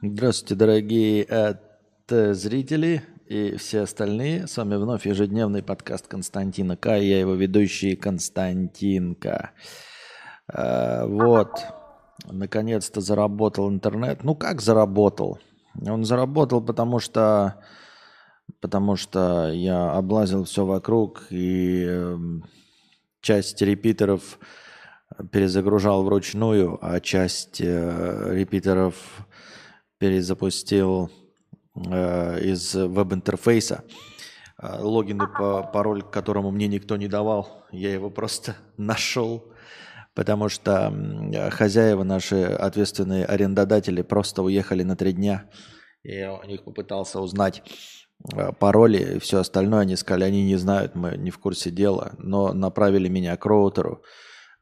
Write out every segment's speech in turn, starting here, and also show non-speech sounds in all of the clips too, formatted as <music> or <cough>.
Здравствуйте, дорогие э, зрители и все остальные. С вами вновь ежедневный подкаст Константина К. Я его ведущий Константинка. Э, вот, наконец-то заработал интернет. Ну как заработал? Он заработал, потому что, потому что я облазил все вокруг и э, часть репитеров перезагружал вручную, а часть э, репитеров перезапустил э, из веб-интерфейса. Э, логин и пароль, которому мне никто не давал, я его просто <laughs> нашел, потому что хозяева, наши ответственные арендодатели, просто уехали на три дня. Я у них попытался узнать э, пароли и все остальное. Они сказали, они не знают, мы не в курсе дела, но направили меня к роутеру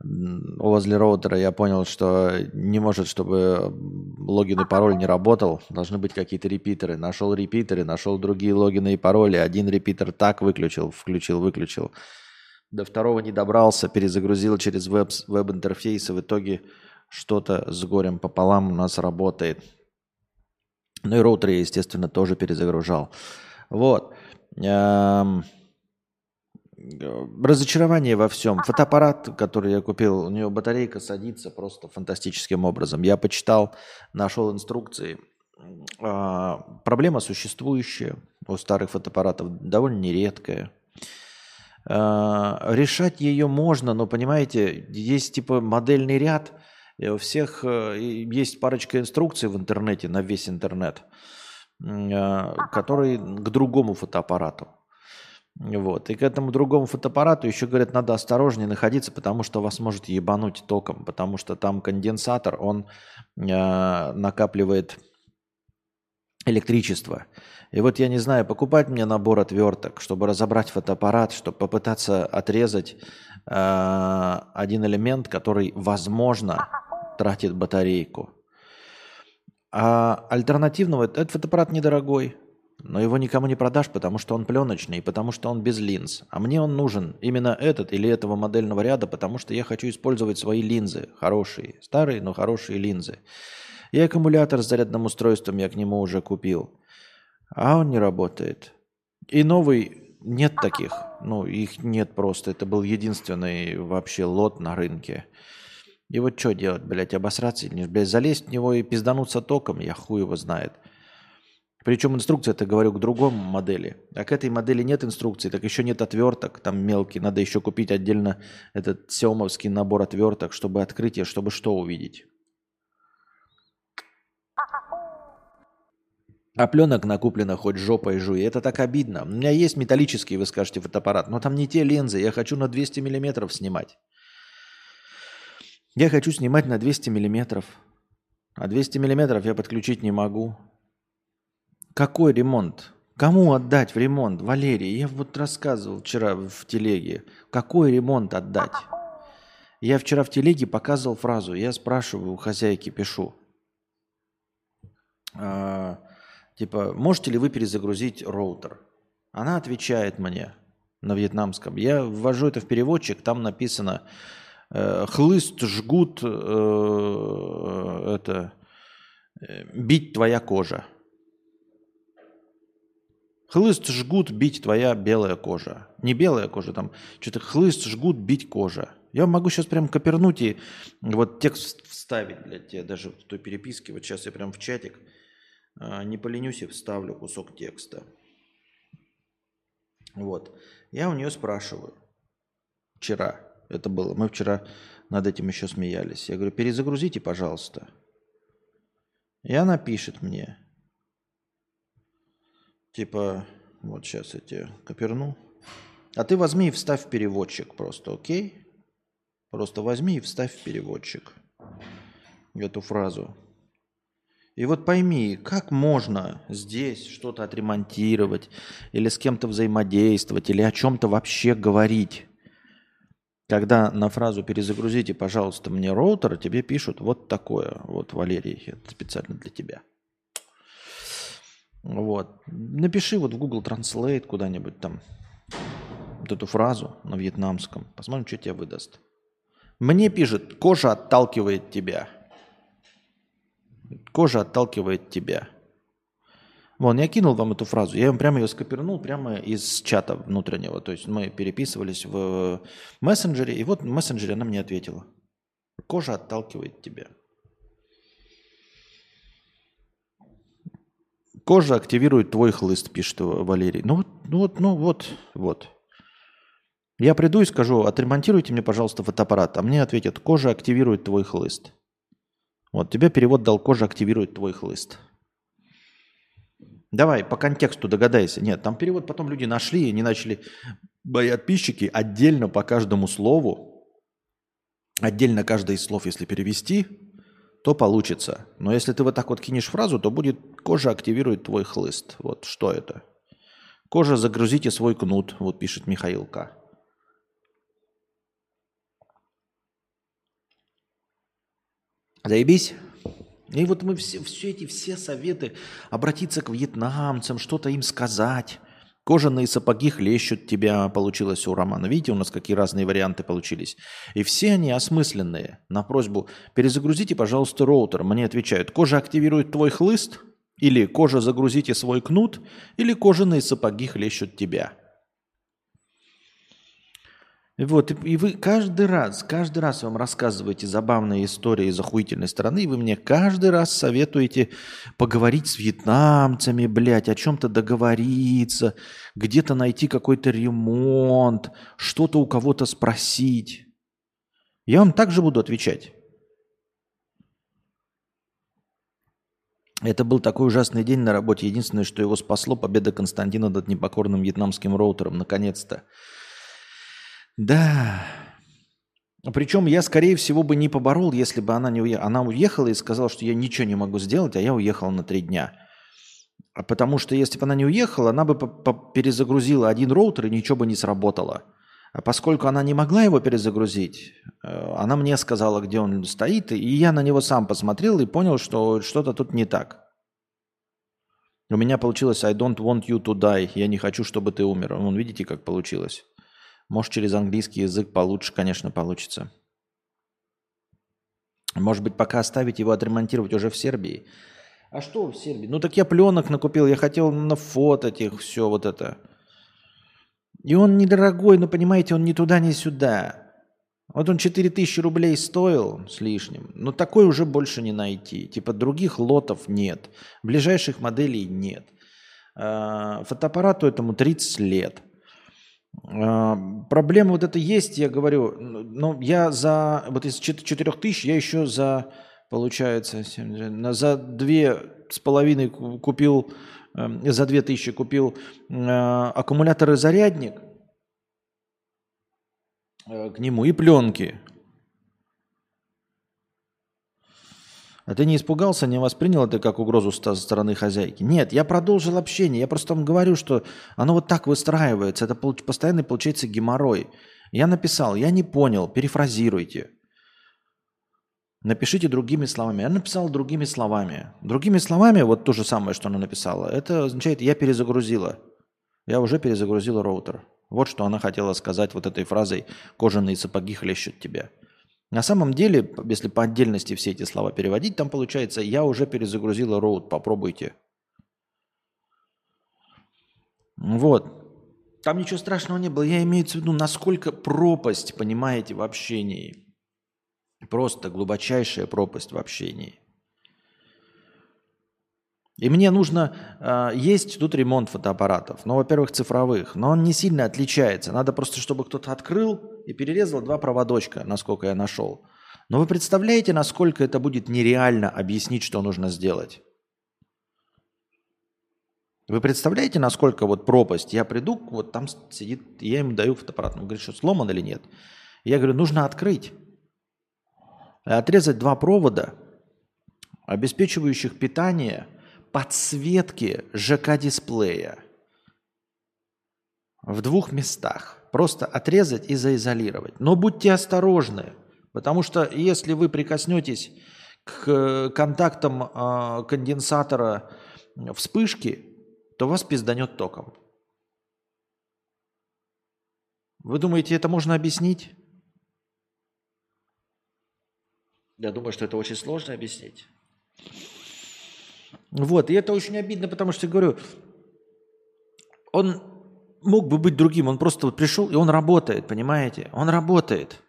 возле роутера я понял, что не может, чтобы логин и пароль не работал. Должны быть какие-то репитеры. Нашел репитеры, нашел другие логины и пароли. Один репитер так выключил, включил, выключил. До второго не добрался, перезагрузил через веб, веб-интерфейс, и в итоге что-то с горем пополам у нас работает. Ну и роутер я, естественно, тоже перезагружал. Вот. Разочарование во всем. Фотоаппарат, который я купил, у него батарейка садится просто фантастическим образом. Я почитал, нашел инструкции. А, проблема существующая у старых фотоаппаратов, довольно нередкая. А, решать ее можно, но, понимаете, есть типа модельный ряд, у всех э, есть парочка инструкций в интернете, на весь интернет, а, который к другому фотоаппарату. Вот. И к этому другому фотоаппарату еще, говорят, надо осторожнее находиться, потому что вас может ебануть током, потому что там конденсатор, он э, накапливает электричество. И вот я не знаю, покупать мне набор отверток, чтобы разобрать фотоаппарат, чтобы попытаться отрезать э, один элемент, который, возможно, тратит батарейку. А альтернативного, этот фотоаппарат недорогой, но его никому не продашь, потому что он пленочный, потому что он без линз. А мне он нужен именно этот или этого модельного ряда, потому что я хочу использовать свои линзы, хорошие, старые, но хорошие линзы. И аккумулятор с зарядным устройством я к нему уже купил. А он не работает. И новый нет таких. Ну, их нет просто. Это был единственный вообще лот на рынке. И вот что делать, блядь, обосраться или? Блядь, залезть в него и пиздануться током, я хуй его знает. Причем инструкция, это говорю, к другому модели. А к этой модели нет инструкции, так еще нет отверток, там мелкий. Надо еще купить отдельно этот сеомовский набор отверток, чтобы открытие, чтобы что увидеть. А пленок накуплено хоть жопой жуй. Это так обидно. У меня есть металлический, вы скажете, фотоаппарат, но там не те линзы. Я хочу на 200 миллиметров снимать. Я хочу снимать на 200 миллиметров. А 200 миллиметров я подключить не могу. Какой ремонт? Кому отдать в ремонт? Валерий, я вот рассказывал вчера в телеге. Какой ремонт отдать? Я вчера в телеге показывал фразу. Я спрашиваю у хозяйки, пишу. А, типа, можете ли вы перезагрузить роутер? Она отвечает мне на вьетнамском. Я ввожу это в переводчик, там написано э, хлыст, жгут, э, это, э, бить твоя кожа. Хлыст, жгут, бить твоя белая кожа. Не белая кожа, там что-то хлыст, жгут, бить кожа. Я могу сейчас прям копернуть и вот текст вставить, блядь, тебе даже в той переписке. Вот сейчас я прям в чатик а, не поленюсь и вставлю кусок текста. Вот. Я у нее спрашиваю. Вчера это было. Мы вчера над этим еще смеялись. Я говорю, перезагрузите, пожалуйста. И она пишет мне. Типа, вот сейчас я тебе коперну. А ты возьми и вставь в переводчик просто, окей? Просто возьми и вставь в переводчик эту фразу. И вот пойми, как можно здесь что-то отремонтировать, или с кем-то взаимодействовать, или о чем-то вообще говорить. Когда на фразу «перезагрузите, пожалуйста, мне роутер», тебе пишут вот такое. Вот, Валерий, это специально для тебя. Вот. Напиши вот в Google Translate куда-нибудь там вот эту фразу на вьетнамском. Посмотрим, что тебе выдаст. Мне пишет, кожа отталкивает тебя. Кожа отталкивает тебя. Вон, я кинул вам эту фразу. Я вам прямо ее скопирнул прямо из чата внутреннего. То есть мы переписывались в мессенджере, и вот в мессенджере она мне ответила. Кожа отталкивает тебя. Кожа активирует твой хлыст, пишет Валерий. Ну вот, ну вот, ну вот, вот. Я приду и скажу, отремонтируйте мне, пожалуйста, фотоаппарат. А мне ответят, кожа активирует твой хлыст. Вот, тебе перевод дал, кожа активирует твой хлыст. Давай, по контексту догадайся. Нет, там перевод потом люди нашли, и они начали, мои подписчики, отдельно по каждому слову, отдельно каждое из слов, если перевести, то получится. Но если ты вот так вот кинешь фразу, то будет кожа активирует твой хлыст. Вот что это? Кожа загрузите свой кнут, вот пишет Михаил К. Заебись. И вот мы все, все эти все советы, обратиться к вьетнамцам, что-то им сказать. Кожаные сапоги хлещут тебя, получилось у Романа. Видите, у нас какие разные варианты получились. И все они осмысленные. На просьбу «перезагрузите, пожалуйста, роутер». Мне отвечают «кожа активирует твой хлыст» или «кожа загрузите свой кнут» или «кожаные сапоги хлещут тебя». Вот, и вы каждый раз, каждый раз вам рассказываете забавные истории из охуительной страны, и вы мне каждый раз советуете поговорить с вьетнамцами, блядь, о чем-то договориться, где-то найти какой-то ремонт, что-то у кого-то спросить. Я вам также буду отвечать. Это был такой ужасный день на работе. Единственное, что его спасло, победа Константина над непокорным вьетнамским роутером. Наконец-то. Да. Причем я, скорее всего, бы не поборол, если бы она не уехала. Она уехала и сказала, что я ничего не могу сделать, а я уехал на три дня. А потому что если бы она не уехала, она бы перезагрузила один роутер и ничего бы не сработало. А поскольку она не могла его перезагрузить, э, она мне сказала, где он стоит, и я на него сам посмотрел и понял, что что-то тут не так. У меня получилось I don't want you to die. Я не хочу, чтобы ты умер. Вон, видите, как получилось. Может, через английский язык получше, конечно, получится. Может быть, пока оставить его отремонтировать уже в Сербии. А что в Сербии? Ну так я пленок накупил, я хотел нафотать их, все вот это. И он недорогой, но понимаете, он ни туда, ни сюда. Вот он 4000 рублей стоил с лишним, но такой уже больше не найти. Типа других лотов нет, ближайших моделей нет. А, фотоаппарату этому 30 лет. Проблема вот это есть, я говорю, но я за, вот из 4 тысяч, я еще за, получается, за две с половиной купил, эм, за две тысячи купил э, аккумулятор и зарядник э, к нему и пленки. А ты не испугался, не воспринял это как угрозу со стороны хозяйки? Нет, я продолжил общение. Я просто вам говорю, что оно вот так выстраивается. Это постоянно получается геморрой. Я написал, я не понял, перефразируйте. Напишите другими словами. Я написал другими словами. Другими словами, вот то же самое, что она написала, это означает, я перезагрузила. Я уже перезагрузила роутер. Вот что она хотела сказать вот этой фразой «кожаные сапоги хлещут тебя». На самом деле, если по отдельности все эти слова переводить, там получается «я уже перезагрузила роут, попробуйте». Вот. Там ничего страшного не было. Я имею в виду, насколько пропасть, понимаете, в общении. Просто глубочайшая пропасть в общении. И мне нужно... Э, есть тут ремонт фотоаппаратов. Ну, во-первых, цифровых. Но он не сильно отличается. Надо просто, чтобы кто-то открыл и перерезал два проводочка, насколько я нашел. Но вы представляете, насколько это будет нереально объяснить, что нужно сделать? Вы представляете, насколько вот пропасть? Я приду, вот там сидит, я ему даю фотоаппарат. Он говорит, что сломан или нет. Я говорю, нужно открыть. Отрезать два провода, обеспечивающих питание – подсветки ЖК-дисплея в двух местах. Просто отрезать и заизолировать. Но будьте осторожны, потому что если вы прикоснетесь к контактам э, конденсатора вспышки, то вас пизданет током. Вы думаете, это можно объяснить? Я думаю, что это очень сложно объяснить. Вот, и это очень обидно, потому что, я говорю, он мог бы быть другим, он просто вот пришел, и он работает, понимаете? Он работает.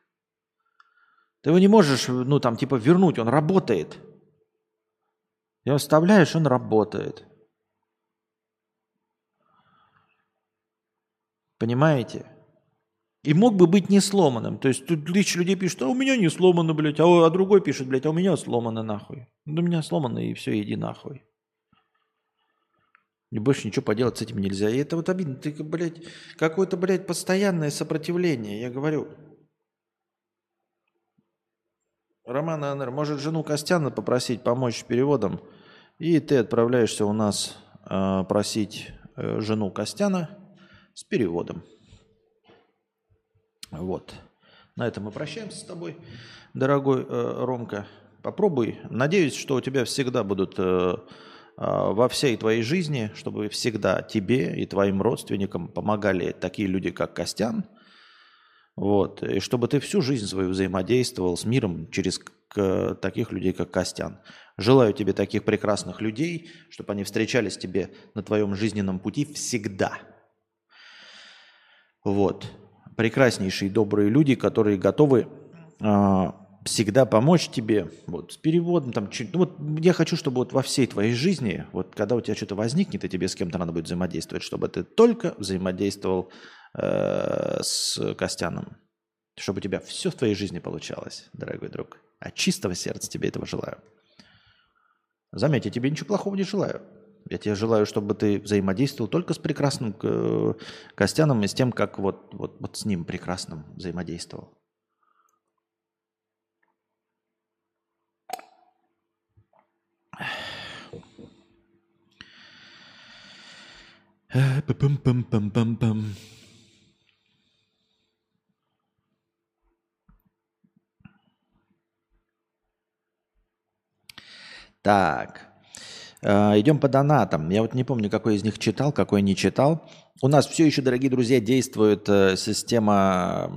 Ты его не можешь, ну, там, типа, вернуть, он работает. Его вставляешь, он работает. Понимаете? И мог бы быть не сломанным. То есть тут тысячи людей пишут, а у меня не сломано, блядь. А, а другой пишет, блядь, а у меня сломано нахуй. Ну, у меня сломано, и все, иди нахуй. И больше ничего поделать с этим нельзя. И это вот обидно. Ты, блядь, какое-то, блядь, постоянное сопротивление. Я говорю. Роман Анер, может жену Костяна попросить помочь с переводом? И ты отправляешься у нас э, просить э, жену Костяна с переводом. Вот. На этом мы прощаемся с тобой, дорогой э, Ромка. Попробуй. Надеюсь, что у тебя всегда будут э, во всей твоей жизни, чтобы всегда тебе и твоим родственникам помогали такие люди, как Костян. Вот. И чтобы ты всю жизнь свою взаимодействовал с миром через к, таких людей, как Костян. Желаю тебе таких прекрасных людей, чтобы они встречались тебе на твоем жизненном пути всегда. Вот прекраснейшие добрые люди, которые готовы э, всегда помочь тебе вот, с переводом. Там, ну, вот я хочу, чтобы вот во всей твоей жизни, вот когда у тебя что-то возникнет, и тебе с кем-то надо будет взаимодействовать, чтобы ты только взаимодействовал э, с Костяном. Чтобы у тебя все в твоей жизни получалось, дорогой друг. От чистого сердца тебе этого желаю. Заметь, я тебе ничего плохого не желаю. Я тебе желаю, чтобы ты взаимодействовал только с прекрасным э, Костяном и с тем, как вот, вот, вот с ним прекрасным взаимодействовал. Пам-пам-пам-пам-пам. Так. Э, идем по донатам. Я вот не помню, какой из них читал, какой не читал. У нас все еще, дорогие друзья, действует э, система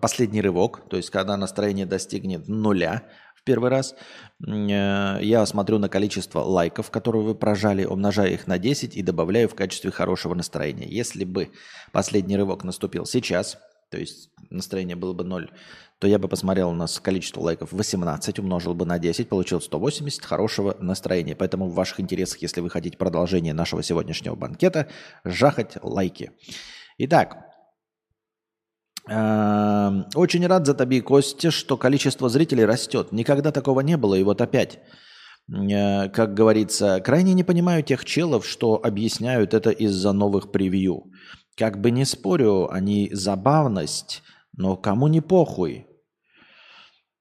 последний рывок, то есть когда настроение достигнет нуля первый раз, я смотрю на количество лайков, которые вы прожали, умножаю их на 10 и добавляю в качестве хорошего настроения. Если бы последний рывок наступил сейчас, то есть настроение было бы 0, то я бы посмотрел у нас количество лайков 18, умножил бы на 10, получил 180 хорошего настроения. Поэтому в ваших интересах, если вы хотите продолжение нашего сегодняшнего банкета, жахать лайки. Итак, очень рад за Таби Костя, что количество зрителей растет. Никогда такого не было, и вот опять, э, как говорится, крайне не понимаю тех челов, что объясняют это из-за новых превью. Как бы не спорю, они забавность, но кому не похуй.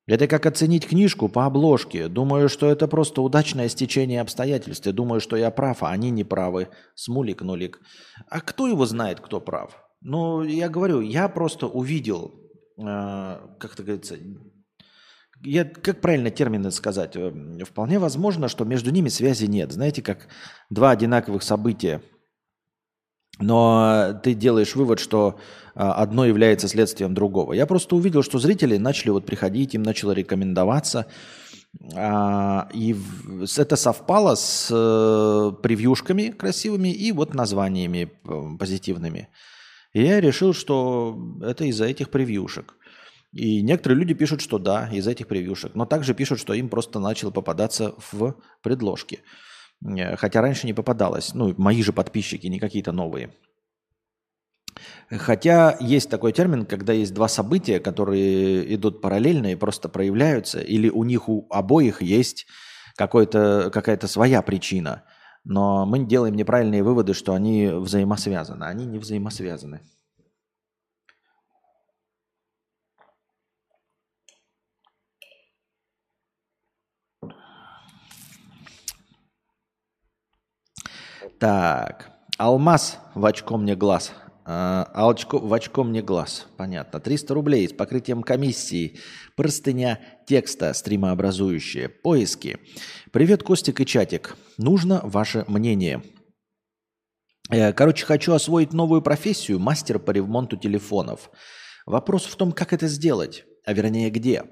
Это как оценить книжку по обложке. Думаю, что это просто удачное стечение обстоятельств. Думаю, что я прав, а они не правы. Смулик, нулик. А кто его знает, кто прав? Ну, я говорю, я просто увидел, э, как это говорится, я, как правильно термины сказать? Э, вполне возможно, что между ними связи нет. Знаете, как два одинаковых события – но ты делаешь вывод, что а, одно является следствием другого. Я просто увидел, что зрители начали вот приходить, им начало рекомендоваться. А, и это совпало с э, превьюшками красивыми и вот названиями э, позитивными. И я решил, что это из-за этих превьюшек. И некоторые люди пишут, что да, из-за этих превьюшек. Но также пишут, что им просто начало попадаться в предложки. Э, хотя раньше не попадалось. Ну, мои же подписчики, не какие-то новые. Хотя есть такой термин, когда есть два события, которые идут параллельно и просто проявляются, или у них у обоих есть какая-то своя причина. Но мы делаем неправильные выводы, что они взаимосвязаны. Они не взаимосвязаны. Так, алмаз в очко мне глаз. А, а очко, в очко мне глаз. Понятно. 300 рублей с покрытием комиссии. Простыня текста стримообразующие. Поиски. Привет, Костик и чатик. Нужно ваше мнение. Э, короче, хочу освоить новую профессию. Мастер по ремонту телефонов. Вопрос в том, как это сделать. А вернее, где.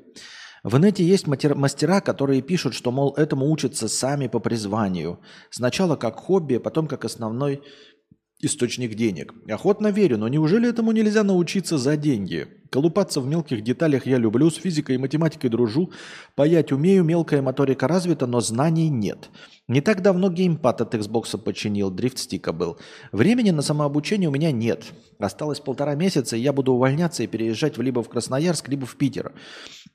В инете есть мастера, которые пишут, что, мол, этому учатся сами по призванию. Сначала как хобби, а потом как основной источник денег. Охотно верю, но неужели этому нельзя научиться за деньги? Колупаться в мелких деталях я люблю, с физикой и математикой дружу, паять умею, мелкая моторика развита, но знаний нет. Не так давно геймпад от Xbox починил, дрифт-стика был. Времени на самообучение у меня нет. Осталось полтора месяца, и я буду увольняться и переезжать либо в Красноярск, либо в Питер.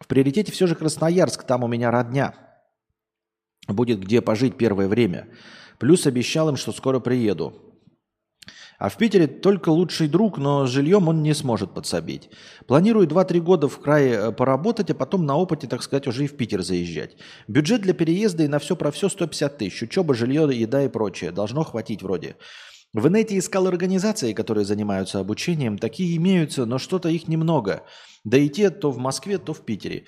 В приоритете все же Красноярск, там у меня родня. Будет где пожить первое время. Плюс обещал им, что скоро приеду. А в Питере только лучший друг, но жильем он не сможет подсобить. Планирую 2-3 года в крае э, поработать, а потом на опыте, так сказать, уже и в Питер заезжать. Бюджет для переезда и на все про все 150 тысяч. Учеба, жилье, еда и прочее. Должно хватить вроде. В инете искал организации, которые занимаются обучением. Такие имеются, но что-то их немного. Да и те то в Москве, то в Питере.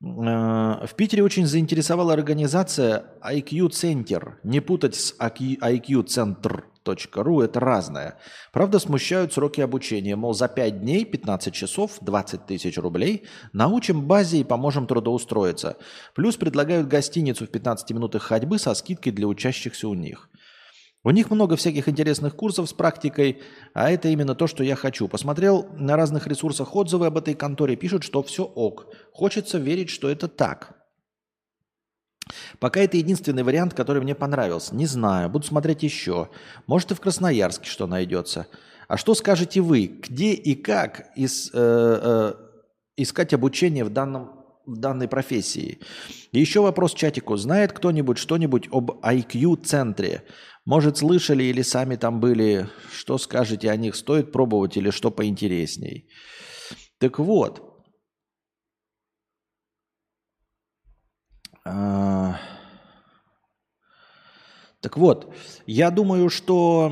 Э, в Питере очень заинтересовала организация IQ Center. Не путать с IQ Center .ру это разное. Правда, смущают сроки обучения. Мол, за 5 дней, 15 часов, 20 тысяч рублей научим базе и поможем трудоустроиться. Плюс предлагают гостиницу в 15 минутах ходьбы со скидкой для учащихся у них. У них много всяких интересных курсов с практикой, а это именно то, что я хочу. Посмотрел на разных ресурсах отзывы об этой конторе, пишут, что все ок. Хочется верить, что это так. Пока это единственный вариант, который мне понравился. Не знаю, буду смотреть еще. Может и в Красноярске что найдется. А что скажете вы? Где и как из, э, э, искать обучение в, данном, данной профессии? Еще вопрос чатику. Знает кто-нибудь что-нибудь об IQ-центре? Может, слышали или сами там были? Что скажете о них? Стоит пробовать или что поинтересней? Так вот, А, так вот, я думаю, что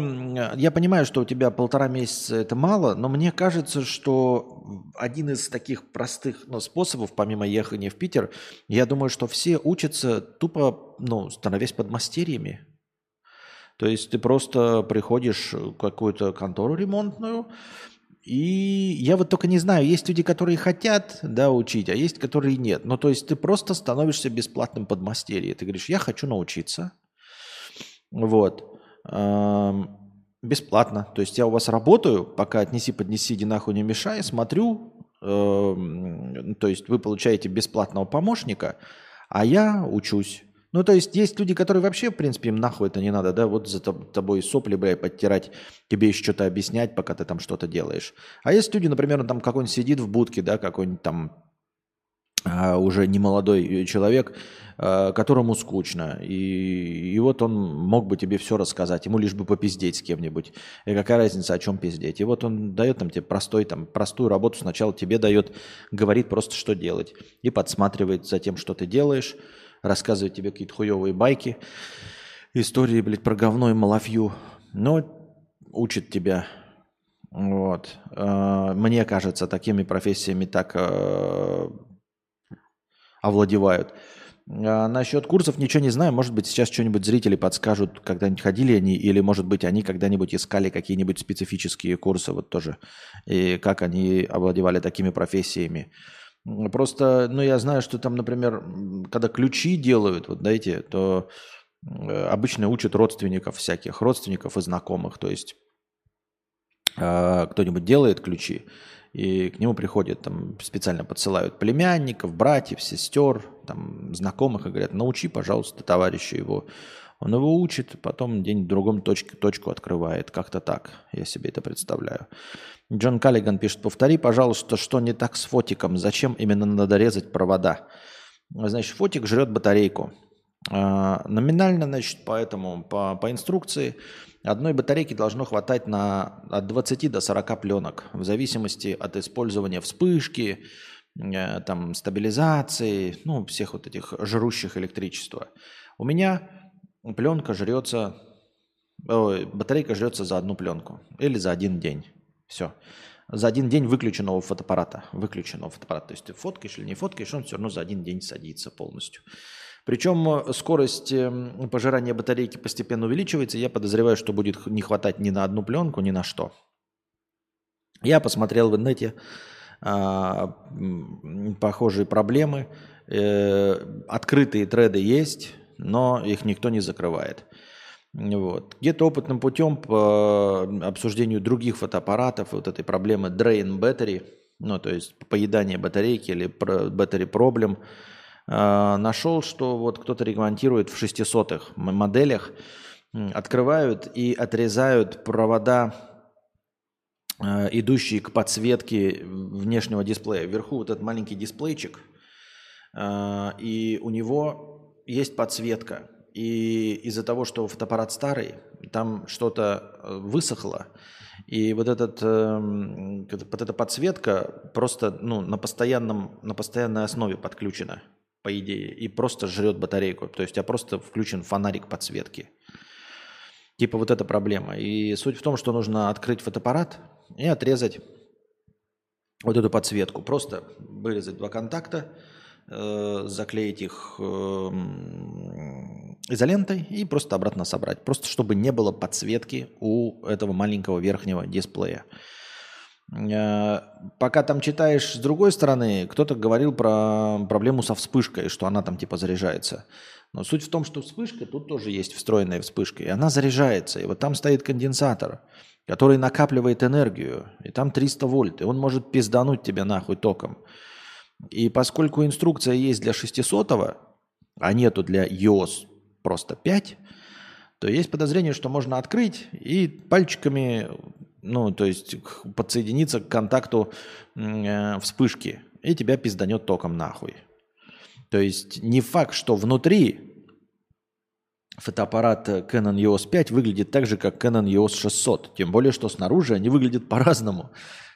я понимаю, что у тебя полтора месяца это мало, но мне кажется, что один из таких простых ну, способов, помимо ехания в Питер, я думаю, что все учатся тупо, ну, становясь подмастерьями. То есть ты просто приходишь в какую-то контору ремонтную, и я вот только не знаю, есть люди, которые хотят да, учить, а есть, которые нет. Ну, то есть ты просто становишься бесплатным подмастерьем. Ты говоришь, я хочу научиться. Вот. Бесплатно. То есть я у вас работаю, пока отнеси, поднеси, иди нахуй не мешай, смотрю. То есть вы получаете бесплатного помощника, а я учусь. Ну, то есть есть люди, которые вообще, в принципе, им нахуй это не надо, да, вот за тобой сопли, бля, подтирать, тебе еще что-то объяснять, пока ты там что-то делаешь. А есть люди, например, там какой-нибудь сидит в будке, да, какой-нибудь там а, уже не молодой человек, которому скучно. И, и вот он мог бы тебе все рассказать, ему лишь бы попиздеть с кем-нибудь. И какая разница, о чем пиздеть. И вот он дает там тебе простой, там, простую работу сначала тебе дает, говорит просто, что делать. И подсматривает за тем, что ты делаешь рассказывать тебе какие-то хуевые байки, истории, блядь, про говно и малафью. Но учит тебя. Вот. А, мне кажется, такими профессиями так а, овладевают. А насчет курсов ничего не знаю. Может быть, сейчас что-нибудь зрители подскажут, когда-нибудь ходили они, или, может быть, они когда-нибудь искали какие-нибудь специфические курсы, вот тоже, и как они овладевали такими профессиями. Просто, ну, я знаю, что там, например, когда ключи делают, вот знаете, то э, обычно учат родственников всяких, родственников и знакомых. То есть э, кто-нибудь делает ключи, и к нему приходят, там специально подсылают племянников, братьев, сестер, там, знакомых и говорят, научи, пожалуйста, товарища его. Он его учит, потом день в другом точке, точку открывает. Как-то так, я себе это представляю. Джон Каллиган пишет, повтори, пожалуйста, что не так с фотиком, зачем именно надо резать провода. Значит, фотик жрет батарейку. А, номинально, значит, поэтому по, по инструкции одной батарейки должно хватать на от 20 до 40 пленок, в зависимости от использования вспышки, э, там, стабилизации, ну, всех вот этих жрущих электричества. У меня пленка жрется, ой, батарейка жрется за одну пленку или за один день. Все. За один день выключенного фотоаппарата. Выключенного фотоаппарата. То есть ты фоткаешь или не фоткаешь, он все равно за один день садится полностью. Причем э, скорость эм, пожирания батарейки постепенно увеличивается. Я подозреваю, что будет не хватать ни на одну пленку, ни на что. Я посмотрел в интернете а, похожие проблемы. Э, открытые треды есть, но их никто не закрывает. Вот. Где-то опытным путем по обсуждению других фотоаппаратов, вот этой проблемы drain battery, ну, то есть поедание батарейки или battery problem, э, нашел, что вот кто-то ремонтирует в 600-х моделях, открывают и отрезают провода, э, идущие к подсветке внешнего дисплея. Вверху вот этот маленький дисплейчик, э, и у него есть подсветка. И из-за того, что фотоаппарат старый, там что-то э, высохло, и вот, этот, вот эта подсветка просто ну, на, постоянном, на постоянной основе подключена, по идее, и просто жрет батарейку. То есть у тебя просто включен фонарик подсветки. Типа вот эта проблема. И суть в том, что нужно открыть фотоаппарат и отрезать вот эту подсветку. Просто вырезать два контакта, э, заклеить их э, изолентой и просто обратно собрать. Просто чтобы не было подсветки у этого маленького верхнего дисплея. Э, пока там читаешь с другой стороны, кто-то говорил про проблему со вспышкой, что она там типа заряжается. Но суть в том, что вспышка, тут тоже есть встроенная вспышка, и она заряжается. И вот там стоит конденсатор, который накапливает энергию, и там 300 вольт, и он может пиздануть тебя нахуй током. И поскольку инструкция есть для 600 а нету для iOS просто 5, то есть подозрение, что можно открыть и пальчиками, ну, то есть подсоединиться к контакту э, вспышки, и тебя пизданет током нахуй. То есть не факт, что внутри фотоаппарат Canon EOS 5 выглядит так же, как Canon EOS 600. Тем более, что снаружи они выглядят по-разному.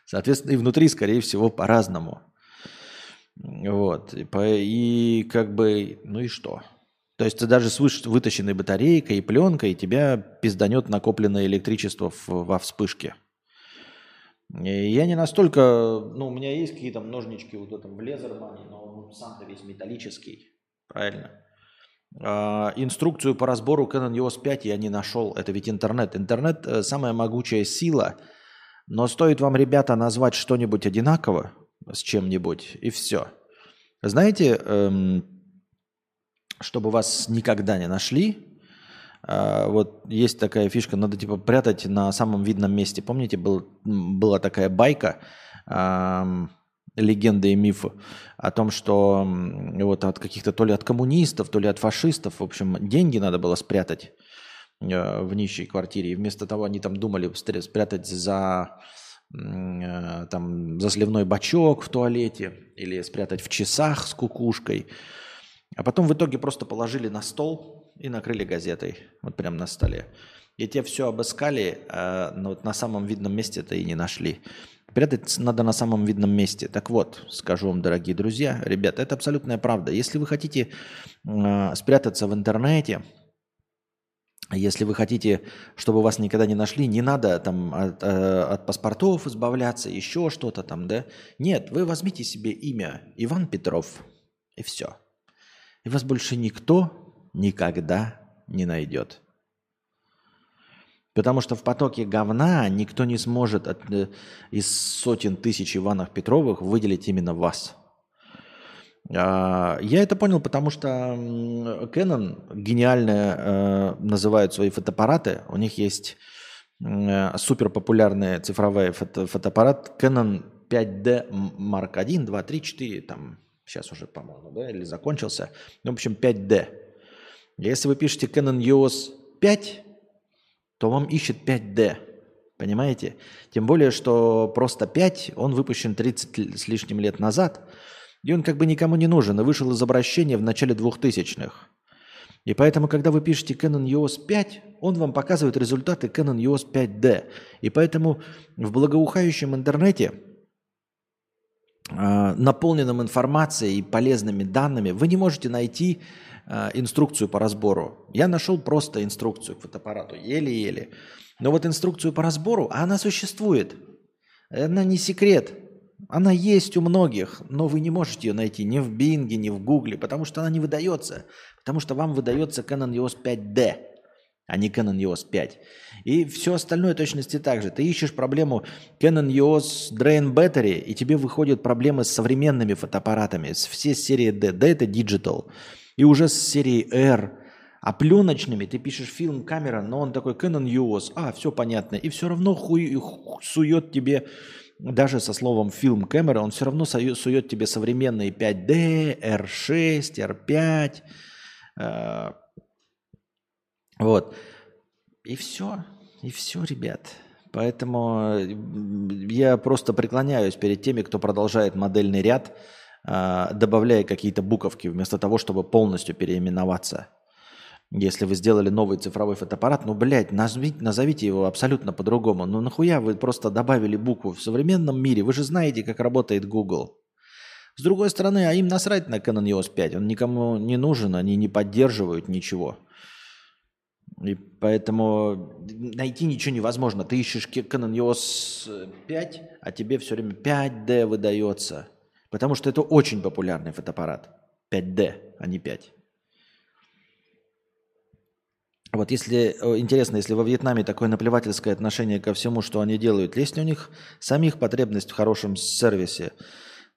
Соответственно, и внутри, скорее всего, по-разному. Вот. И, как бы, ну и что? То есть ты даже с вытащенной батарейкой и пленкой тебя пизданет накопленное электричество во вспышке. Я не настолько, ну, у меня есть какие-то ножнички вот этом в но он сам-то весь металлический, правильно? А, инструкцию по разбору Canon EOS 5 я не нашел, это ведь интернет. Интернет э, самая могучая сила, но стоит вам, ребята, назвать что-нибудь одинаково с чем-нибудь, и все. Знаете, эм, чтобы вас никогда не нашли, вот есть такая фишка, надо типа прятать на самом видном месте. Помните, был, была такая байка, легенда и мифы о том, что вот от каких-то то ли от коммунистов, то ли от фашистов, в общем, деньги надо было спрятать э, в нищей квартире. И вместо того они там думали спрятать за э, там, за сливной бачок в туалете или спрятать в часах с кукушкой. А потом в итоге просто положили на стол и накрыли газетой, вот прямо на столе. И те все обыскали, а, но вот на самом видном месте это и не нашли. Прятать надо на самом видном месте. Так вот, скажу вам, дорогие друзья, ребята, это абсолютная правда. Если вы хотите э, спрятаться в интернете, если вы хотите, чтобы вас никогда не нашли, не надо там от, э, от паспортов избавляться, еще что-то там, да? Нет, вы возьмите себе имя Иван Петров, и все. И вас больше никто никогда не найдет. Потому что в потоке говна никто не сможет от, э, из сотен тысяч Иванов Петровых выделить именно вас. А, я это понял, потому что Canon гениально э, называют свои фотоаппараты. У них есть э, супер популярный цифровой фото, фотоаппарат Canon 5D Mark 1, 2, 3, 4, там Сейчас уже, по-моему, да, или закончился. Ну, в общем, 5D. Если вы пишете Canon EOS 5, то вам ищет 5D. Понимаете? Тем более, что просто 5, он выпущен 30 с лишним лет назад, и он как бы никому не нужен, и вышел из обращения в начале 2000-х. И поэтому, когда вы пишете Canon EOS 5, он вам показывает результаты Canon EOS 5D. И поэтому в благоухающем интернете Э, наполненным информацией и полезными данными, вы не можете найти э, инструкцию по разбору. Я нашел просто инструкцию к фотоаппарату, еле-еле. Но вот инструкцию по разбору, она существует. Она не секрет. Она есть у многих, но вы не можете ее найти ни в Бинге, ни в Гугле, потому что она не выдается. Потому что вам выдается Canon EOS 5D. а не Canon EOS 5. И все остальное точности так же. Ты ищешь проблему Canon EOS Drain Battery, и тебе выходят проблемы с современными фотоаппаратами. С все серии D. D это Digital. И уже с серии R. А пленочными ты пишешь фильм камера, но он такой Canon EOS. А, все понятно. И все равно хуй, сует тебе, даже со словом фильм камера, он все равно сует тебе современные 5D, R6, R5. Вот. И все. И все, ребят. Поэтому я просто преклоняюсь перед теми, кто продолжает модельный ряд, добавляя какие-то буковки, вместо того, чтобы полностью переименоваться. Если вы сделали новый цифровой фотоаппарат, ну, блядь, назовите, назовите его абсолютно по-другому. Ну, нахуя вы просто добавили букву в современном мире? Вы же знаете, как работает Google. С другой стороны, а им насрать на Canon EOS 5. Он никому не нужен, они не поддерживают ничего. И поэтому найти ничего невозможно. Ты ищешь Canon EOS 5, а тебе все время 5D выдается. Потому что это очень популярный фотоаппарат. 5D, а не 5. Вот если э, интересно, если во Вьетнаме такое наплевательское отношение ко всему, что они делают, есть ли у них самих потребность в хорошем сервисе,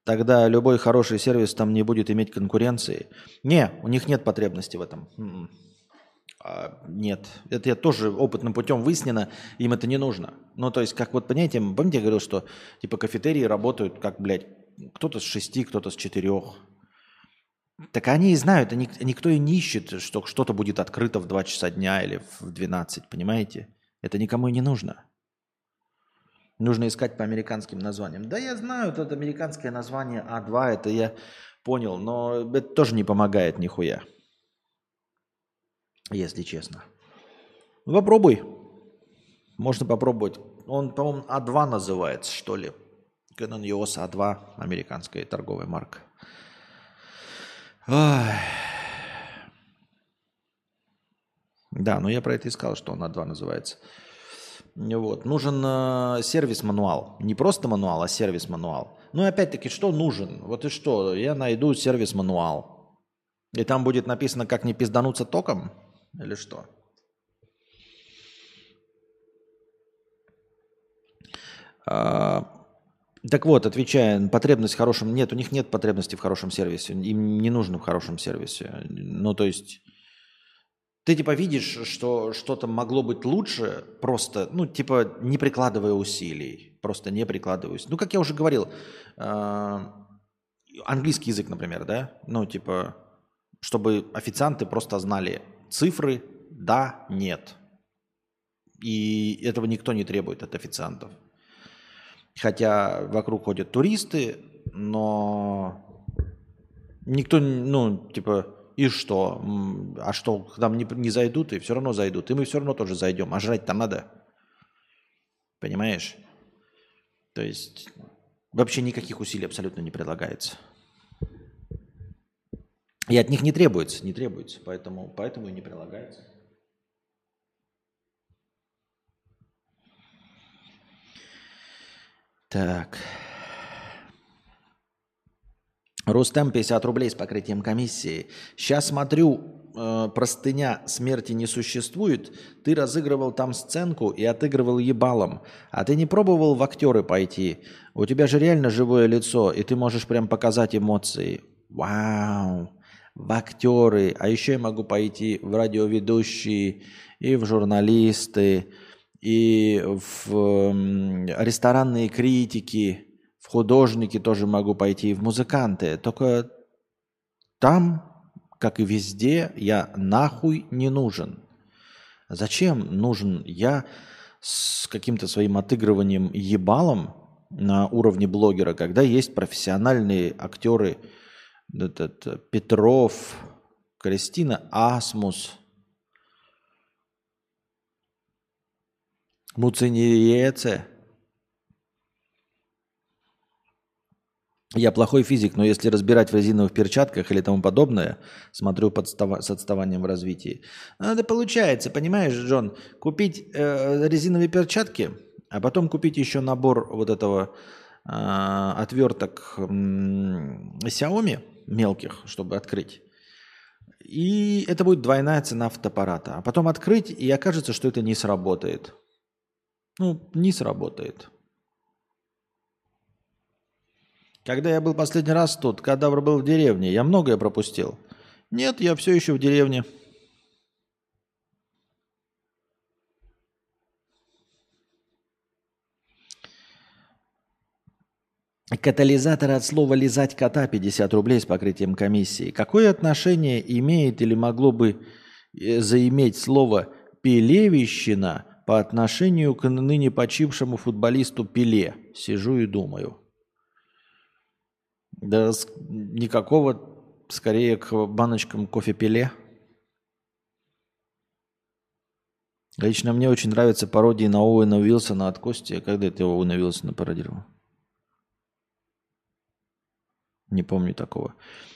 тогда любой хороший сервис там не будет иметь конкуренции. Не, у них нет потребности в этом. М-м. А, нет, это я тоже опытным путем выяснено, им это не нужно. Ну, то есть, как вот, понимаете, помните, я говорил, что типа кафетерии работают как, блядь, кто-то с шести, кто-то с четырех. Так они и знают, они, никто и не ищет, что что-то будет открыто в 2 часа дня или в 12, понимаете? Это никому и не нужно. Нужно искать по американским названиям. Да, я знаю, это американское название А2, это я понял, но это тоже не помогает нихуя если честно. Ну, попробуй. Можно попробовать. Он, по-моему, А2 называется, что ли. Canon EOS A2, американская торговая марка. Ой. Да, но я про это и сказал, что он А2 называется. Вот. Нужен э, сервис-мануал. Не просто мануал, а сервис-мануал. Ну и опять-таки, что нужен? Вот и что? Я найду сервис-мануал. И там будет написано, как не пиздануться током. Или что? А, так вот, отвечая, потребность в хорошем... Нет, у них нет потребности в хорошем сервисе. Им не нужно в хорошем сервисе. Ну, то есть... Ты типа видишь, что что-то могло быть лучше, просто, ну, типа, не прикладывая усилий. Просто не прикладывая усилий. Ну, как я уже говорил, э, английский язык, например, да? Ну, типа, чтобы официанты просто знали, цифры да, нет. И этого никто не требует от официантов. Хотя вокруг ходят туристы, но никто, ну, типа, и что? А что, к нам не, не зайдут, и все равно зайдут. И мы все равно тоже зайдем. А жрать-то надо. Понимаешь? То есть вообще никаких усилий абсолютно не предлагается. И от них не требуется, не требуется, поэтому, поэтому и не прилагается. Так. Рустем 50 рублей с покрытием комиссии. Сейчас смотрю, э, простыня смерти не существует. Ты разыгрывал там сценку и отыгрывал ебалом. А ты не пробовал в актеры пойти? У тебя же реально живое лицо, и ты можешь прям показать эмоции. Вау в актеры, а еще я могу пойти в радиоведущие и в журналисты, и в ресторанные критики, в художники тоже могу пойти, и в музыканты. Только там, как и везде, я нахуй не нужен. Зачем нужен я с каким-то своим отыгрыванием ебалом на уровне блогера, когда есть профессиональные актеры – этот Петров, Кристина Асмус, Муцинеце. Я плохой физик, но если разбирать в резиновых перчатках или тому подобное, смотрю подстава- с отставанием в развитии. Это получается, понимаешь, Джон, купить э, резиновые перчатки, а потом купить еще набор вот этого э, отверток э, Xiaomi – мелких, чтобы открыть. И это будет двойная цена фотоаппарата. А потом открыть, и окажется, что это не сработает. Ну, не сработает. Когда я был последний раз тут, кадавр был в деревне, я многое пропустил. Нет, я все еще в деревне. Катализатор от слова «лизать кота» 50 рублей с покрытием комиссии. Какое отношение имеет или могло бы э, заиметь слово «пелевищина» по отношению к ныне почившему футболисту Пеле? Сижу и думаю. Да никакого, скорее к баночкам кофе Пеле. Лично мне очень нравятся пародии на Оуэна Уилсона от Кости. Когда это Оуэна Уилсона пародировал? Не помню такого.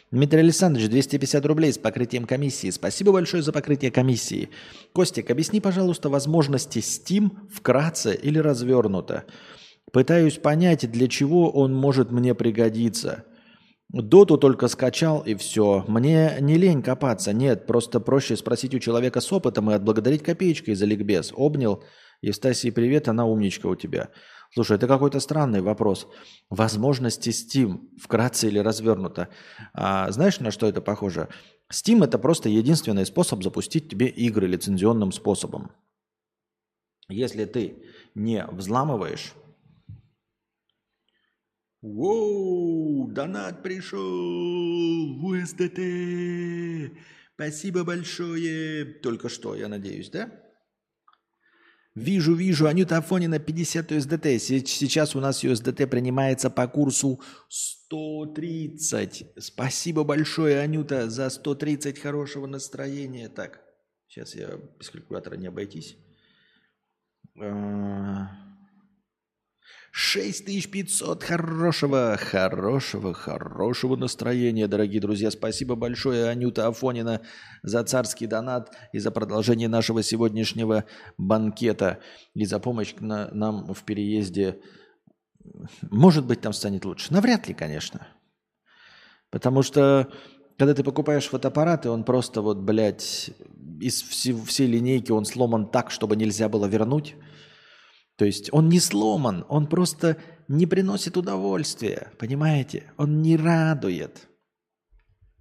Дмитрий Александрович, 250 рублей с покрытием комиссии. Спасибо большое за покрытие комиссии. Костик, объясни, пожалуйста, возможности Steam вкратце или развернуто. Пытаюсь понять, для чего он может мне пригодиться. Доту только скачал и все. Мне не лень копаться. Нет, просто проще спросить у человека с опытом и отблагодарить копеечкой за ликбез. Обнял. Евстасии, привет, она умничка у тебя. Слушай, это какой-то странный вопрос. Возможности Steam, вкратце или развернуто. А, знаешь, на что это похоже? Steam это просто единственный способ запустить тебе игры лицензионным способом. Если ты не взламываешь... Воу, донат пришел в USDT. Спасибо большое. Только что, я надеюсь, да? Вижу, вижу, Анюта Афонина 50 USDT. Сейчас у нас USDT принимается по курсу 130. Спасибо большое, Анюта, за 130 хорошего настроения. Так, сейчас я без калькулятора не обойтись. А, 6500 хорошего, хорошего, хорошего настроения, дорогие друзья. Спасибо большое, Анюта Афонина, за царский донат и за продолжение нашего сегодняшнего банкета и за помощь на, нам в переезде. Может быть, там станет лучше. Навряд ли, конечно. Потому что, когда ты покупаешь фотоаппарат, и он просто вот, блядь, из всей, всей линейки он сломан так, чтобы нельзя было вернуть – то есть он не сломан, он просто не приносит удовольствия, понимаете? Он не радует.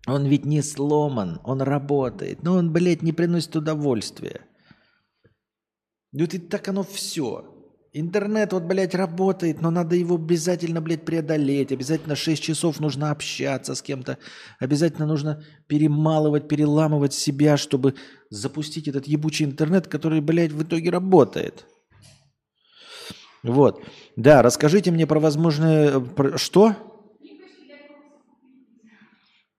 Он ведь не сломан, он работает, но он, блядь, не приносит удовольствия. Вот и так оно все. Интернет вот, блядь, работает, но надо его обязательно, блядь, преодолеть. Обязательно 6 часов нужно общаться с кем-то. Обязательно нужно перемалывать, переламывать себя, чтобы запустить этот ебучий интернет, который, блядь, в итоге работает. Вот. Да, расскажите мне про возможное... Про... Что?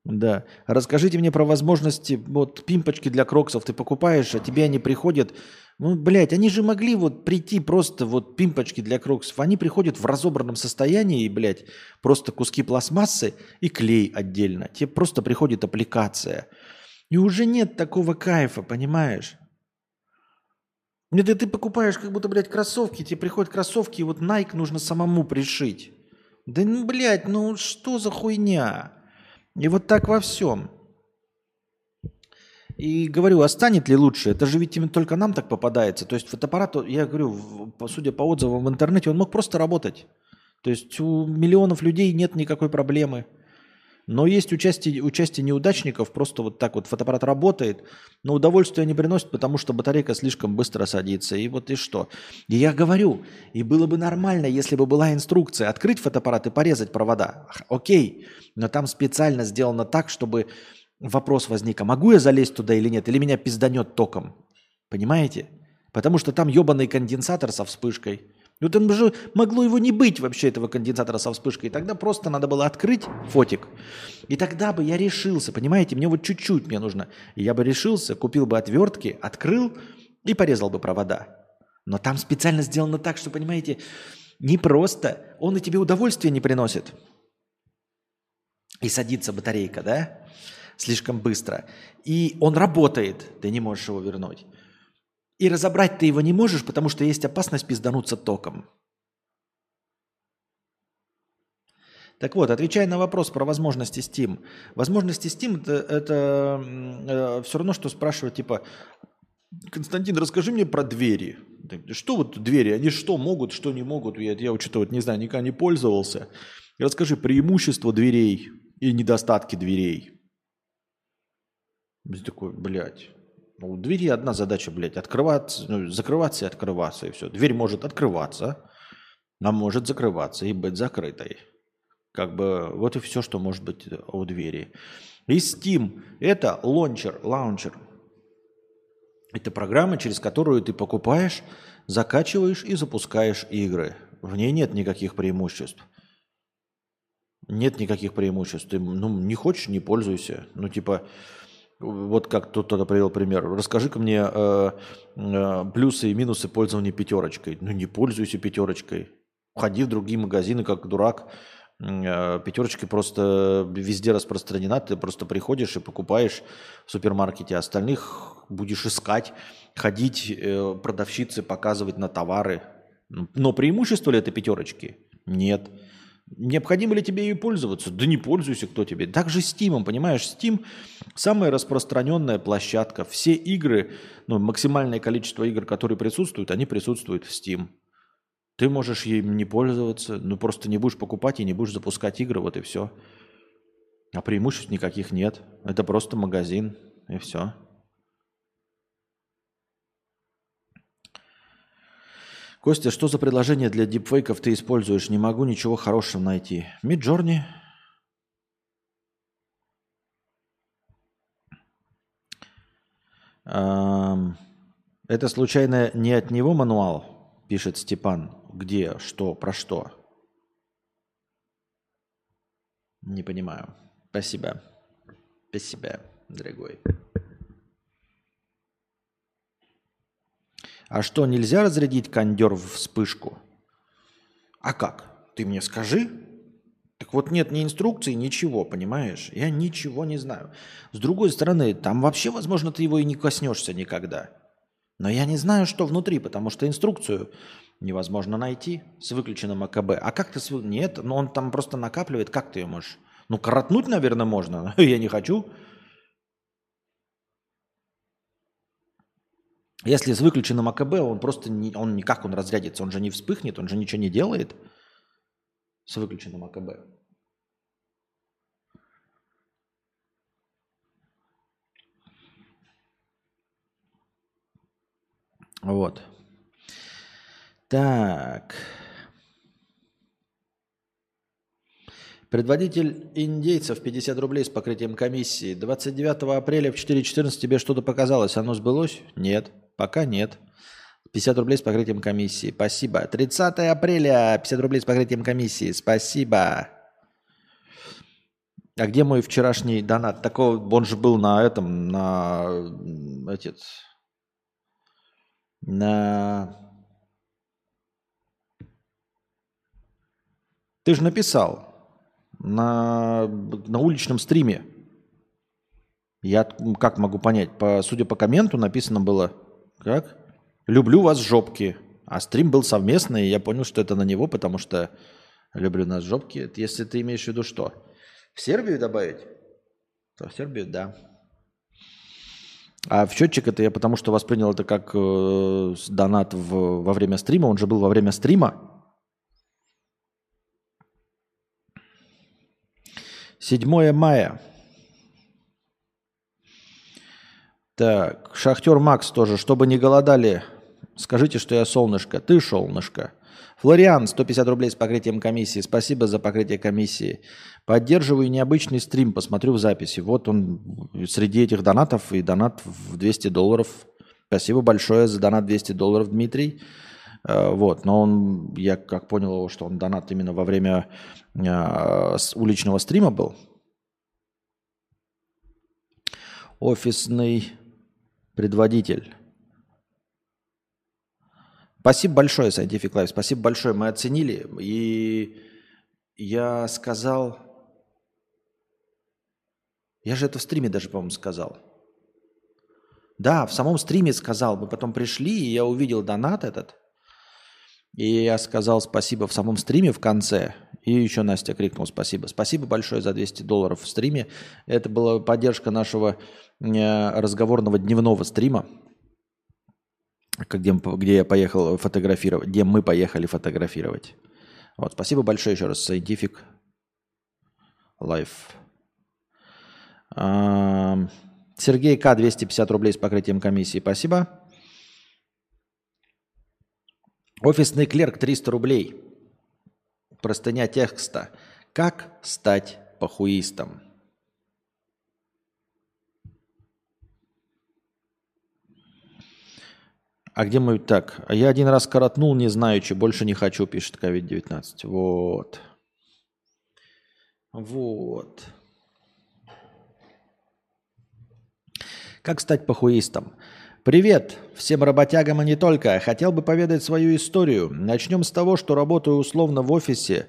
Да. Расскажите мне про возможности, вот пимпочки для кроксов ты покупаешь, а тебе они приходят, ну, блядь, они же могли вот прийти просто вот пимпочки для кроксов, они приходят в разобранном состоянии, блядь, просто куски пластмассы и клей отдельно. Тебе просто приходит аппликация. И уже нет такого кайфа, понимаешь? Это ты покупаешь как будто, блядь, кроссовки, тебе приходят кроссовки, и вот Nike нужно самому пришить. Да, ну, блядь, ну что за хуйня? И вот так во всем. И говорю, а станет ли лучше? Это же ведь именно только нам так попадается. То есть фотоаппарат, я говорю, судя по отзывам в интернете, он мог просто работать. То есть у миллионов людей нет никакой проблемы. Но есть участие, участие неудачников, просто вот так вот фотоаппарат работает, но удовольствие не приносит, потому что батарейка слишком быстро садится. И вот и что. И я говорю, и было бы нормально, если бы была инструкция открыть фотоаппарат и порезать провода. Окей, но там специально сделано так, чтобы вопрос возник, а могу я залезть туда или нет, или меня пизданет током. Понимаете? Потому что там ебаный конденсатор со вспышкой – ну там же могло его не быть вообще, этого конденсатора со вспышкой. И тогда просто надо было открыть фотик. И тогда бы я решился, понимаете, мне вот чуть-чуть мне нужно. И я бы решился, купил бы отвертки, открыл и порезал бы провода. Но там специально сделано так, что, понимаете, не просто, он и тебе удовольствие не приносит. И садится батарейка, да, слишком быстро. И он работает, ты не можешь его вернуть. И разобрать ты его не можешь, потому что есть опасность пиздануться током. Так вот, отвечая на вопрос про возможности Steam. Возможности Steam это, это э, все равно, что спрашивать, типа, Константин, расскажи мне про двери. Что вот двери, они что могут, что не могут? Я, я что-то вот не знаю, никогда не пользовался. Расскажи преимущества дверей и недостатки дверей. Такой, блядь. Ну, у двери одна задача, блядь, открываться, ну, закрываться и открываться, и все. Дверь может открываться, а может закрываться и быть закрытой. Как бы вот и все, что может быть у двери. И Steam – это лончер, лаунчер. Это программа, через которую ты покупаешь, закачиваешь и запускаешь игры. В ней нет никаких преимуществ. Нет никаких преимуществ. Ты ну, не хочешь, не пользуйся. Ну, типа, вот как кто-то привел пример. Расскажи-ка мне э, э, плюсы и минусы пользования пятерочкой. Ну, не пользуйся пятерочкой. Ходи в другие магазины, как дурак. Э, пятерочка просто везде распространена. Ты просто приходишь и покупаешь в супермаркете. Остальных будешь искать, ходить, э, продавщицы показывать на товары. Но преимущество ли это пятерочки? Нет. Необходимо ли тебе ей пользоваться? Да не пользуйся, кто тебе. Также Steam, понимаешь, Steam самая распространенная площадка. Все игры, ну, максимальное количество игр, которые присутствуют, они присутствуют в Steam. Ты можешь ей не пользоваться, ну просто не будешь покупать и не будешь запускать игры, вот и все. А преимуществ никаких нет. Это просто магазин, и все. Костя, что за предложение для дипфейков ты используешь? Не могу ничего хорошего найти. Миджорни. Это случайно не от него мануал, пишет Степан. Где, что, про что? Не понимаю. Спасибо. Спасибо, дорогой. А что, нельзя разрядить кондер в вспышку? А как? Ты мне скажи. Так вот нет ни инструкции, ничего, понимаешь? Я ничего не знаю. С другой стороны, там вообще, возможно, ты его и не коснешься никогда. Но я не знаю, что внутри, потому что инструкцию невозможно найти с выключенным АКБ. А как ты... Нет, но он там просто накапливает. Как ты ее можешь? Ну, коротнуть, наверное, можно. <laughs> Я не хочу. Если с выключенным АКБ, он просто не, он никак он разрядится, он же не вспыхнет, он же ничего не делает с выключенным АКБ. Вот. Так. Предводитель индейцев 50 рублей с покрытием комиссии. 29 апреля в 4.14 тебе что-то показалось. Оно сбылось? Нет. Пока нет. 50 рублей с покрытием комиссии. Спасибо. 30 апреля 50 рублей с покрытием комиссии. Спасибо. А где мой вчерашний донат? Такого, он же был на этом, на этот, на... Ты же написал на, на уличном стриме. Я как могу понять? По, судя по комменту написано было как? Люблю вас жопки. А стрим был совместный, и я понял, что это на него, потому что люблю нас жопки. Это если ты имеешь в виду что? В Сербию добавить? То в Сербию, да. А в счетчик это я потому что воспринял это как э, донат в, во время стрима. Он же был во время стрима. 7 мая. Так, Шахтер Макс тоже. Чтобы не голодали, скажите, что я солнышко. Ты солнышко. Флориан, 150 рублей с покрытием комиссии. Спасибо за покрытие комиссии. Поддерживаю необычный стрим, посмотрю в записи. Вот он среди этих донатов и донат в 200 долларов. Спасибо большое за донат 200 долларов, Дмитрий. Э, вот, но он, я как понял, что он донат именно во время э, уличного стрима был. Офисный предводитель. Спасибо большое, Scientific Life. Спасибо большое. Мы оценили. И я сказал... Я же это в стриме даже, по-моему, сказал. Да, в самом стриме сказал. Мы потом пришли, и я увидел донат этот. И я сказал спасибо в самом стриме в конце. И еще Настя крикнул спасибо. Спасибо большое за 200 долларов в стриме. Это была поддержка нашего э, разговорного дневного стрима, где, где я поехал фотографировать, где мы поехали фотографировать. Вот, спасибо большое еще раз, Scientific Life. Сергей К. 250 рублей с покрытием комиссии. Спасибо. Офисный клерк 300 рублей. Простыня текста. Как стать похуистом? А где мы так? А я один раз коротнул, не знаю, что больше не хочу, пишет COVID-19. Вот. Вот. Как стать похуистом? Привет всем работягам и не только. Хотел бы поведать свою историю. Начнем с того, что работаю условно в офисе.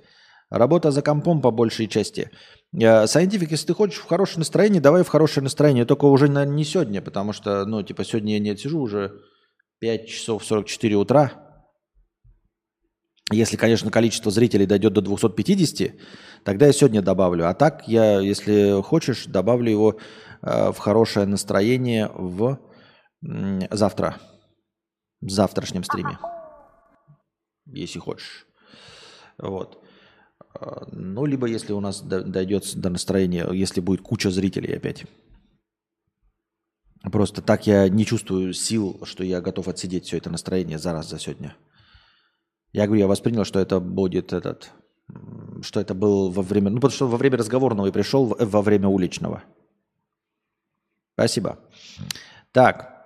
Работа за компом по большей части. Scientific, если ты хочешь в хорошее настроение, давай в хорошее настроение. Только уже наверное, не сегодня, потому что, ну, типа, сегодня я не сижу уже 5 часов 44 утра. Если, конечно, количество зрителей дойдет до 250, тогда я сегодня добавлю. А так, я, если хочешь, добавлю его э, в хорошее настроение в завтра, в завтрашнем стриме, если хочешь. Вот. А, ну, либо если у нас дойдет до настроения, если будет куча зрителей опять. Просто так я не чувствую сил, что я готов отсидеть все это настроение за раз за сегодня. Я говорю, я воспринял, что это будет этот, что это был во время, ну потому что во время разговорного и пришел во время уличного. Спасибо. Так,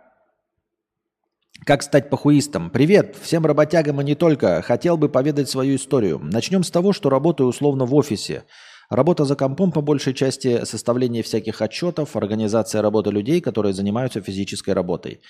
как стать похуистом? Привет всем работягам и не только. Хотел бы поведать свою историю. Начнем с того, что работаю условно в офисе. Работа за компом по большей части составление всяких отчетов, организация работы людей, которые занимаются физической работой.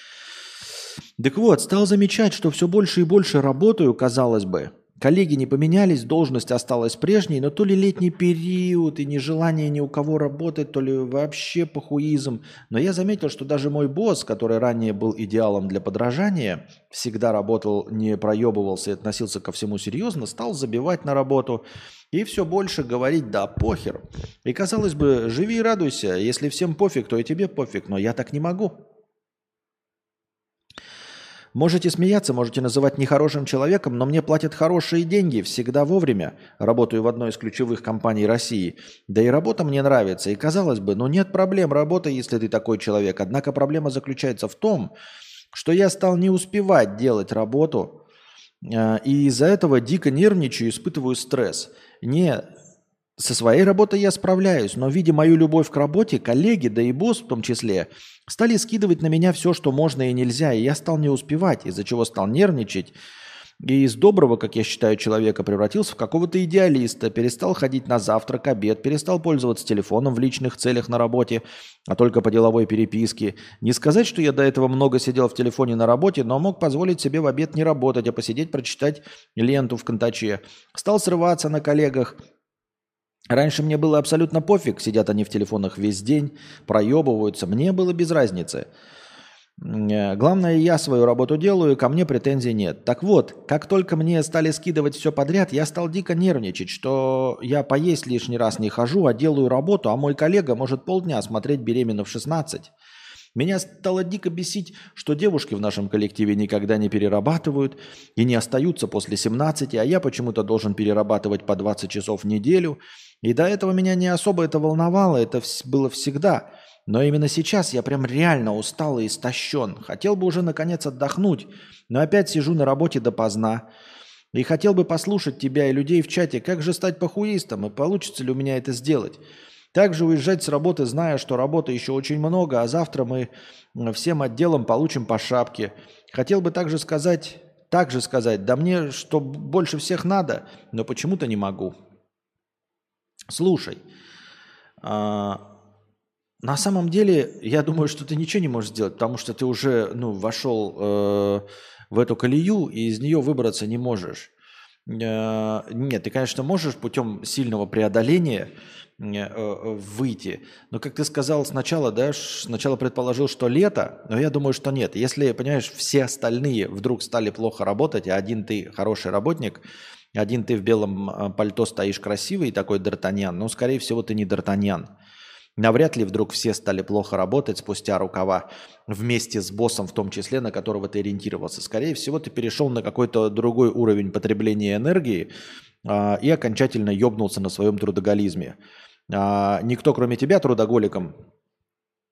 Так вот, стал замечать, что все больше и больше работаю, казалось бы, Коллеги не поменялись, должность осталась прежней, но то ли летний период и нежелание ни у кого работать, то ли вообще похуизм. Но я заметил, что даже мой босс, который ранее был идеалом для подражания, всегда работал, не проебывался и относился ко всему серьезно, стал забивать на работу и все больше говорить «да, похер». И казалось бы, живи и радуйся, если всем пофиг, то и тебе пофиг, но я так не могу. Можете смеяться, можете называть нехорошим человеком, но мне платят хорошие деньги, всегда вовремя. Работаю в одной из ключевых компаний России. Да и работа мне нравится. И казалось бы, ну нет проблем работы, если ты такой человек. Однако проблема заключается в том, что я стал не успевать делать работу, э, и из-за этого дико нервничаю, испытываю стресс. Не со своей работой я справляюсь, но видя мою любовь к работе, коллеги, да и босс в том числе, стали скидывать на меня все, что можно и нельзя, и я стал не успевать, из-за чего стал нервничать. И из доброго, как я считаю, человека превратился в какого-то идеалиста, перестал ходить на завтрак, обед, перестал пользоваться телефоном в личных целях на работе, а только по деловой переписке. Не сказать, что я до этого много сидел в телефоне на работе, но мог позволить себе в обед не работать, а посидеть, прочитать ленту в контаче. Стал срываться на коллегах, Раньше мне было абсолютно пофиг, сидят они в телефонах весь день, проебываются, мне было без разницы. Э, главное, я свою работу делаю, ко мне претензий нет. Так вот, как только мне стали скидывать все подряд, я стал дико нервничать, что я поесть лишний раз не хожу, а делаю работу, а мой коллега может полдня смотреть беременна в 16. Меня стало дико бесить, что девушки в нашем коллективе никогда не перерабатывают и не остаются после 17, а я почему-то должен перерабатывать по 20 часов в неделю – и до этого меня не особо это волновало, это было всегда. Но именно сейчас я прям реально устал и истощен. Хотел бы уже наконец отдохнуть, но опять сижу на работе допоздна. И хотел бы послушать тебя и людей в чате, как же стать похуистом, и получится ли у меня это сделать. Также уезжать с работы, зная, что работы еще очень много, а завтра мы всем отделом получим по шапке. Хотел бы также сказать, также сказать, да мне что больше всех надо, но почему-то не могу. Слушай, а, на самом деле, я думаю, что ты ничего не можешь сделать, потому что ты уже ну, вошел э, в эту колею и из нее выбраться не можешь. Э, нет, ты, конечно, можешь путем сильного преодоления э, э, выйти. Но, как ты сказал сначала, да, сначала предположил, что лето, но я думаю, что нет. Если, понимаешь, все остальные вдруг стали плохо работать, а один ты хороший работник – Один ты в белом э, пальто стоишь красивый, такой Д'Артаньян, но, скорее всего, ты не Д'Артаньян. Навряд ли вдруг все стали плохо работать спустя рукава вместе с боссом, в том числе, на которого ты ориентировался. Скорее всего, ты перешел на какой-то другой уровень потребления энергии а, и окончательно ёбнулся на своем трудоголизме. А, никто, кроме тебя, трудоголиком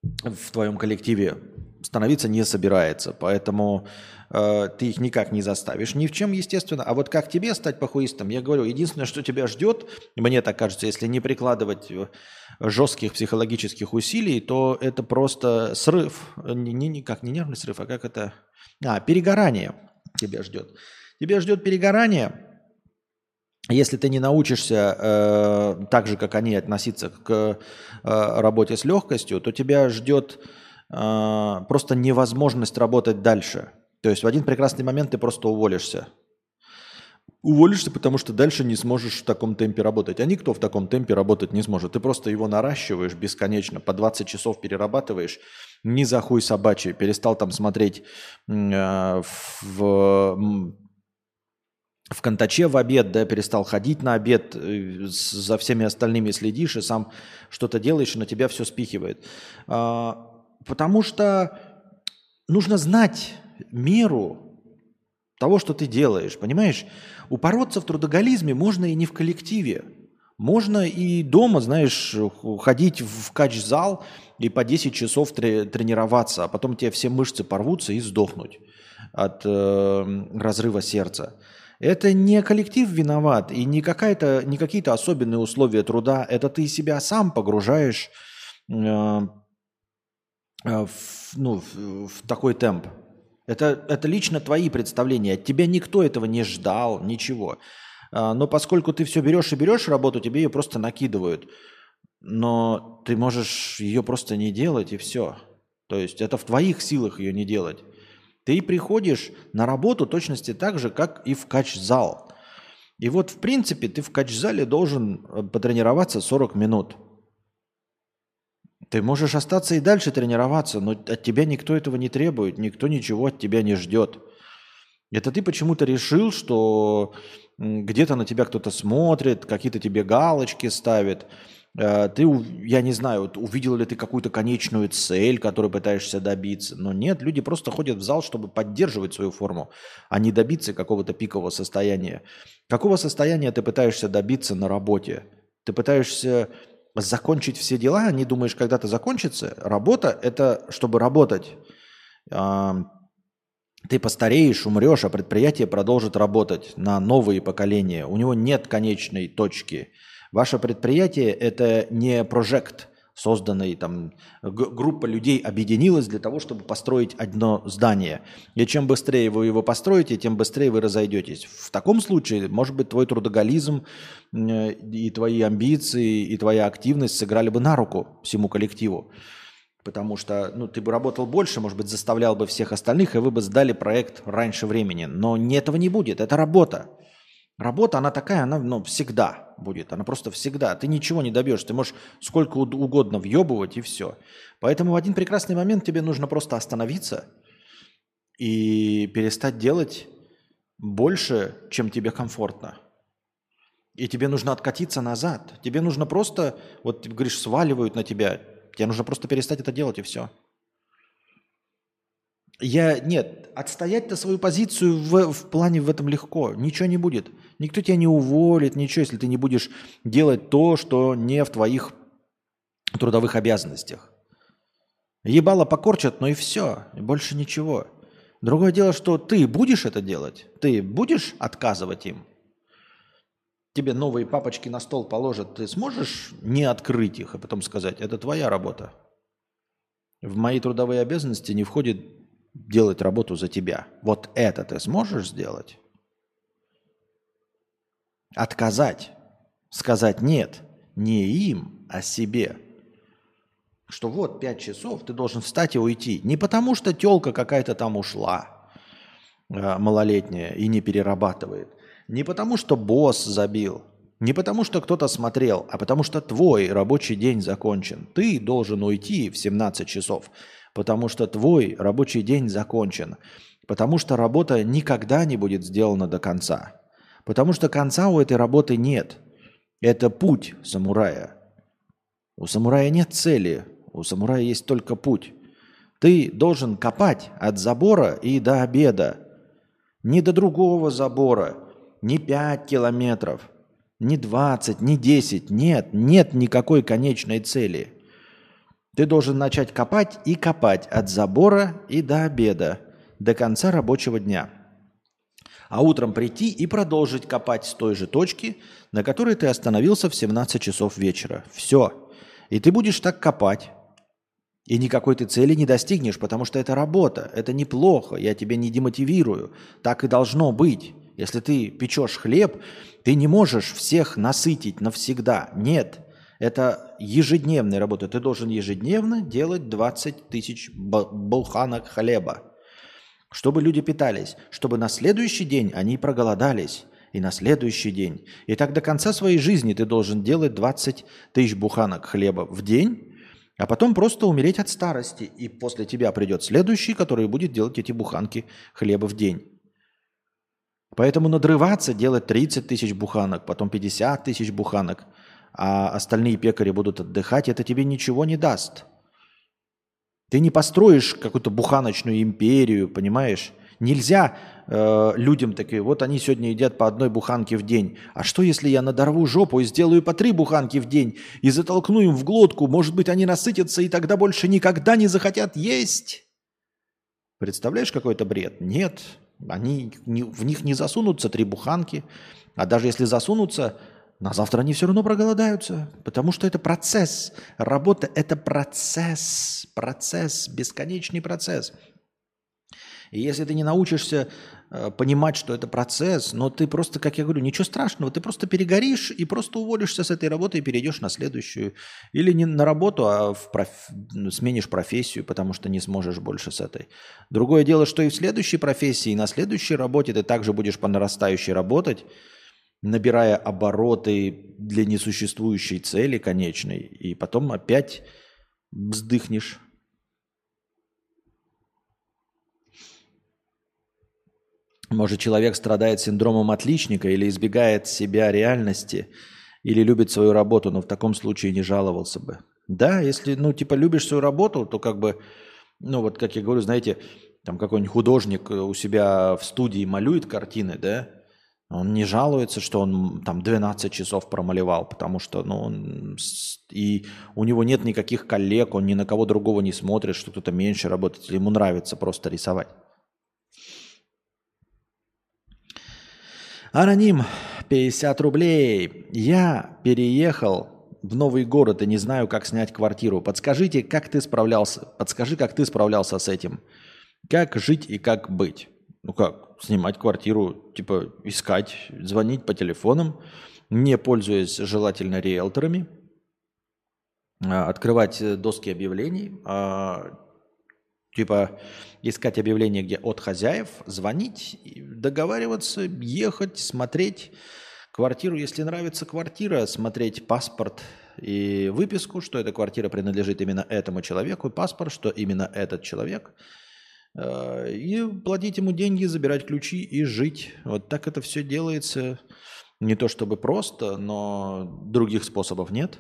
в твоем коллективе становиться не собирается. Поэтому э, ты их никак не заставишь ни в чем, естественно. А вот как тебе стать похуистом, я говорю, единственное, что тебя ждет, мне так кажется, если не прикладывать э, жестких психологических усилий, то это просто срыв. Не, не, не, как не нервный срыв, а как это... А, перегорание тебя ждет. Тебя ждет перегорание, если ты не научишься э, так же, как они, относиться к э, работе с легкостью, то тебя ждет э, просто невозможность работать дальше. То есть в один прекрасный момент ты просто уволишься. Уволишься, потому что дальше не сможешь в таком темпе работать. А никто в таком темпе работать не сможет. Ты просто его наращиваешь бесконечно, по 20 часов перерабатываешь, не за хуй собачий. Перестал там смотреть э, в в Контаче в обед, да, перестал ходить на обед, э, за всеми остальными следишь и сам что-то делаешь, и на тебя все спихивает. А, потому что нужно знать меру того, что ты делаешь, понимаешь? Упороться в трудоголизме можно и не в коллективе. Можно и дома, знаешь, ходить в кач-зал и по 10 часов тре- тренироваться, а потом тебе все мышцы порвутся и сдохнуть от э, разрыва сердца. Это не коллектив виноват и не, какая-то, не какие-то особенные условия труда. Это ты себя сам погружаешь э, э, в, ну, в, в такой темп. Это, это лично твои представления. От тебя никто этого не ждал, ничего. Э, но поскольку ты все берешь и берешь работу, тебе ее просто накидывают. Но ты можешь ее просто не делать и все. То есть это в твоих силах ее не делать. Ты приходишь на работу точности так же, как и в кач-зал. И вот, в принципе, ты в кач-зале должен э, потренироваться 40 минут. Ты можешь остаться и дальше тренироваться, но от тебя никто этого не требует, никто ничего от тебя не ждет. Это ты почему-то решил, что где-то на тебя кто-то смотрит, какие-то тебе галочки ставит – Э, ты, я не знаю, увидел ли ты какую-то конечную цель, которую пытаешься добиться. Но нет, люди просто ходят в зал, чтобы поддерживать свою форму, а не добиться какого-то пикового состояния. Какого состояния ты пытаешься добиться на работе? Ты пытаешься закончить все дела, не думаешь, когда то закончится. Работа – это чтобы работать. Ты постареешь, умрешь, а предприятие продолжит работать на новые поколения. У него нет конечной точки – Ваше предприятие – это не прожект, созданный там, группа людей объединилась для того, чтобы построить одно здание. И чем быстрее вы его построите, тем быстрее вы разойдетесь. В таком случае, может быть, твой трудоголизм и твои амбиции, и твоя активность сыграли бы на руку всему коллективу. Потому что ну, ты бы работал больше, может быть, заставлял бы всех остальных, и вы бы сдали проект раньше времени. Но этого не будет, это работа. Работа, она такая, она ну, всегда будет. Она просто всегда. Ты ничего не добьешь. Ты можешь сколько угодно въебывать и все. Поэтому в один прекрасный момент тебе нужно просто остановиться и перестать делать больше, чем тебе комфортно. И тебе нужно откатиться назад. Тебе нужно просто, вот ты говоришь, сваливают на тебя. Тебе нужно просто перестать это делать и все. Я, нет, отстоять-то свою позицию в, в плане в этом легко. Ничего не будет. Никто тебя не уволит, ничего, если ты не будешь делать то, что не в твоих трудовых обязанностях. Ебало покорчат, но и все, и больше ничего. Другое дело, что ты будешь это делать, ты будешь отказывать им. Тебе новые папочки на стол положат, ты сможешь не открыть их, а потом сказать, это твоя работа. В мои трудовые обязанности не входит делать работу за тебя. Вот это ты сможешь сделать? Отказать, сказать нет, не им, а себе. Что вот пять часов ты должен встать и уйти. Не потому что телка какая-то там ушла, э, малолетняя, и не перерабатывает. Не потому что босс забил. Не потому что кто-то смотрел, а потому что твой рабочий день закончен. Ты должен уйти в 17 часов потому что твой рабочий день закончен, потому что работа никогда не будет сделана до конца, Потому что конца у этой работы нет. Это путь самурая. У самурая нет цели, у самурая есть только путь. Ты должен копать от забора и до обеда. Не до другого забора, не 5 километров, не 20, не 10. Нет, нет никакой конечной цели. Ты должен начать копать и копать от забора и до обеда, до конца рабочего дня. А утром прийти и продолжить копать с той же точки, на которой ты остановился в 17 часов вечера. Все. И ты будешь так копать, и никакой ты цели не достигнешь, потому что это работа, это неплохо, я тебя не демотивирую. Так и должно быть. Если ты печешь хлеб, ты не можешь всех насытить навсегда. Нет, это ежедневная работа. Ты должен ежедневно делать 20 тысяч булханок хлеба, чтобы люди питались, чтобы на следующий день они проголодались и на следующий день. И так до конца своей жизни ты должен делать 20 тысяч буханок хлеба в день, а потом просто умереть от старости. И после тебя придет следующий, который будет делать эти буханки хлеба в день. Поэтому надрываться, делать 30 тысяч буханок, потом 50 тысяч буханок, а остальные пекари будут отдыхать, это тебе ничего не даст. Ты не построишь какую-то буханочную империю, понимаешь? Нельзя э, людям такие, вот они сегодня едят по одной буханке в день. А что, если я надорву жопу и сделаю по три буханки в день и затолкну им в глотку? Может быть, они насытятся и тогда больше никогда не захотят есть? Представляешь, какой это бред? Нет, они не, в них не засунутся три буханки. А даже если засунутся, на завтра они все равно проголодаются, потому что это процесс. Работа – это процесс, процесс, бесконечный процесс – и если ты не научишься э, понимать, что это процесс, но ты просто, как я говорю, ничего страшного, ты просто перегоришь и просто уволишься с этой работы и перейдешь на следующую. Или не на работу, а в проф... сменишь профессию, потому что не сможешь больше с этой. Другое дело, что и в следующей профессии, и на следующей работе ты также будешь по нарастающей работать, набирая обороты для несуществующей цели конечной, и потом опять вздыхнешь Может, человек страдает синдромом отличника или избегает себя реальности, или любит свою работу, но в таком случае не жаловался бы. Да, если, ну, типа, любишь свою работу, то как бы, ну, вот как я говорю, знаете, там какой-нибудь художник у себя в студии малюет картины, да, он не жалуется, что он там 12 часов промалевал, потому что, ну, он, и у него нет никаких коллег, он ни на кого другого не смотрит, что кто-то меньше работает, ему нравится просто рисовать. Аноним, 50 рублей. Я переехал в новый город и не знаю, как снять квартиру. Подскажите, как ты справлялся? Подскажи, как ты справлялся с этим? Как жить и как быть? Ну как, снимать квартиру, типа искать, звонить по телефонам, не пользуясь желательно риэлторами, а, открывать доски объявлений, а, Типа искать объявление, где от хозяев, звонить, договариваться, ехать, смотреть квартиру. Если нравится квартира, смотреть паспорт и выписку, что эта квартира принадлежит именно этому человеку, паспорт, что именно этот человек. Э, и платить ему деньги, забирать ключи и жить. Вот так это все делается. Не то чтобы просто, но других способов нет.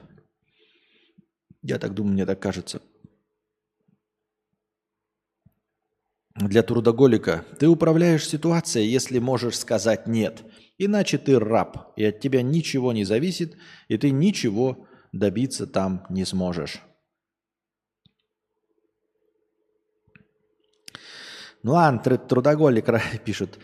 Я так думаю, мне так кажется. для трудоголика. Ты управляешь ситуацией, если можешь сказать «нет». Иначе ты раб, и от тебя ничего не зависит, и ты ничего добиться там не сможешь. Ну ладно, трудоголик <laughs> пишут.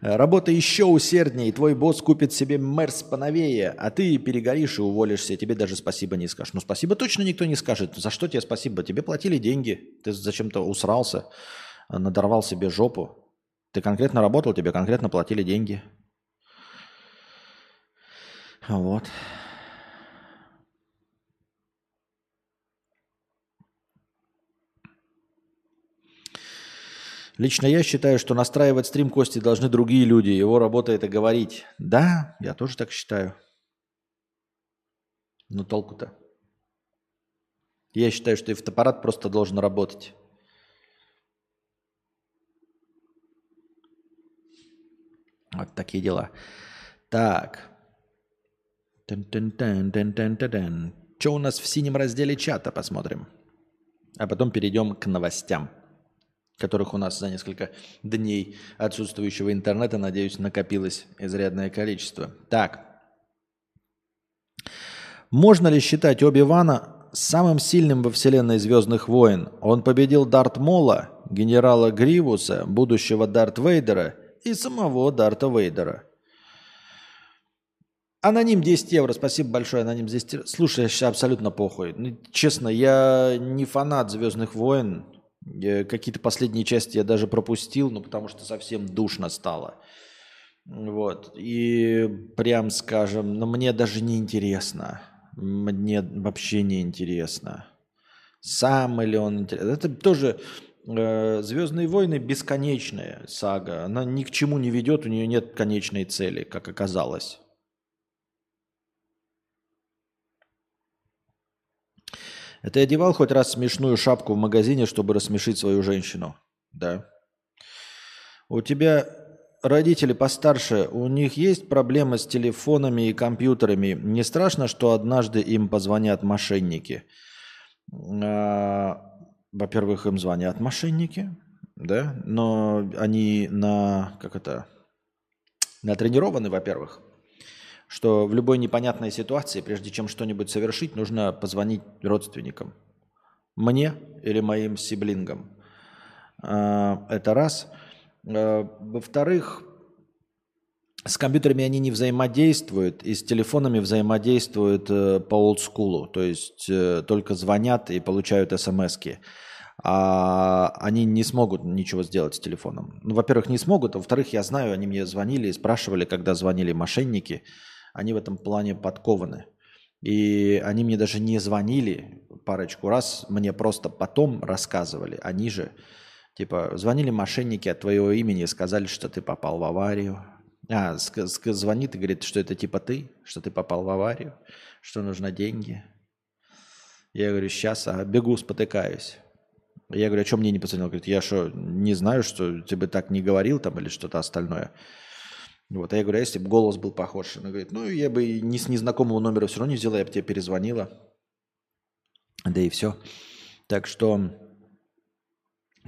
Работа еще усерднее, и твой босс купит себе мерс поновее, а ты перегоришь и уволишься, тебе даже спасибо не скажешь. Ну спасибо точно никто не скажет. За что тебе спасибо? Тебе платили деньги, ты зачем-то усрался надорвал себе жопу. Ты конкретно работал, тебе конкретно платили деньги. Вот. Лично я считаю, что настраивать стрим Кости должны другие люди. Его работа это говорить. Да, я тоже так считаю. Но толку-то? Я считаю, что и фотоаппарат просто должен работать. Вот такие дела. Так. Что у нас в синем разделе чата, посмотрим. А потом перейдем к новостям, которых у нас за несколько дней отсутствующего интернета, надеюсь, накопилось изрядное количество. Так. Можно ли считать Оби-Вана самым сильным во вселенной Звездных войн? Он победил Дарт Мола, генерала Гривуса, будущего Дарт Вейдера и самого Дарта Вейдера. Аноним 10 евро, спасибо большое, аноним 10 евро. Слушай, я сейчас абсолютно похуй. Ну, честно, я не фанат Звездных войн. Какие-то последние части я даже пропустил, ну потому что совсем душно стало. Вот. И прям скажем, ну мне даже не интересно. Мне вообще не интересно. Сам ли он интересен. Это тоже э, Звездные войны бесконечная сага. Она ни к чему не ведет, у нее нет конечной цели, как оказалось. Это я одевал хоть раз смешную шапку в магазине, чтобы рассмешить свою женщину? Да. У тебя родители постарше, у них есть проблемы с телефонами и компьютерами. Не страшно, что однажды им позвонят мошенники? А, во-первых, им звонят мошенники, да, но они на, как это, натренированы, во-первых что в любой непонятной ситуации, прежде чем что-нибудь совершить, нужно позвонить родственникам. Мне или моим сиблингам. А, это раз. А, во-вторых, с компьютерами они не взаимодействуют, и с телефонами взаимодействуют э, по олдскулу, то есть э, только звонят и получают смс -ки. А они не смогут ничего сделать с телефоном. Ну, во-первых, не смогут, а во-вторых, я знаю, они мне звонили и спрашивали, когда звонили мошенники – они в этом плане подкованы. И они мне даже не звонили парочку раз, мне просто потом рассказывали. Они же, типа, звонили мошенники от твоего имени, сказали, что ты попал в аварию. А, звонит и говорит, что это типа ты, что ты попал в аварию, что нужно деньги. Я говорю, сейчас, а бегу, спотыкаюсь. Я говорю, а что мне не позвонил? Говорит, я что, не знаю, что тебе так не говорил там или что-то остальное. Вот, а я говорю, а если бы голос был похож? Она говорит, ну, я бы не с незнакомого номера все равно не взяла, я бы тебе перезвонила. Да и все. Так что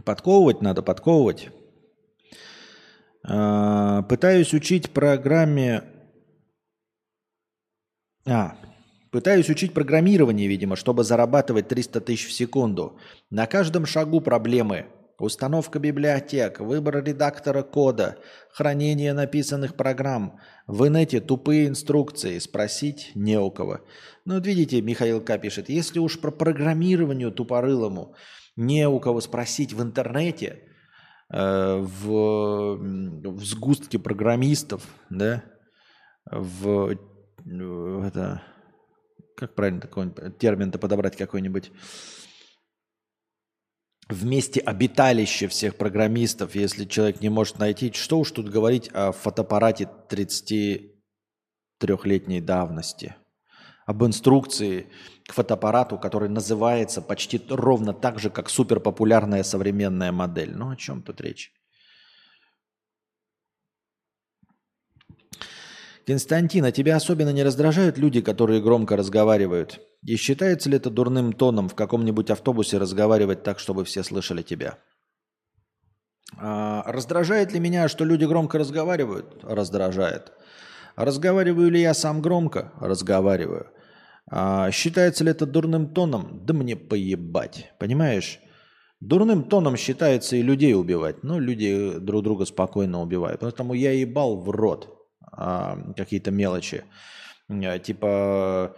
подковывать надо, подковывать. А, пытаюсь учить программе... А, пытаюсь учить программирование, видимо, чтобы зарабатывать 300 тысяч в секунду. На каждом шагу проблемы. Установка библиотек, выбор редактора кода, хранение написанных программ. В инете тупые инструкции, спросить не у кого. Ну вот видите, Михаил К. пишет, если уж про программирование тупорылому не у кого спросить в интернете, э, в, в сгустке программистов, да, в, в это, как правильно такой термин-то подобрать какой-нибудь, в месте обиталища всех программистов, если человек не может найти, что уж тут говорить о фотоаппарате 33-летней давности, об инструкции к фотоаппарату, который называется почти ровно так же, как суперпопулярная современная модель. Ну, о чем тут речь? Константин, а тебя особенно не раздражают люди, которые громко разговаривают? И считается ли это дурным тоном в каком-нибудь автобусе разговаривать так, чтобы все слышали тебя? А, раздражает ли меня, что люди громко разговаривают? Раздражает. Разговариваю ли я сам громко? Разговариваю. А, считается ли это дурным тоном? Да мне поебать. Понимаешь? Дурным тоном считается и людей убивать. Ну, люди друг друга спокойно убивают. Поэтому я ебал в рот а, какие-то мелочи. Типа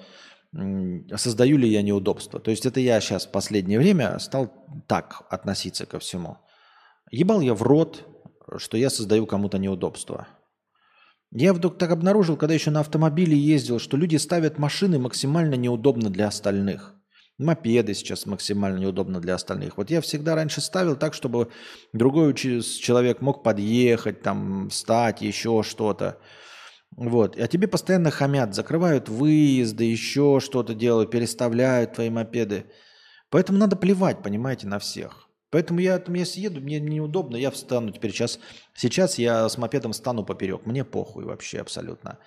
создаю ли я неудобства. То есть это я сейчас в последнее время стал так относиться ко всему. Ебал я в рот, что я создаю кому-то неудобства. Я вдруг так обнаружил, когда еще на автомобиле ездил, что люди ставят машины максимально неудобно для остальных. Мопеды сейчас максимально неудобно для остальных. Вот я всегда раньше ставил так, чтобы другой человек мог подъехать, там, встать, еще что-то. Вот. А тебе постоянно хамят, закрывают выезды, еще что-то делают, переставляют твои мопеды. Поэтому надо плевать, понимаете, на всех. Поэтому я там, если еду, мне неудобно, я встану теперь сейчас. Сейчас я с мопедом стану поперек. Мне похуй вообще абсолютно.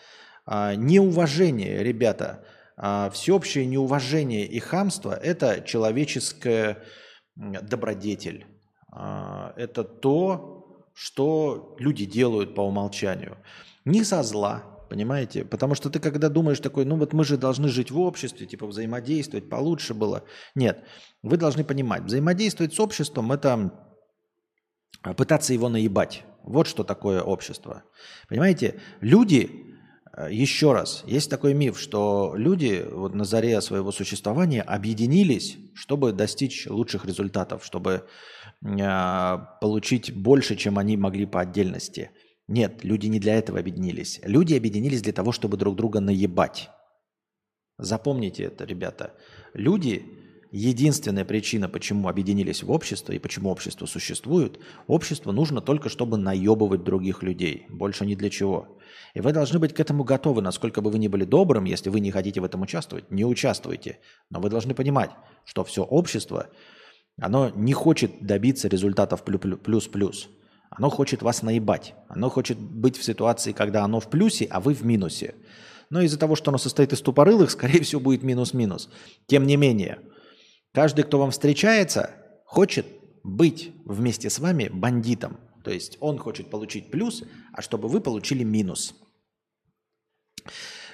А, неуважение, ребята, а, всеобщее неуважение и хамство – это человеческая добродетель. А, это то, что люди делают по умолчанию. Не со зла, понимаете? Потому что ты когда думаешь такой, ну вот мы же должны жить в обществе, типа взаимодействовать, получше было. Нет, вы должны понимать, взаимодействовать с обществом – это пытаться его наебать. Вот что такое общество. Понимаете, люди Э, еще раз, есть такой миф, что люди вот на заре своего существования объединились, чтобы достичь лучших результатов, чтобы э, получить больше, чем они могли по отдельности. Нет, люди не для этого объединились. Люди объединились для того, чтобы друг друга наебать. Запомните это, ребята. Люди, единственная причина, почему объединились в общество и почему общество существует, общество нужно только, чтобы наебывать других людей. Больше ни для чего. И вы должны быть к этому готовы, насколько бы вы ни были добрым, если вы не хотите в этом участвовать, не участвуйте. Но вы должны понимать, что все общество, оно не хочет добиться результатов плюс-плюс. Оно хочет вас наебать. Оно хочет быть в ситуации, когда оно в плюсе, а вы в минусе. Но из-за того, что оно состоит из тупорылых, <laughs> скорее всего, будет минус-минус. Тем не менее, каждый, кто вам встречается, хочет быть вместе с вами бандитом. То есть он хочет получить плюс, а чтобы вы получили минус.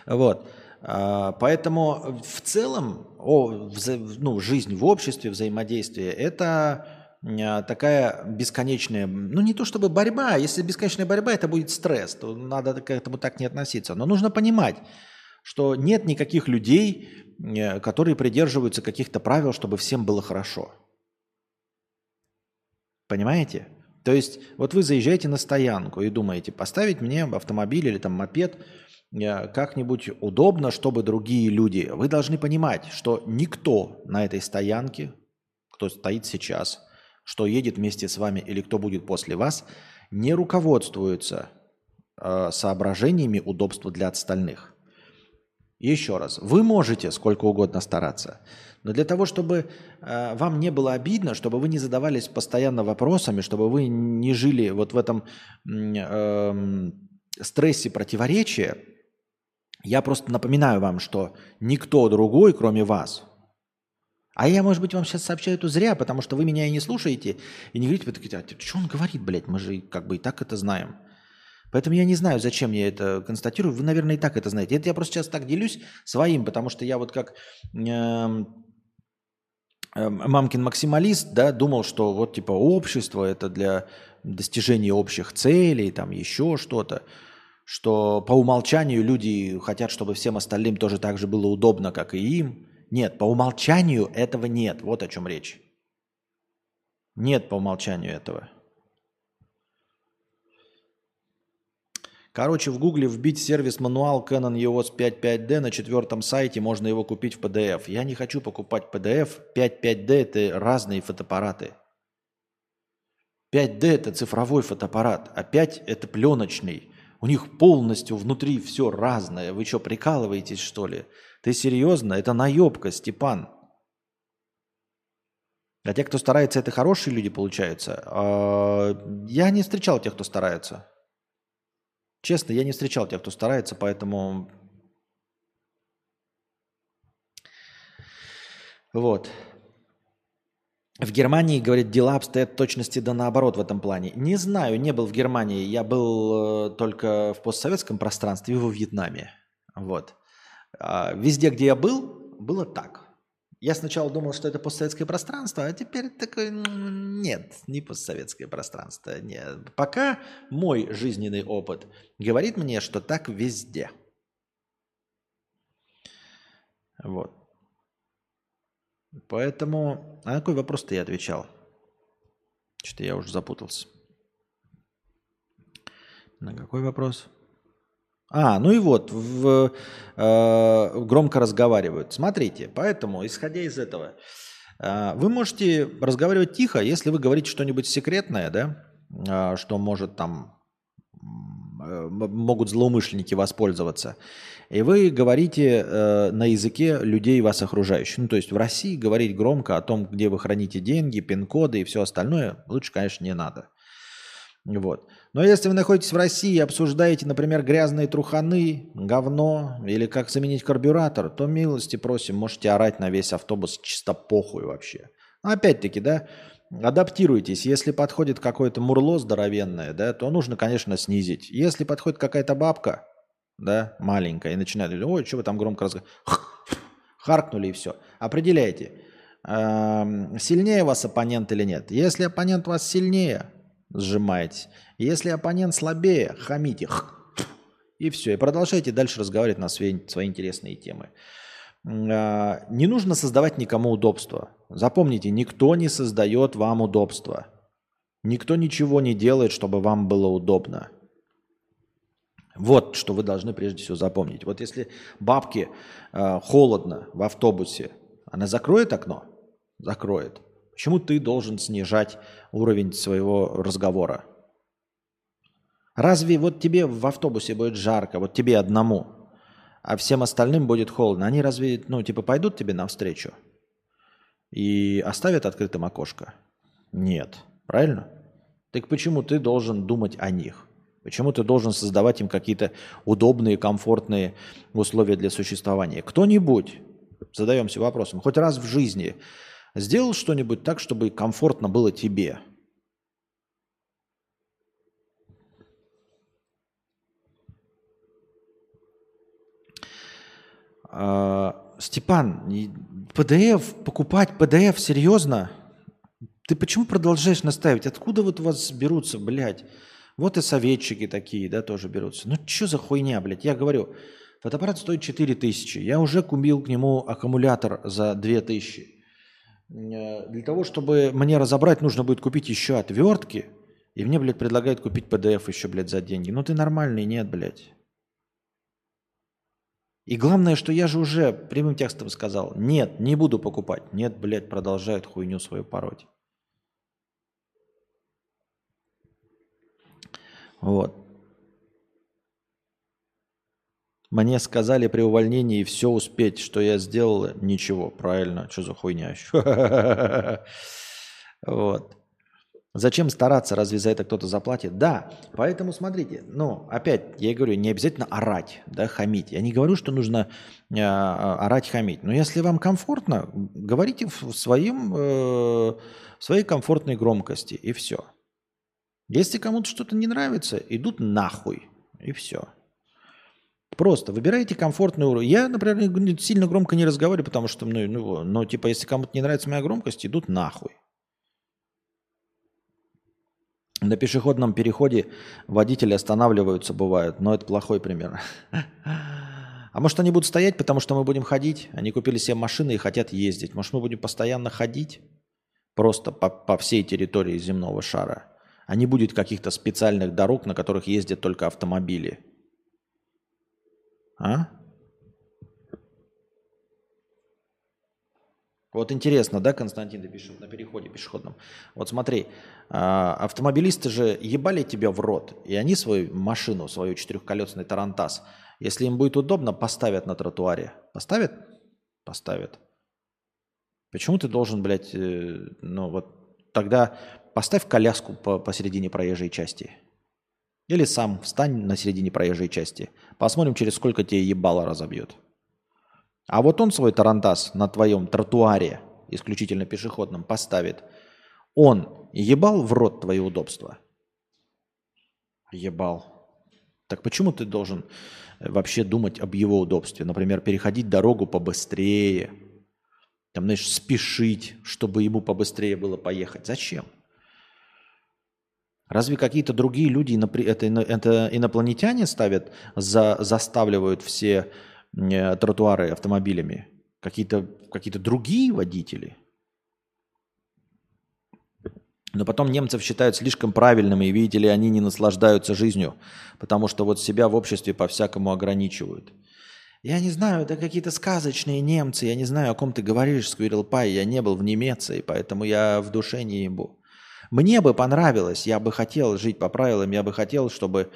Вот. А, поэтому в целом о, ну, жизнь в обществе, взаимодействие – это такая бесконечная, ну не то чтобы борьба, если бесконечная борьба, это будет стресс, то надо к этому так не относиться. Но нужно понимать, что нет никаких людей, э, которые придерживаются каких-то правил, чтобы всем было хорошо. Понимаете? То есть вот вы заезжаете на стоянку и думаете, поставить мне автомобиль или там мопед э, как-нибудь удобно, чтобы другие люди... Вы должны понимать, что никто на этой стоянке, кто стоит сейчас, что едет вместе с вами или кто будет после вас, не руководствуется э, соображениями удобства для остальных. Еще раз, вы можете сколько угодно стараться, но для того, чтобы э, вам не было обидно, чтобы вы не задавались постоянно вопросами, чтобы вы не жили вот в этом э, стрессе противоречия, я просто напоминаю вам, что никто другой, кроме вас, а я, может быть, вам сейчас сообщаю это зря, потому что вы меня и не слушаете, и не говорите, вы такие, а что он говорит, блядь, мы же как бы и так это знаем. Поэтому я не знаю, зачем я это констатирую. Вы, наверное, и так это знаете. Это я просто сейчас так делюсь своим, потому что я вот как э, э, мамкин максималист, да, думал, что вот типа общество это для достижения общих целей, там еще что-то, что по умолчанию люди хотят, чтобы всем остальным тоже так же было удобно, как и им. Нет, по умолчанию этого нет. Вот о чем речь. Нет по умолчанию этого. Короче, в гугле вбить сервис-мануал Canon EOS 5.5D на четвертом сайте, можно его купить в PDF. Я не хочу покупать PDF. 5.5D – это разные фотоаппараты. 5D – это цифровой фотоаппарат, а 5 – это пленочный. У них полностью внутри все разное. Вы что, прикалываетесь, что ли? Ты серьезно? Это наебка, Степан. А те, кто старается, это хорошие люди, получаются. А, я не встречал тех, кто старается. Честно, я не встречал тех, кто старается, поэтому... Вот. В Германии, говорит, дела обстоят точности да наоборот в этом плане. Не знаю, не был в Германии. Я был э, только в постсоветском пространстве и во Вьетнаме. Вот. А везде, где я был, было так. Я сначала думал, что это постсоветское пространство, а теперь такой, нет, не постсоветское пространство. Нет. Пока мой жизненный опыт говорит мне, что так везде. Вот. Поэтому, а на какой вопрос-то я отвечал? Что-то я уже запутался. На какой вопрос? А, ну и вот, в, э, громко разговаривают. Смотрите, поэтому, исходя из этого, э, вы можете разговаривать тихо, если вы говорите что-нибудь секретное, да, э, что может там могут злоумышленники воспользоваться. И вы говорите э, на языке людей вас окружающих. Ну, то есть в России говорить громко о том, где вы храните деньги, пин-коды и все остальное, лучше, конечно, не надо. Вот. Но если вы находитесь в России и обсуждаете, например, грязные труханы, говно или как заменить карбюратор, то милости просим, можете орать на весь автобус чисто похуй вообще. Опять-таки, да, адаптируйтесь. Если подходит какое-то мурло здоровенное, да, то нужно, конечно, снизить. Если подходит какая-то бабка, да, маленькая, и начинает ой, что вы там громко разговариваете, <laughs> харкнули и все. Определяйте, сильнее вас оппонент или нет. Если оппонент вас сильнее, сжимаетесь. Если оппонент слабее, хамите. И все. И продолжайте дальше разговаривать на свои, свои интересные темы. А, не нужно создавать никому удобства. Запомните, никто не создает вам удобства. Никто ничего не делает, чтобы вам было удобно. Вот что вы должны прежде всего запомнить. Вот если бабке э, холодно в автобусе, она закроет окно? Закроет. Почему ты должен снижать уровень своего разговора? Разве вот тебе в автобусе будет жарко, вот тебе одному, а всем остальным будет холодно? Они разве, ну, типа, пойдут тебе навстречу и оставят открытым окошко? Нет. Правильно? Так почему ты должен думать о них? Почему ты должен создавать им какие-то удобные, комфортные условия для существования? Кто-нибудь, задаемся вопросом, хоть раз в жизни сделал что-нибудь так, чтобы комфортно было тебе? А, Степан, PDF, покупать PDF, серьезно? Ты почему продолжаешь настаивать? Откуда вот у вас берутся, блядь? Вот и советчики такие, да, тоже берутся. Ну, что за хуйня, блядь? Я говорю, фотоаппарат стоит 4 тысячи. Я уже купил к нему аккумулятор за 2 тысячи. Э, для того, чтобы мне разобрать, нужно будет купить еще отвертки. И мне, блядь, предлагают купить PDF еще, блядь, за деньги. Ну, ты нормальный, нет, блядь. И главное, что я же уже прямым текстом сказал, нет, не буду покупать. Нет, блядь, продолжают хуйню свою пороть. Вот. Мне сказали при увольнении все успеть, что я сделал, ничего. Правильно, что за хуйня еще? <laughs> Вот. Зачем стараться, разве за это кто-то заплатит? Да, поэтому смотрите, ну, опять, я говорю, не обязательно орать, да, хамить. Я не говорю, что нужно э, орать, хамить. Но если вам комфортно, говорите в, своем, э, в своей комфортной громкости, и все. Если кому-то что-то не нравится, идут нахуй. И все. Просто выбирайте комфортный уровень. Я, например, сильно громко не разговариваю, потому что, ну, ну, но типа, если кому-то не нравится моя громкость, идут нахуй. На пешеходном переходе водители останавливаются, бывают, но это плохой пример. <laughs> А может, они будут стоять, потому что мы будем ходить? Они купили себе машины и хотят ездить. Может, мы будем постоянно ходить? Просто по, по всей территории земного шара а не будет каких-то специальных дорог, на которых ездят только автомобили. А? Вот интересно, да, Константин, ты пишет на переходе пешеходном. Вот смотри, а, автомобилисты же ебали тебя в рот, и они свою машину, свою четырехколесный Тарантас, если им будет удобно, поставят на тротуаре. Поставят? Поставят. Почему ты должен, блядь, э, ну вот тогда Поставь коляску по посередине проезжей части. Или сам встань на середине проезжей части. Посмотрим, через сколько тебе ебало разобьет. А вот он свой тарантас на твоем тротуаре, исключительно пешеходном, поставит. Он ебал в рот твои удобства? Ебал. Так почему ты должен э, вообще думать об его удобстве? Например, переходить дорогу побыстрее, там, знаешь, спешить, чтобы ему побыстрее было поехать. Зачем? Разве какие-то другие люди, это, это инопланетяне ставят, за, заставливают все э, тротуары автомобилями? Какие-то какие другие водители? Но потом немцев считают слишком правильными, и видите ли, они не наслаждаются жизнью, потому что вот себя в обществе по-всякому ограничивают. Я не знаю, это какие-то сказочные немцы, я не знаю, о ком ты говоришь, Сквирл Пай, я не был в Немеции, поэтому я в душе не ебу. Мне бы понравилось, я бы хотел жить по правилам, я бы хотел, чтобы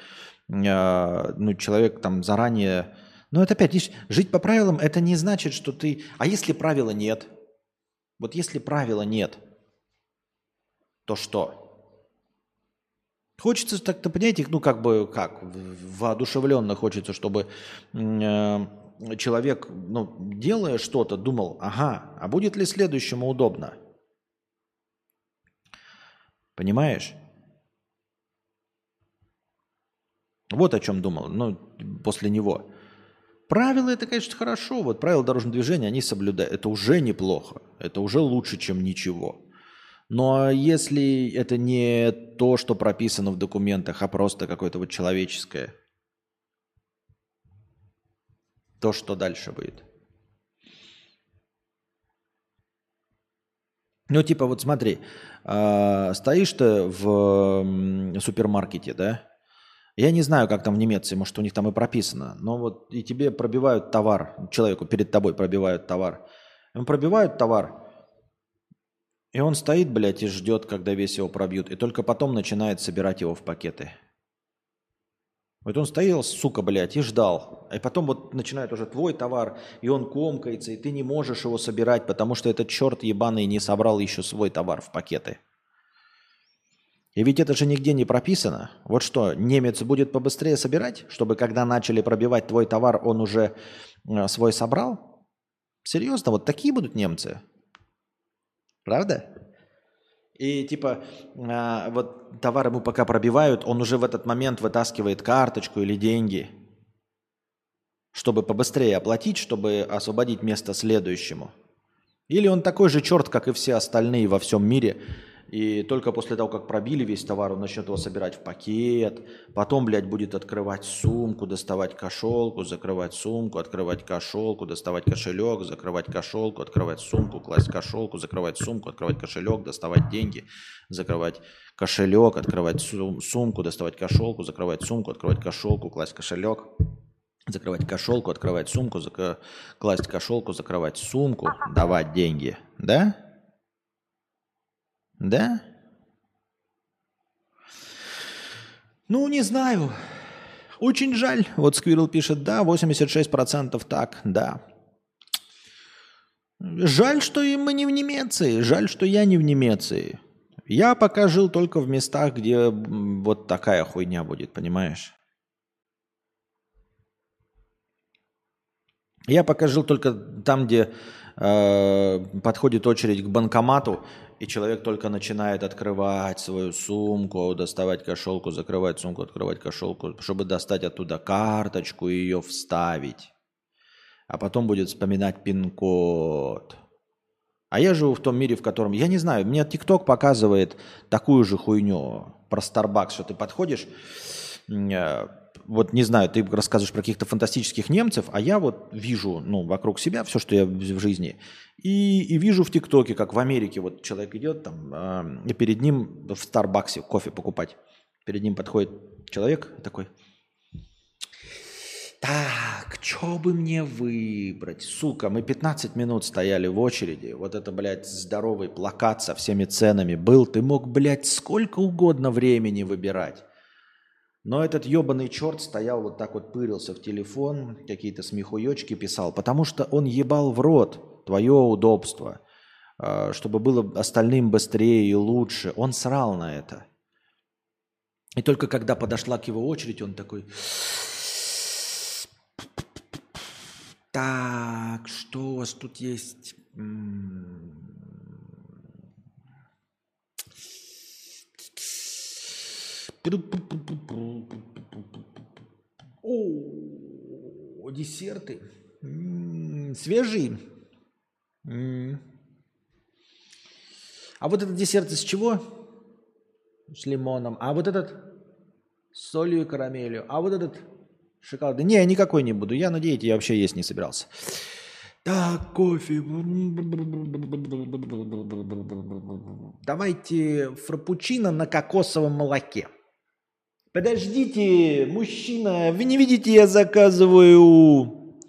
э, ну, человек там заранее... Но это опять, видишь, жить по правилам, это не значит, что ты... А если правила нет? Вот если правила нет, то что? Хочется так-то, понимаете, ну как бы, как, воодушевленно хочется, чтобы э, человек, ну, делая что-то, думал, ага, а будет ли следующему удобно? Понимаешь? Вот о чем думал, ну, после него. Правила это, конечно, хорошо. Вот правила дорожного движения, они соблюдают. Это уже неплохо. Это уже лучше, чем ничего. Но если это не то, что прописано в документах, а просто какое-то вот человеческое, то что дальше будет? Ну, типа, вот смотри, э, стоишь ты в супермаркете, да? Я не знаю, как там в Немеции, может, у них там и прописано, но вот и тебе пробивают товар, человеку перед тобой пробивают товар. Им пробивают товар, и он стоит, блядь, и ждет, когда весь его пробьют, и только потом начинает собирать его в пакеты. Вот он стоял, сука, блядь, и ждал. И потом вот начинает уже твой товар, и он комкается, и ты не можешь его собирать, потому что этот черт ебаный не собрал еще свой товар в пакеты. И ведь это же нигде не прописано. Вот что, немец будет побыстрее собирать, чтобы когда начали пробивать твой товар, он уже э, свой собрал? Серьезно, вот такие будут немцы? Правда? И типа э, вот товар ему пока пробивают, он уже в этот момент вытаскивает карточку или деньги, чтобы побыстрее оплатить, чтобы освободить место следующему. Или он такой же черт, как и все остальные во всем мире, и только после того, как пробили весь товар, он начнет его собирать в пакет. Потом, блядь, будет открывать сумку, доставать кошелку, закрывать сумку, открывать кошелку, доставать кошелек, закрывать кошелку, открывать сумку, класть кошелку, закрывать сумку, открывать кошелек, доставать деньги, закрывать кошелек, открывать сумку, доставать кошелку, закрывать сумку, открывать кошелку, класть кошелек, закрывать кошелку, открывать сумку, зак... класть кошелку, закрывать сумку, давать деньги. Да? Да? Ну, не знаю. Очень жаль. Вот Сквирл пишет, да, 86% так, да. Жаль, что и мы не в Немеции. Жаль, что я не в Немеции. Я пока жил только в местах, где вот такая хуйня будет, понимаешь? Я пока жил только там, где э, подходит очередь к банкомату, и человек только начинает открывать свою сумку, доставать кошелку, закрывать сумку, открывать кошелку, чтобы достать оттуда карточку и ее вставить. А потом будет вспоминать пин-код. А я живу в том мире, в котором, я не знаю, мне ТикТок показывает такую же хуйню про Starbucks, что ты подходишь, э, вот не знаю, ты рассказываешь про каких-то фантастических немцев, а я вот вижу, ну, вокруг себя все, что я в жизни, и, и вижу в ТикТоке, как в Америке вот человек идет там, э, и перед ним в Старбаксе кофе покупать, перед ним подходит человек такой, так, что бы мне выбрать? Сука, мы 15 минут стояли в очереди. Вот это, блядь, здоровый плакат со всеми ценами был. Ты мог, блядь, сколько угодно времени выбирать. Но этот ебаный черт стоял вот так вот, пырился в телефон, какие-то смехуечки писал, потому что он ебал в рот твое удобство, а, чтобы было остальным быстрее и лучше. Он срал на это. И только когда подошла к его очередь, он такой... Так, что у вас тут есть? О, десерты. свежие. А вот этот десерт из чего? С лимоном. А вот этот с солью и карамелью. А вот этот шоколад. Не, никакой не буду. Я, надеюсь, я вообще есть не собирался. Так, кофе. Давайте фрапучино на кокосовом молоке. Подождите, мужчина, вы не видите, я заказываю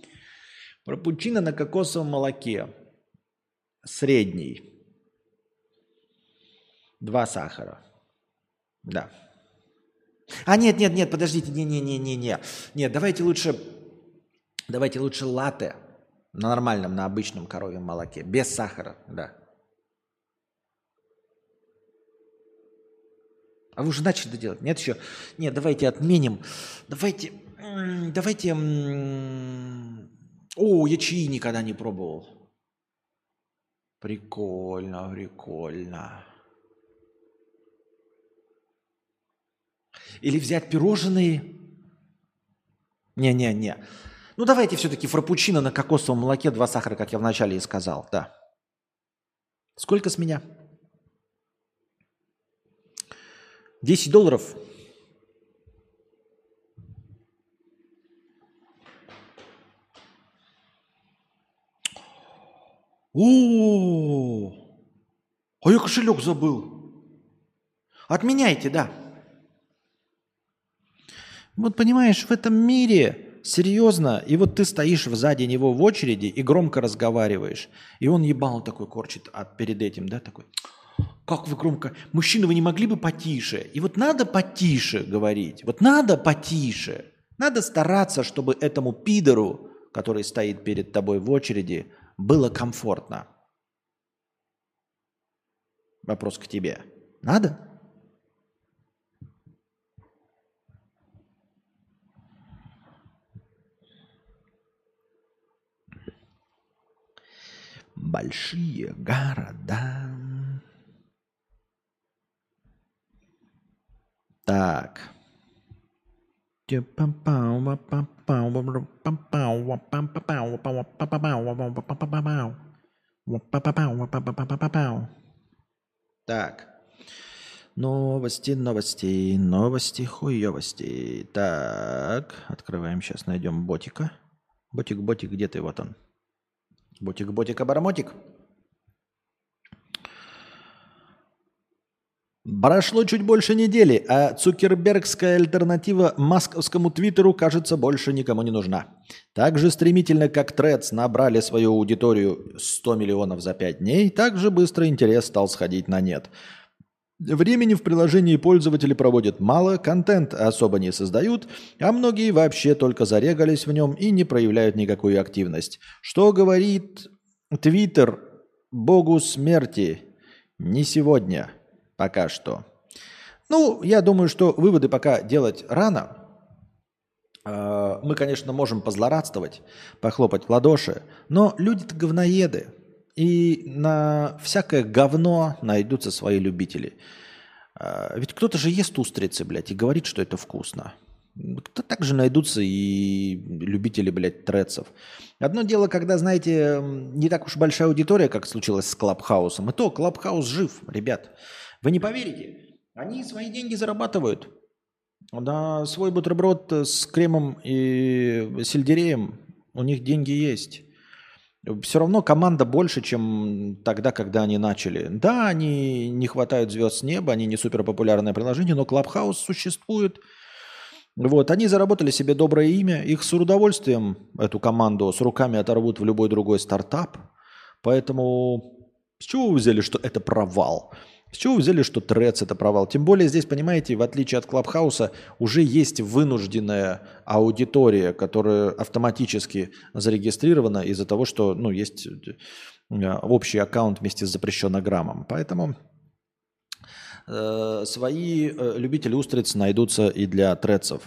пропучино на кокосовом молоке. Средний. Два сахара. Да. А нет, нет, нет, подождите, не, не, не, не, не, нет, давайте лучше, давайте лучше латте на нормальном, на обычном коровьем молоке, без сахара, да. А вы уже начали это делать? Нет еще? Нет, давайте отменим. Давайте, давайте... О, я чаи никогда не пробовал. Прикольно, прикольно. Или взять пирожные. Не-не-не. Ну давайте все-таки фрапучино на кокосовом молоке, два сахара, как я вначале и сказал. Да. Сколько с меня? 10 долларов. О, а я кошелек забыл. Отменяйте, да. Вот понимаешь, в этом мире серьезно, и вот ты стоишь сзади него в очереди и громко разговариваешь, и он ебал такой корчит а перед этим, да, такой. Как вы громко? Мужчина, вы не могли бы потише? И вот надо потише говорить. Вот надо потише. Надо стараться, чтобы этому пидору, который стоит перед тобой в очереди, было комфортно. Вопрос к тебе. Надо? Большие города. Так. Так. Новости, новости, новости, хуевости. Так, открываем, сейчас найдем ботика. Ботик, ботик, где ты? Вот он. Ботик, ботик, обормотик. Прошло чуть больше недели, а цукербергская альтернатива масковскому твиттеру, кажется, больше никому не нужна. Так же стремительно, как Трец набрали свою аудиторию 100 миллионов за 5 дней, так же быстро интерес стал сходить на нет. Времени в приложении пользователи проводят мало, контент особо не создают, а многие вообще только зарегались в нем и не проявляют никакую активность. Что говорит Твиттер богу смерти? Не сегодня. Пока что. Ну, я думаю, что выводы пока делать рано. А, мы, конечно, можем позлорадствовать, похлопать в ладоши, но люди-то говноеды. И на всякое говно найдутся свои любители. А, ведь кто-то же ест устрицы, блядь, и говорит, что это вкусно. Кто также найдутся и любители, блядь, трецов. Одно дело, когда, знаете, не так уж большая аудитория, как случилось с Клабхаусом. И то Клабхаус жив, ребят. Вы не поверите, они свои деньги зарабатывают. На свой бутерброд с кремом и сельдереем у них деньги есть. Все равно команда больше, чем тогда, когда они начали. Да, они не хватают звезд с неба, они не супер популярное приложение, но Clubhouse существует. Вот, они заработали себе доброе имя, их с удовольствием, эту команду, с руками оторвут в любой другой стартап. Поэтому с чего вы взяли, что это провал? С чего взяли, что Трец это провал? Тем более здесь, понимаете, в отличие от Клабхауса, уже есть вынужденная аудитория, которая автоматически зарегистрирована из-за того, что ну, есть э, общий аккаунт вместе с запрещенограммом. Поэтому э, свои э, любители устриц найдутся и для трецов.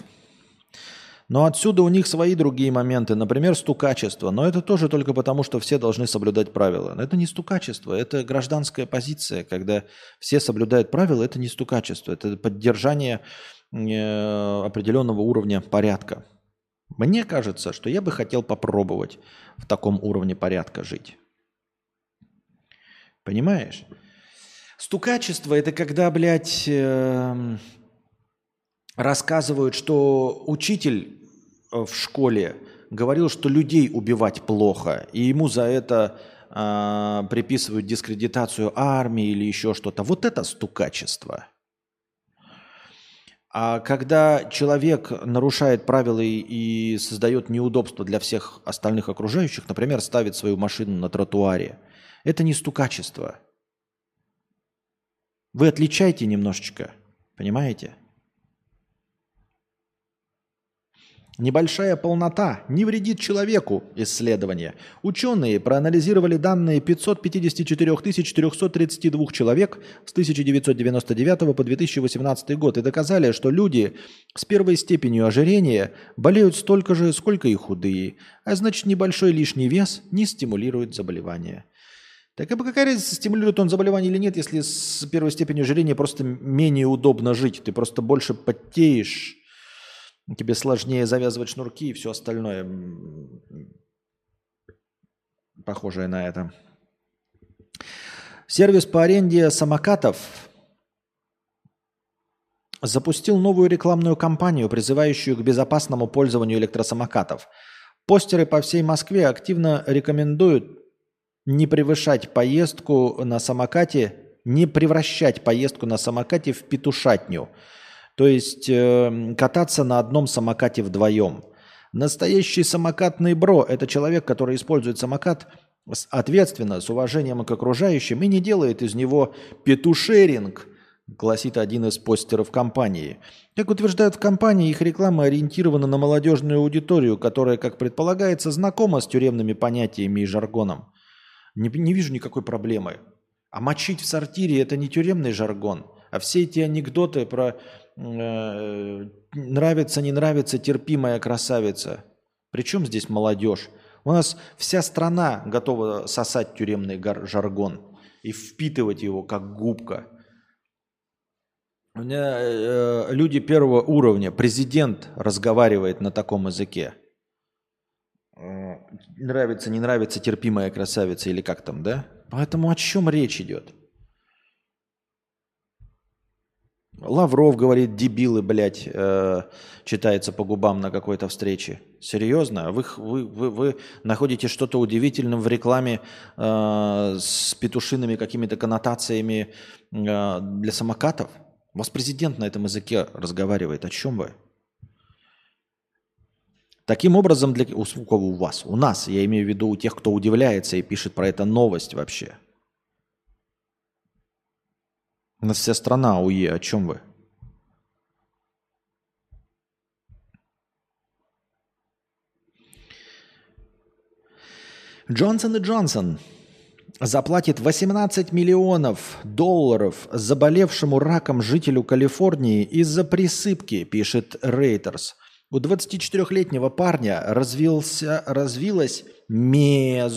Но отсюда у них свои другие моменты, например, стукачество. Но это тоже только потому, что все должны соблюдать правила. Но это не стукачество, это гражданская позиция. Когда все соблюдают правила, это не стукачество, это поддержание э, определенного уровня порядка. Мне кажется, что я бы хотел попробовать в таком уровне порядка жить. Понимаешь? Стукачество – это когда, блядь, э, рассказывают, что учитель в школе говорил, что людей убивать плохо, и ему за это э, приписывают дискредитацию армии или еще что-то. Вот это стукачество. А когда человек нарушает правила и создает неудобства для всех остальных окружающих, например, ставит свою машину на тротуаре, это не стукачество. Вы отличаете немножечко, понимаете? Небольшая полнота не вредит человеку. Исследование. Ученые проанализировали данные 554 432 человек с 1999 по 2018 год и доказали, что люди с первой степенью ожирения болеют столько же, сколько и худые. А значит, небольшой лишний вес не стимулирует заболевания. Так а какая разница, стимулирует он заболевание или нет, если с первой степенью ожирения просто менее удобно жить. Ты просто больше потеешь, тебе сложнее завязывать шнурки и все остальное похожее на это. Сервис по аренде самокатов запустил новую рекламную кампанию, призывающую к безопасному пользованию электросамокатов. Постеры по всей Москве активно рекомендуют не превышать поездку на самокате, не превращать поездку на самокате в петушатню. То есть э, кататься на одном самокате вдвоем. Настоящий самокатный бро – это человек, который использует самокат ответственно, с уважением к окружающим и не делает из него петушеринг, гласит один из постеров компании. Как утверждают в компании, их реклама ориентирована на молодежную аудиторию, которая, как предполагается, знакома с тюремными понятиями и жаргоном. Не, не вижу никакой проблемы. А мочить в сортире – это не тюремный жаргон. А все эти анекдоты про нравится, не нравится, терпимая красавица. Причем здесь молодежь? У нас вся страна готова сосать тюремный жаргон и впитывать его как губка. У меня э, люди первого уровня, президент разговаривает на таком языке нравится, не нравится, терпимая красавица или как там, да? Поэтому о чем речь идет? Лавров говорит, дебилы, блядь, э, читается по губам на какой-то встрече. Серьезно? Вы, вы, вы, вы находите что-то удивительным в рекламе э, с петушиными какими-то коннотациями э, для самокатов? У вас президент на этом языке разговаривает. О чем вы? Таким образом, для у кого у вас? У нас, я имею в виду у тех, кто удивляется и пишет про это новость вообще. У нас вся страна УЕ, о чем вы? Джонсон и Джонсон заплатит 18 миллионов долларов заболевшему раком жителю Калифорнии из-за присыпки, пишет Рейтерс. У 24-летнего парня развился, развилась мезотелиома.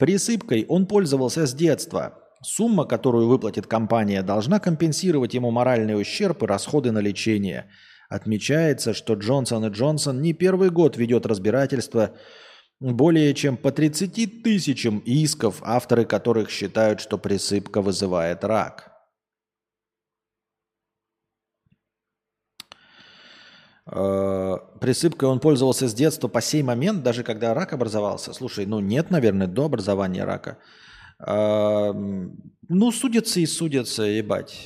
Присыпкой он пользовался с детства. Сумма, которую выплатит компания, должна компенсировать ему моральный ущерб и расходы на лечение. Отмечается, что Джонсон и Джонсон не первый год ведет разбирательство более чем по 30 тысячам исков, авторы которых считают, что присыпка вызывает рак. Э, присыпкой он пользовался с детства по сей момент, даже когда рак образовался. Слушай, ну нет, наверное, до образования рака. Ну, судятся и судятся, ебать.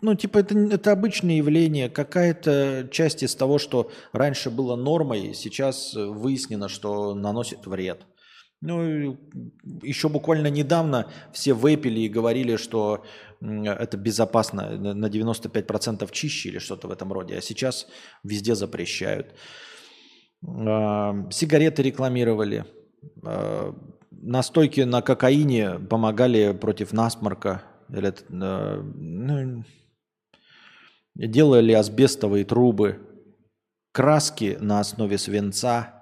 Ну, типа, это, это обычное явление. Какая-то часть из того, что раньше было нормой, сейчас выяснено, что наносит вред. Ну, еще буквально недавно все выпили и говорили, что это безопасно, на 95% чище или что-то в этом роде. А сейчас везде запрещают. Сигареты рекламировали. Настойки на кокаине помогали против насморка. Или, ну, делали асбестовые трубы. Краски на основе свинца.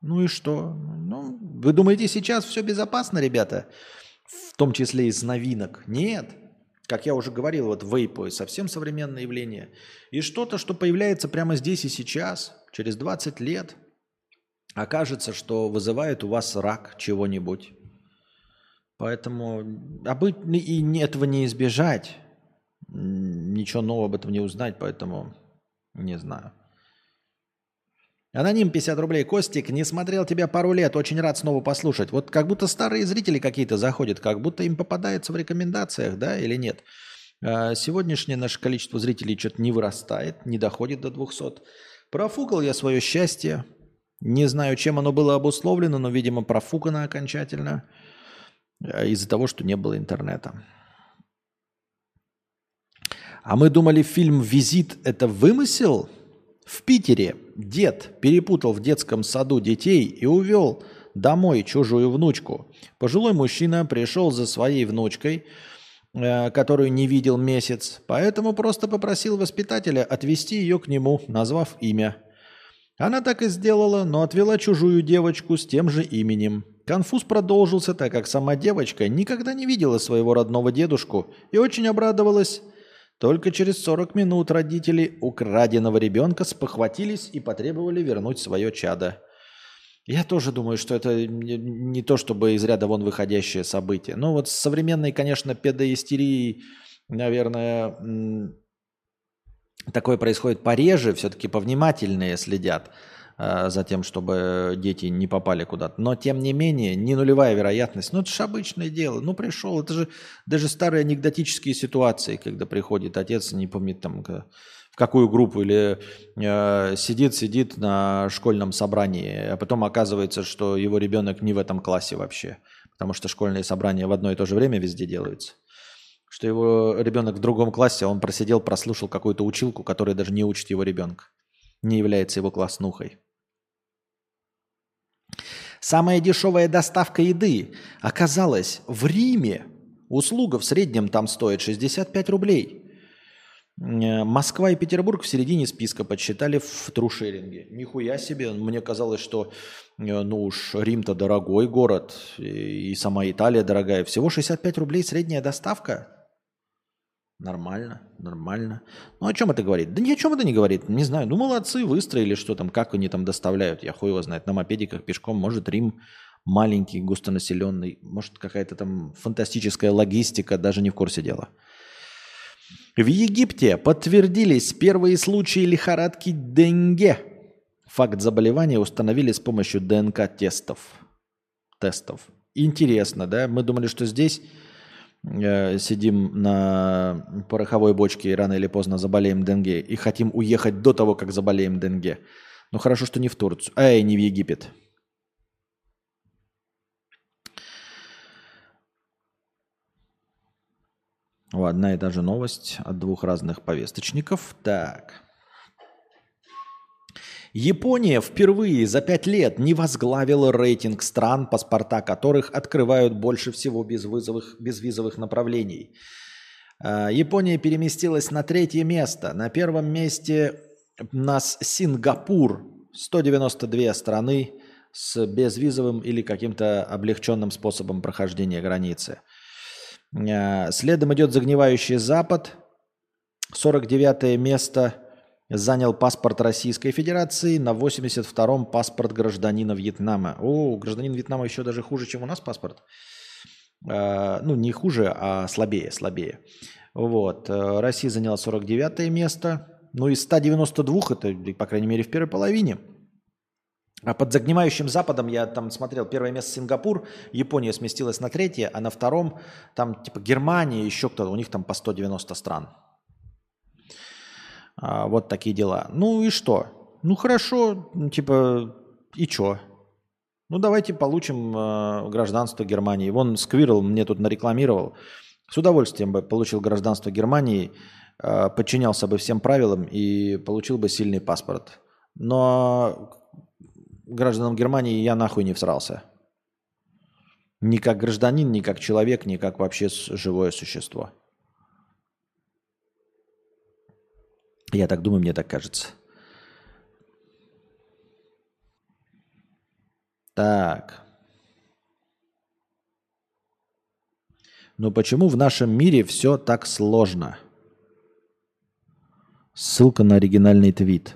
Ну и что? Ну, вы думаете, сейчас все безопасно, ребята? В том числе из новинок? Нет. Как я уже говорил, вот вейпы совсем современное явление. И что-то, что появляется прямо здесь и сейчас, через 20 лет, окажется, что вызывает у вас рак чего-нибудь. Поэтому а и этого не избежать, ничего нового об этом не узнать, поэтому не знаю. Аноним 50 рублей. Костик, не смотрел тебя пару лет, очень рад снова послушать. Вот как будто старые зрители какие-то заходят, как будто им попадается в рекомендациях, да, или нет. А, сегодняшнее наше количество зрителей что-то не вырастает, не доходит до 200. Профукал я свое счастье. Не знаю, чем оно было обусловлено, но, видимо, профукано окончательно а, из-за того, что не было интернета. А мы думали, фильм «Визит» — это вымысел? В Питере дед перепутал в детском саду детей и увел домой чужую внучку. Пожилой мужчина пришел за своей внучкой, э, которую не видел месяц, поэтому просто попросил воспитателя отвезти ее к нему, назвав имя. Она так и сделала, но отвела чужую девочку с тем же именем. Конфуз продолжился, так как сама девочка никогда не видела своего родного дедушку и очень обрадовалась. Только через 40 минут родители украденного ребенка спохватились и потребовали вернуть свое чадо. Я тоже думаю, что это не то чтобы из ряда вон выходящее событие. Но вот с современной, конечно, педоистерией, наверное, такое происходит пореже, все-таки повнимательнее следят э, за тем, чтобы дети не попали куда-то. Но, тем не менее, не нулевая вероятность. Ну, это же обычное дело. Ну, пришел. Это же даже старые анекдотические ситуации, когда приходит отец, не помнит там, в какую группу, или э, сидит, сидит на школьном собрании, а потом оказывается, что его ребенок не в этом классе вообще, потому что школьные собрания в одно и то же время везде делаются. Что его ребенок в другом классе, он просидел, прослушал какую-то училку, которая даже не учит его ребенка, не является его класснухой. Самая дешевая доставка еды оказалась в Риме. Услуга в среднем там стоит 65 рублей – Э, Москва и Петербург в середине списка подсчитали в трушеринге. Нихуя себе. Мне казалось, что э, ну уж Рим-то дорогой город, и сама Италия дорогая. Всего 65 рублей средняя доставка. Нормально, нормально. Ну о чем это говорит? Да ни о чем это не говорит. Не знаю. Ну молодцы, выстроили, что там, как они там доставляют. Я хуй его знает. На мопедиках пешком. Может Рим маленький, густонаселенный. Может какая-то там фантастическая логистика. Даже не в курсе дела. В Египте подтвердились первые случаи лихорадки денге. Факт заболевания установили с помощью ДНК-тестов. Тестов. Интересно, да? Мы думали, что здесь э, сидим на пороховой бочке и рано или поздно заболеем денге и хотим уехать до того, как заболеем денге. Ну хорошо, что не в Турцию, а и не в Египет. Одна и та же новость от двух разных повесточников. Так. Япония впервые за пять лет не возглавила рейтинг стран, паспорта которых открывают больше всего безвизовых, безвизовых направлений. А, Япония переместилась на третье место. На первом месте у нас Сингапур. 192 страны с безвизовым или каким-то облегченным способом прохождения границы. Э, следом идет загнивающий Запад. 49 место занял паспорт Российской Федерации, на 82-м паспорт гражданина Вьетнама. О, гражданин Вьетнама еще даже хуже, чем у нас паспорт. Э, ну, не хуже, а слабее, слабее. Вот. Э, Россия заняла 49 место. Ну, из 192, это, по крайней мере, в первой половине – а под загнивающим Западом я там смотрел первое место Сингапур, Япония сместилась на третье, а на втором там типа Германия, еще кто-то, у них там по 190 стран. А, вот такие дела. Ну и что? Ну хорошо, типа и что? Ну давайте получим э, гражданство Германии. Вон Сквирл мне тут нарекламировал. С удовольствием бы получил гражданство Германии, э, подчинялся бы всем правилам и получил бы сильный паспорт. Но гражданам Германии я нахуй не всрался. Ни как гражданин, ни как человек, ни как вообще живое существо. Я так думаю, мне так кажется. Так. Но почему в нашем мире все так сложно? Ссылка на оригинальный твит.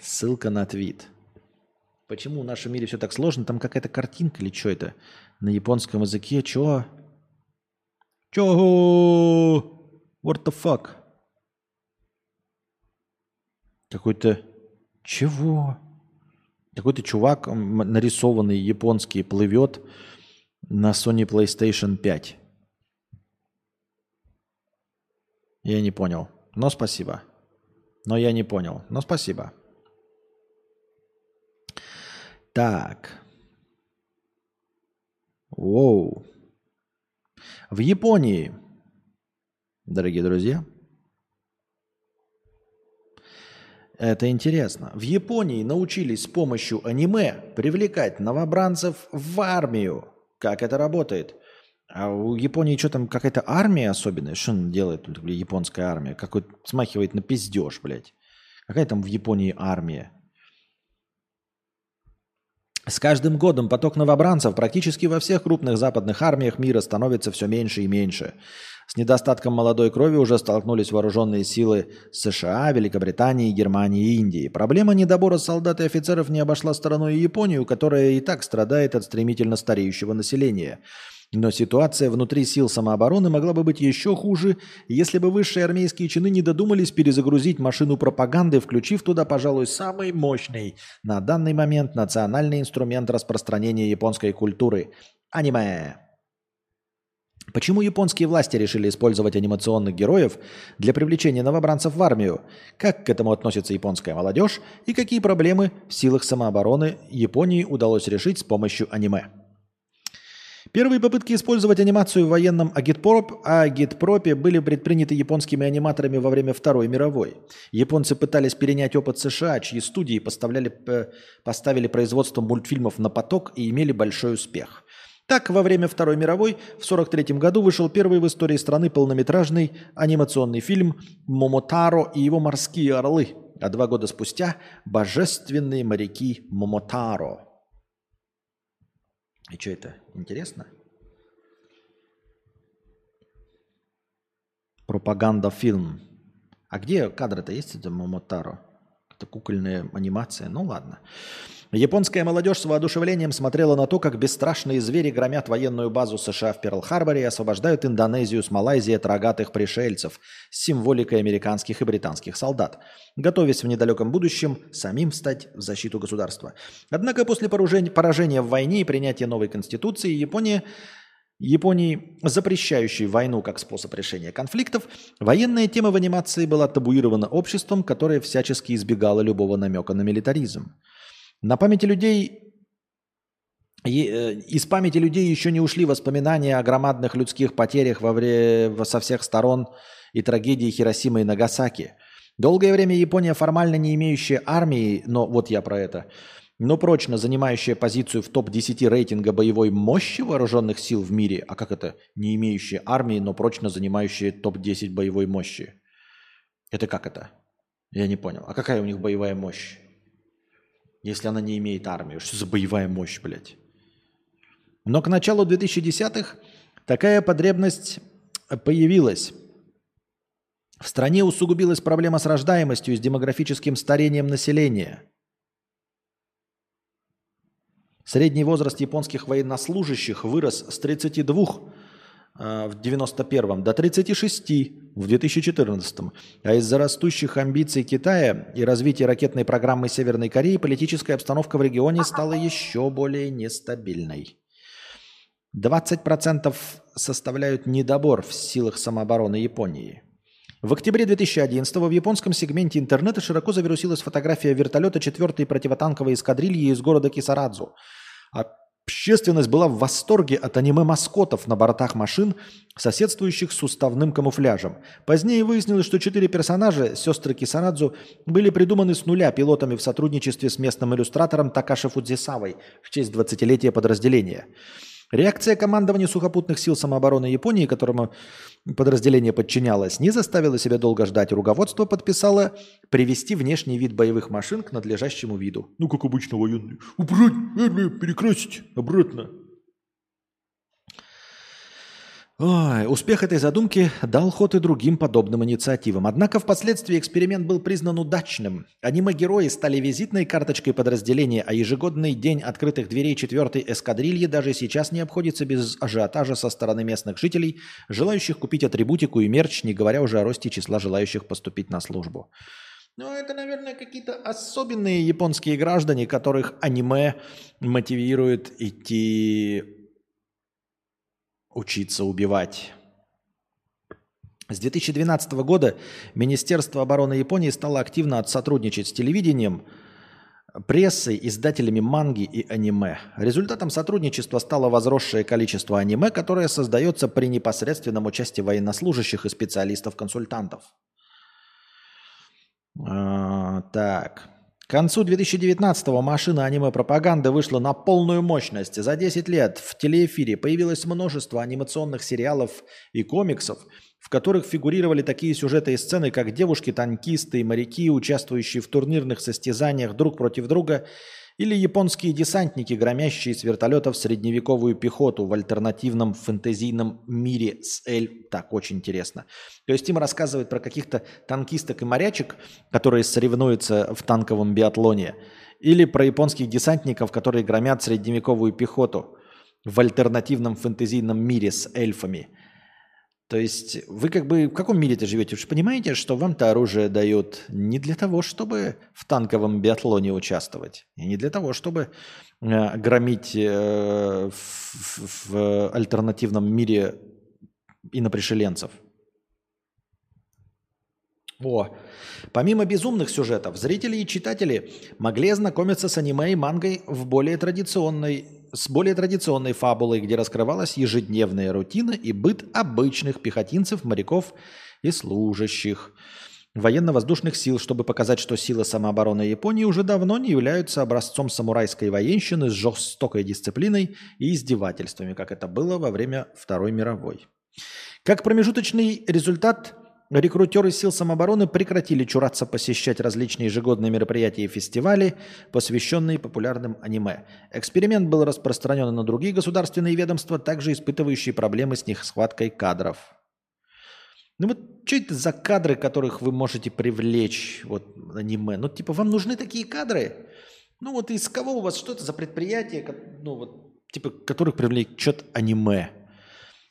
Ссылка на твит. Почему в нашем мире все так сложно? Там какая-то картинка или что это? На японском языке. Чё? Чё? What the fuck? Какой-то... Чего? Какой-то чувак нарисованный японский плывет на Sony PlayStation 5. Я не понял. Но спасибо. Но я не понял. Но спасибо. Так. Воу. В Японии, дорогие друзья, Это интересно. В Японии научились с помощью аниме привлекать новобранцев в армию. Как это работает? А у Японии что там, какая-то армия особенная? Что она делает, блядь, японская армия? Какой смахивает на пиздеж, блядь. Какая там в Японии армия? С каждым годом поток новобранцев практически во всех крупных западных армиях мира становится все меньше и меньше. С недостатком молодой крови уже столкнулись вооруженные силы США, Великобритании, Германии и Индии. Проблема недобора солдат и офицеров не обошла стороной и Японию, которая и так страдает от стремительно стареющего населения – но ситуация внутри сил самообороны могла бы быть еще хуже, если бы высшие армейские чины не додумались перезагрузить машину пропаганды, включив туда, пожалуй, самый мощный на данный момент национальный инструмент распространения японской культуры – аниме. Почему японские власти решили использовать анимационных героев для привлечения новобранцев в армию? Как к этому относится японская молодежь? И какие проблемы в силах самообороны Японии удалось решить с помощью аниме? Первые попытки использовать анимацию в военном агитпроп, агитпропе были предприняты японскими аниматорами во время Второй мировой. Японцы пытались перенять опыт США, чьи студии поставляли, поставили производство мультфильмов на поток и имели большой успех. Так, во время Второй мировой в 1943 году вышел первый в истории страны полнометражный анимационный фильм «Момотаро и его морские орлы», а два года спустя «Божественные моряки Момотаро». И что это? Интересно? Пропаганда фильм. А где кадры-то есть это Момотаро? Это кукольная анимация. Ну ладно. Японская молодежь с воодушевлением смотрела на то, как бесстрашные звери громят военную базу США в Перл-Харборе и освобождают Индонезию с Малайзией от рогатых пришельцев с символикой американских и британских солдат, готовясь в недалеком будущем самим стать в защиту государства. Однако после поражения в войне и принятия новой конституции Япония Японии, запрещающей войну как способ решения конфликтов, военная тема в анимации была табуирована обществом, которое всячески избегало любого намека на милитаризм. На памяти людей э, из памяти людей еще не ушли воспоминания о громадных людских потерях во время, со всех сторон и трагедии Хиросимы и Нагасаки. Долгое время Япония, формально не имеющая армии, но вот я про это, но прочно занимающая позицию в топ-10 рейтинга боевой мощи вооруженных сил в мире, а как это, не имеющая армии, но прочно занимающая топ-10 боевой мощи? Это как это? Я не понял. А какая у них боевая мощь? Если она не имеет армию. Что за боевая мощь, блядь? Но к началу 2010-х такая потребность появилась. В стране усугубилась проблема с рождаемостью и с демографическим старением населения. Средний возраст японских военнослужащих вырос с 32 а, в 91-м до 36 в 2014 а из-за растущих амбиций Китая и развития ракетной программы Северной Кореи политическая обстановка в регионе стала еще более нестабильной. 20% составляют недобор в силах самообороны Японии. В октябре 2011 в японском сегменте интернета широко завирусилась фотография вертолета 4-й противотанковой эскадрильи из города Кисарадзу. А Общественность была в восторге от аниме-маскотов на бортах машин, соседствующих с уставным камуфляжем. Позднее выяснилось, что четыре персонажа, сестры Кисарадзу, были придуманы с нуля пилотами в сотрудничестве с местным иллюстратором Такаши Фудзисавой в честь 20-летия подразделения. Реакция командования сухопутных сил самообороны Японии, которому подразделение подчинялось, не заставила себя долго ждать. Руководство подписало привести внешний вид боевых машин к надлежащему виду. Ну, как обычно военные. Убрать, перекрасить обратно. Ой, успех этой задумки дал ход и другим подобным инициативам. Однако впоследствии эксперимент был признан удачным. Аниме-герои стали визитной карточкой подразделения, а ежегодный день открытых дверей 4 эскадрильи даже сейчас не обходится без ажиотажа со стороны местных жителей, желающих купить атрибутику и мерч, не говоря уже о росте числа желающих поступить на службу. Ну, это, наверное, какие-то особенные японские граждане, которых аниме мотивирует идти учиться убивать. С 2012 года Министерство обороны Японии стало активно сотрудничать с телевидением, прессой, издателями манги и аниме. Результатом сотрудничества стало возросшее количество аниме, которое создается при непосредственном участии военнослужащих и специалистов-консультантов. А, так. Концу 2019-го машина аниме-пропаганды вышла на полную мощность. За 10 лет в телеэфире появилось множество анимационных сериалов и комиксов, в которых фигурировали такие сюжеты и сцены, как девушки-танкисты и моряки, участвующие в турнирных состязаниях друг против друга – или японские десантники, громящие с вертолетов средневековую пехоту в альтернативном фэнтезийном мире с Эль. Так, очень интересно. То есть им рассказывают про каких-то танкисток и морячек, которые соревнуются в танковом биатлоне. Или про японских десантников, которые громят средневековую пехоту в альтернативном фэнтезийном мире с эльфами – то есть вы как бы в каком мире ты живете? Вы же понимаете, что вам-то оружие дают не для того, чтобы в танковом биатлоне участвовать, и не для того, чтобы э, громить э, в, в альтернативном мире инопришеленцев. О, помимо безумных сюжетов, зрители и читатели могли ознакомиться с аниме и мангой в более традиционной с более традиционной фабулой, где раскрывалась ежедневная рутина и быт обычных пехотинцев, моряков и служащих военно-воздушных сил, чтобы показать, что силы самообороны Японии уже давно не являются образцом самурайской военщины с жестокой дисциплиной и издевательствами, как это было во время Второй мировой. Как промежуточный результат Рекрутеры сил самообороны прекратили чураться посещать различные ежегодные мероприятия и фестивали, посвященные популярным аниме. Эксперимент был распространен на другие государственные ведомства, также испытывающие проблемы с них схваткой кадров. Ну вот что это за кадры, которых вы можете привлечь вот аниме? Ну типа вам нужны такие кадры? Ну вот из кого у вас, что это за предприятие, ну вот типа которых привлечет аниме?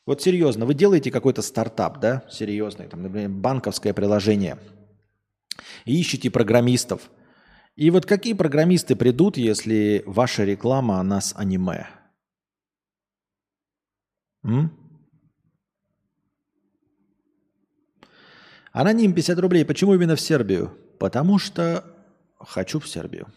Вот серьезно, вы делаете какой-то стартап, да, серьезный, там, например, банковское приложение, ищете программистов. И вот какие программисты придут, если ваша реклама, она с аниме? М? Аноним 50 рублей. Почему именно в Сербию? Потому что хочу в Сербию.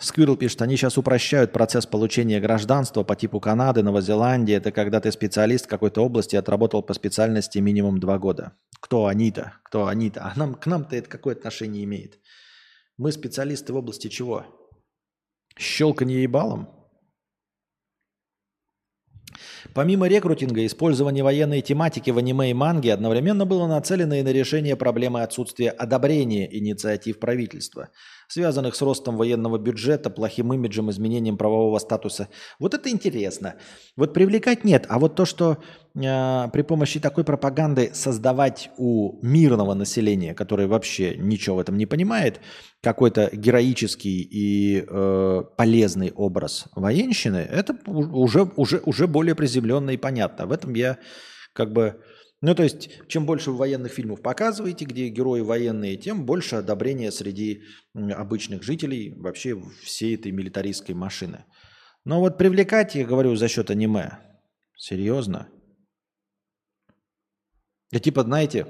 Сквирл пишет, они сейчас упрощают процесс получения гражданства по типу Канады, Новой Зеландии. Это когда ты специалист какой-то области отработал по специальности минимум два года. Кто они-то? Кто они-то? А нам, к нам-то это какое отношение имеет? Мы специалисты в области чего? Щелканье ебалом? Помимо рекрутинга, использование военной тематики в аниме и манге одновременно было нацелено и на решение проблемы отсутствия одобрения инициатив правительства, связанных с ростом военного бюджета, плохим имиджем, изменением правового статуса. Вот это интересно. Вот привлекать нет, а вот то, что э, при помощи такой пропаганды создавать у мирного населения, которое вообще ничего в этом не понимает, какой-то героический и э, полезный образ военщины, это уже, уже, уже более приземленно и понятно. В этом я как бы... Ну, то есть, чем больше вы военных фильмов показываете, где герои военные, тем больше одобрения среди обычных жителей вообще всей этой милитаристской машины. Но вот привлекать, я говорю, за счет аниме. Серьезно? Я типа, знаете,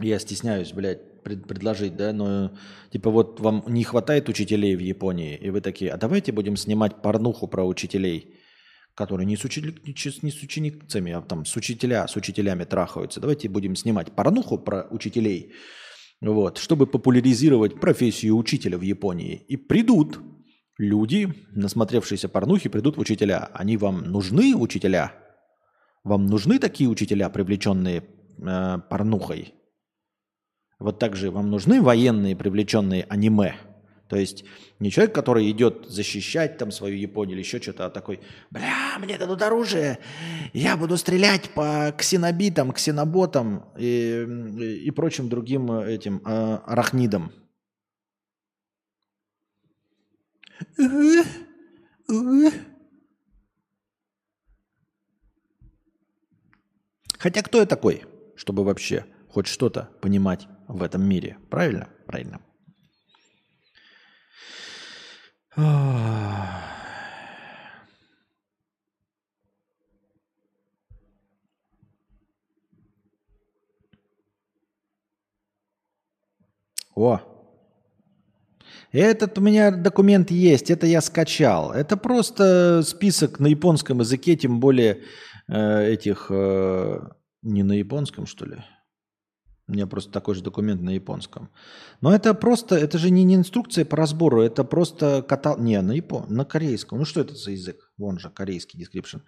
я стесняюсь, блядь, пред, предложить, да, но типа вот вам не хватает учителей в Японии, и вы такие, а давайте будем снимать порнуху про учителей, которые не с, учили, не с ученицами, а там с учителя, с учителями трахаются. Давайте будем снимать порнуху про учителей, вот, чтобы популяризировать профессию учителя в Японии. И придут люди, насмотревшиеся порнухи, придут в учителя. Они вам нужны, учителя? Вам нужны такие учителя, привлеченные э, порнухой? Вот так же вам нужны военные, привлеченные аниме. То есть не человек, который идет защищать там свою Японию или еще что-то, а такой, бля, мне дадут оружие, я буду стрелять по ксенобитам, ксеноботам и, и прочим другим этим э, арахнидам. Хотя кто я такой, чтобы вообще хоть что-то понимать в этом мире. Правильно? Правильно. О, этот у меня документ есть, это я скачал. Это просто список на японском языке, тем более э, этих... Э, не на японском, что ли? У меня просто такой же документ на японском. Но это просто, это же не, не инструкция по разбору, это просто катал... Не, на япон... на корейском. Ну что это за язык? Вон же, корейский description.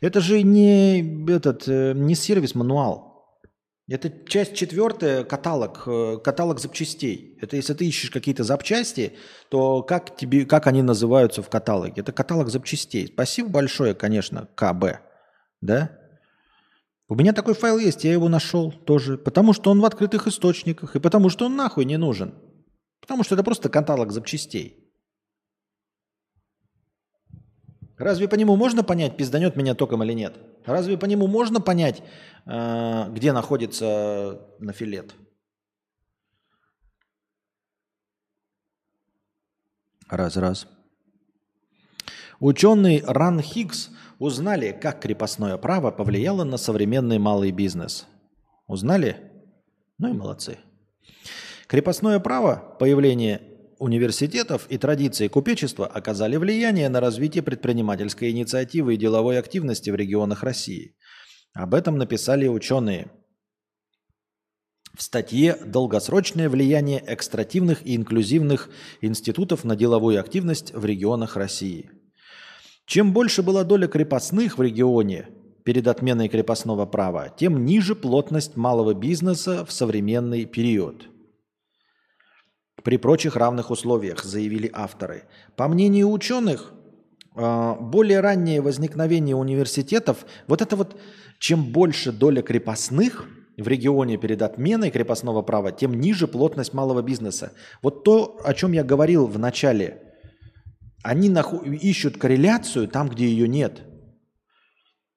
Это же не этот, э, не сервис-мануал. Это часть четвертая, каталог, э, каталог запчастей. Это если ты ищешь какие-то запчасти, то как, тебе, как они называются в каталоге? Это каталог запчастей. Спасибо большое, конечно, КБ. Да? У меня такой файл есть, я его нашел тоже, потому что он в открытых источниках, и потому что он нахуй не нужен. Потому что это просто каталог запчастей. Разве по нему можно понять, пизданет меня током или нет? Разве по нему можно понять, э, где находится нафилет? Раз-раз. Ученый Ран Хиггс Узнали, как крепостное право повлияло на современный малый бизнес. Узнали? Ну и молодцы. Крепостное право, появление университетов и традиции купечества оказали влияние на развитие предпринимательской инициативы и деловой активности в регионах России. Об этом написали ученые в статье «Долгосрочное влияние экстративных и инклюзивных институтов на деловую активность в регионах России». Чем больше была доля крепостных в регионе перед отменой крепостного права, тем ниже плотность малого бизнеса в современный период. При прочих равных условиях, заявили авторы. По мнению ученых, а, более раннее возникновение университетов, вот это вот, чем больше доля крепостных в регионе перед отменой крепостного права, тем ниже плотность малого бизнеса. Вот то, о чем я говорил в начале они наху... ищут корреляцию там, где ее нет.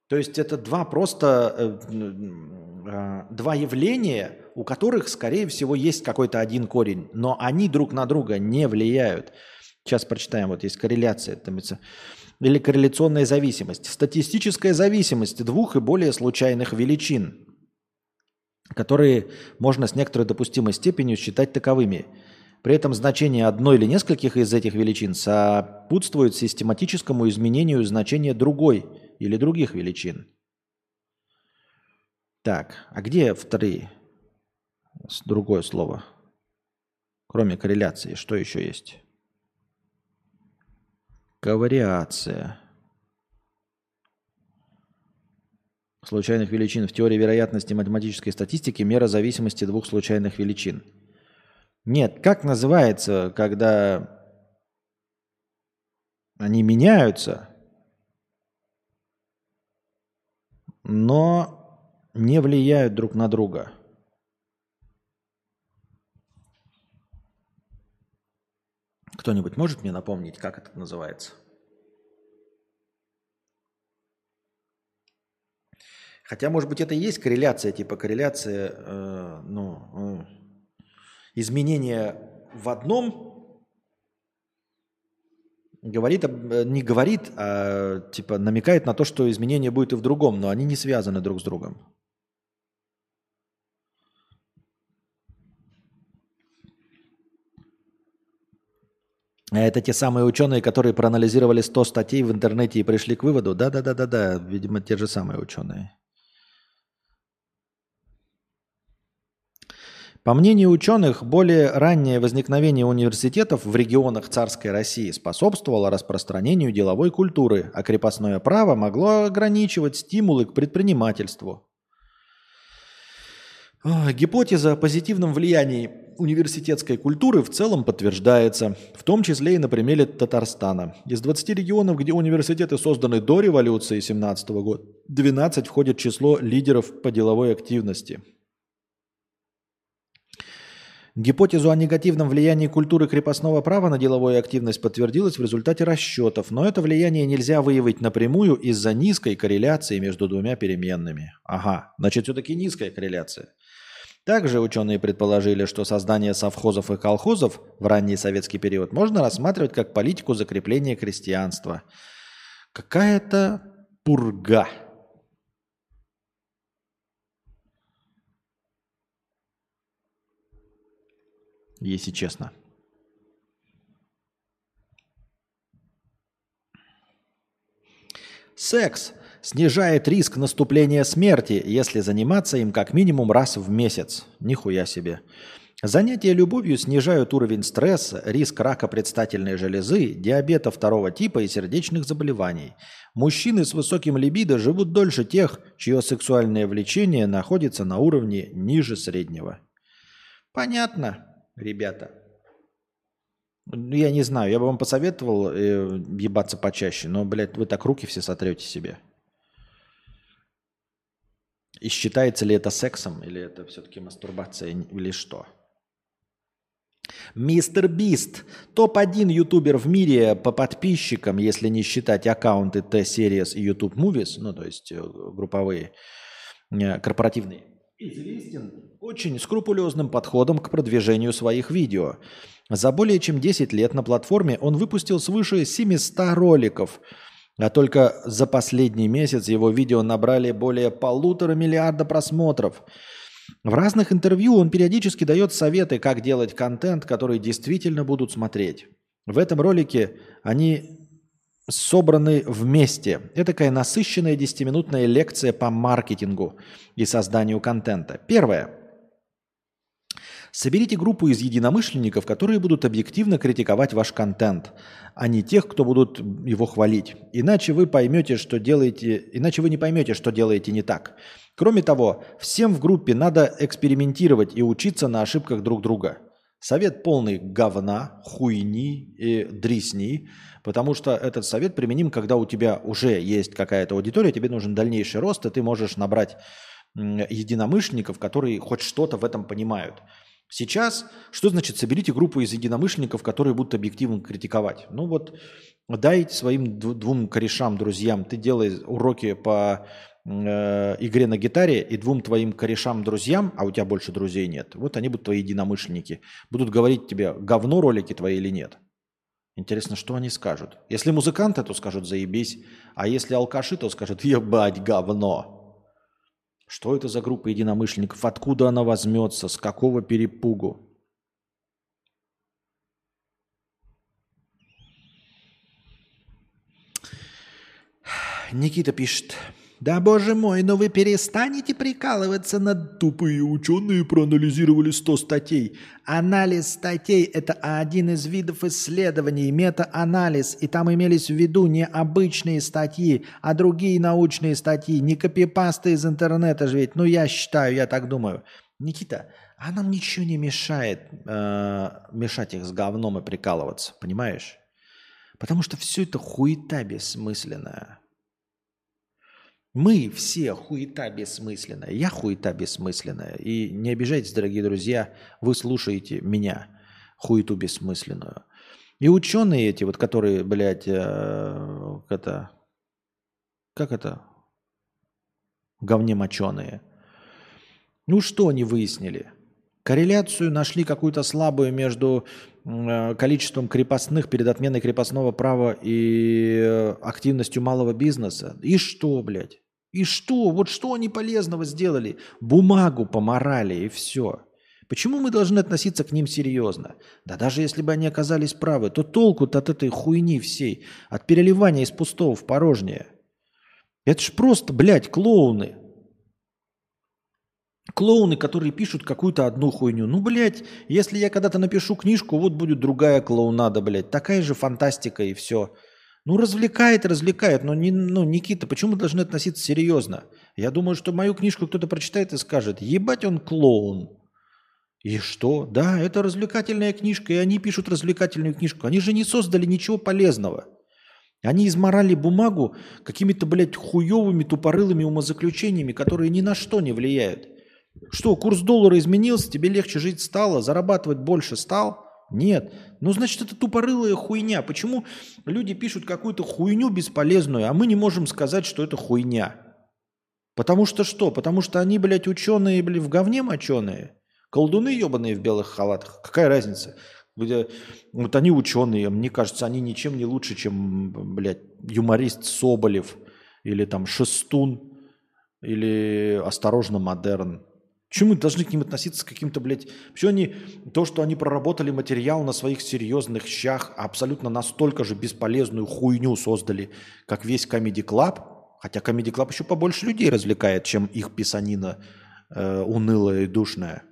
То есть это два просто э, э, два явления, у которых, скорее всего, есть какой-то один корень, но они друг на друга не влияют. Сейчас прочитаем, вот есть корреляция, там, или корреляционная зависимость. Статистическая зависимость двух и более случайных величин, которые можно с некоторой допустимой степенью считать таковыми – при этом значение одной или нескольких из этих величин сопутствует систематическому изменению значения другой или других величин. Так, а где вторые? Другое слово. Кроме корреляции, что еще есть? Ковариация. Случайных величин в теории вероятности математической статистики мера зависимости двух случайных величин – нет, как называется, когда они меняются, но не влияют друг на друга. Кто-нибудь может мне напомнить, как это называется? Хотя, может быть, это и есть корреляция, типа корреляция, э, ну, э, изменение в одном говорит, э, не говорит, а типа намекает на то, что изменение будет и в другом, но они не связаны друг с другом. Это те самые ученые, которые проанализировали 100 статей в интернете и пришли к выводу? Да-да-да-да-да, видимо, те же самые ученые. По мнению ученых, более раннее возникновение университетов в регионах царской России способствовало распространению деловой культуры, а крепостное право могло ограничивать стимулы к предпринимательству. Гипотеза о позитивном влиянии университетской культуры в целом подтверждается, в том числе и на примере Татарстана. Из 20 регионов, где университеты созданы до революции 17 года, 12 входит в число лидеров по деловой активности – Гипотезу о негативном влиянии культуры крепостного права на деловую активность подтвердилась в результате расчетов, но это влияние нельзя выявить напрямую из-за низкой корреляции между двумя переменными. Ага, значит, все-таки низкая корреляция. Также ученые предположили, что создание совхозов и колхозов в ранний советский период можно рассматривать как политику закрепления крестьянства. Какая-то пурга. Если честно. Секс снижает риск наступления смерти, если заниматься им как минимум раз в месяц. Нихуя себе. Занятия любовью снижают уровень стресса, риск рака предстательной железы, диабета второго типа и сердечных заболеваний. Мужчины с высоким либидо живут дольше тех, чье сексуальное влечение находится на уровне ниже среднего. Понятно, ребята. Ну, я не знаю, я бы вам посоветовал э, ебаться почаще, но, блядь, вы так руки все сотрете себе. И считается ли это сексом, или это все-таки мастурбация, или что? Мистер Бист. Топ-1 ютубер в мире по подписчикам, если не считать аккаунты T-Series и YouTube Movies, ну, то есть э, групповые, э, корпоративные. Известен очень скрупулезным подходом к продвижению своих видео. За более чем 10 лет на платформе он выпустил свыше 700 роликов, а только за последний месяц его видео набрали более полутора миллиарда просмотров – в разных интервью он периодически дает советы, как делать контент, который действительно будут смотреть. В этом ролике они собраны вместе. Это такая насыщенная 10-минутная лекция по маркетингу и созданию контента. Первое. Соберите группу из единомышленников, которые будут объективно критиковать ваш контент, а не тех, кто будут его хвалить. Иначе вы поймете, что делаете, иначе вы не поймете, что делаете не так. Кроме того, всем в группе надо экспериментировать и учиться на ошибках друг друга. Совет полный говна, хуйни и дресни, потому что этот совет применим, когда у тебя уже есть какая-то аудитория, тебе нужен дальнейший рост, и ты можешь набрать единомышленников, которые хоть что-то в этом понимают. Сейчас, что значит соберите группу из единомышленников, которые будут объективно критиковать? Ну вот, дай своим двум корешам, друзьям, ты делай уроки по э, игре на гитаре и двум твоим корешам-друзьям, а у тебя больше друзей нет, вот они будут твои единомышленники, будут говорить тебе, говно ролики твои или нет. Интересно, что они скажут? Если музыканты, то скажут заебись, а если алкаши, то скажут <laughs> ебать говно. Что это за группа единомышленников? Откуда она возьмется? С какого перепугу? Никита пишет. Да боже мой, но вы перестанете прикалываться над... Тупые ученые проанализировали 100 статей. Анализ статей – это один из видов исследований, мета-анализ. И там имелись в виду не обычные статьи, а другие научные статьи, не копипасты из интернета же ведь. Ну, я считаю, я так думаю. Никита, а нам ничего не мешает э, мешать их с говном и прикалываться, понимаешь? Потому что все это хуета бессмысленная. Мы все хуета бессмысленная. Я хуета бессмысленная. И не обижайтесь, дорогие друзья, вы слушаете меня, хуету бессмысленную. И ученые эти, вот которые, блядь, э, это, как это, говне моченые. Ну что они выяснили? Корреляцию нашли какую-то слабую между э, количеством крепостных перед отменой крепостного права и э, активностью малого бизнеса. И что, блядь? И что? Вот что они полезного сделали? Бумагу поморали и все. Почему мы должны относиться к ним серьезно? Да даже если бы они оказались правы, то толку-то от этой хуйни всей, от переливания из пустого в порожнее. Это ж просто, блядь, клоуны. Клоуны, которые пишут какую-то одну хуйню. Ну, блядь, если я когда-то напишу книжку, вот будет другая клоунада, блядь. Такая же фантастика и все. Ну, развлекает, развлекает, но не, ну, Никита, почему мы должны относиться серьезно? Я думаю, что мою книжку кто-то прочитает и скажет, ебать он клоун. И что? Да, это развлекательная книжка, и они пишут развлекательную книжку. Они же не создали ничего полезного. Они изморали бумагу какими-то, блядь, хуевыми, тупорылыми умозаключениями, которые ни на что не влияют. Что, курс доллара изменился, тебе легче жить стало, зарабатывать больше стал – нет. Ну, значит, это тупорылая хуйня. Почему люди пишут какую-то хуйню бесполезную, а мы не можем сказать, что это хуйня? Потому что что? Потому что они, блядь, ученые, блядь, в говне моченые. Колдуны ебаные в белых халатах. Какая разница? Вот они ученые, мне кажется, они ничем не лучше, чем, блядь, юморист Соболев или там Шестун или Осторожно Модерн. Почему мы должны к ним относиться с каким-то, блядь... Почему они... То, что они проработали материал на своих серьезных щах, абсолютно настолько же бесполезную хуйню создали, как весь Comedy Club, Хотя Comedy Club еще побольше людей развлекает, чем их писанина э, унылая и душная.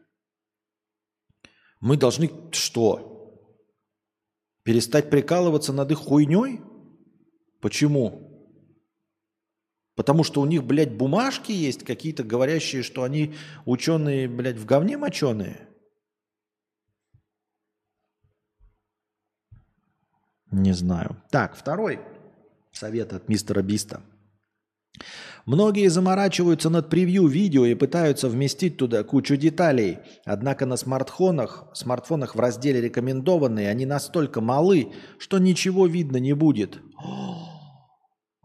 Мы должны что? Перестать прикалываться над их хуйней? Почему? Потому что у них, блядь, бумажки есть какие-то, говорящие, что они ученые, блядь, в говне моченые. Не знаю. Так, второй совет от мистера Биста. Многие заморачиваются над превью видео и пытаются вместить туда кучу деталей. Однако на смартфонах, смартфонах в разделе «Рекомендованные» они настолько малы, что ничего видно не будет.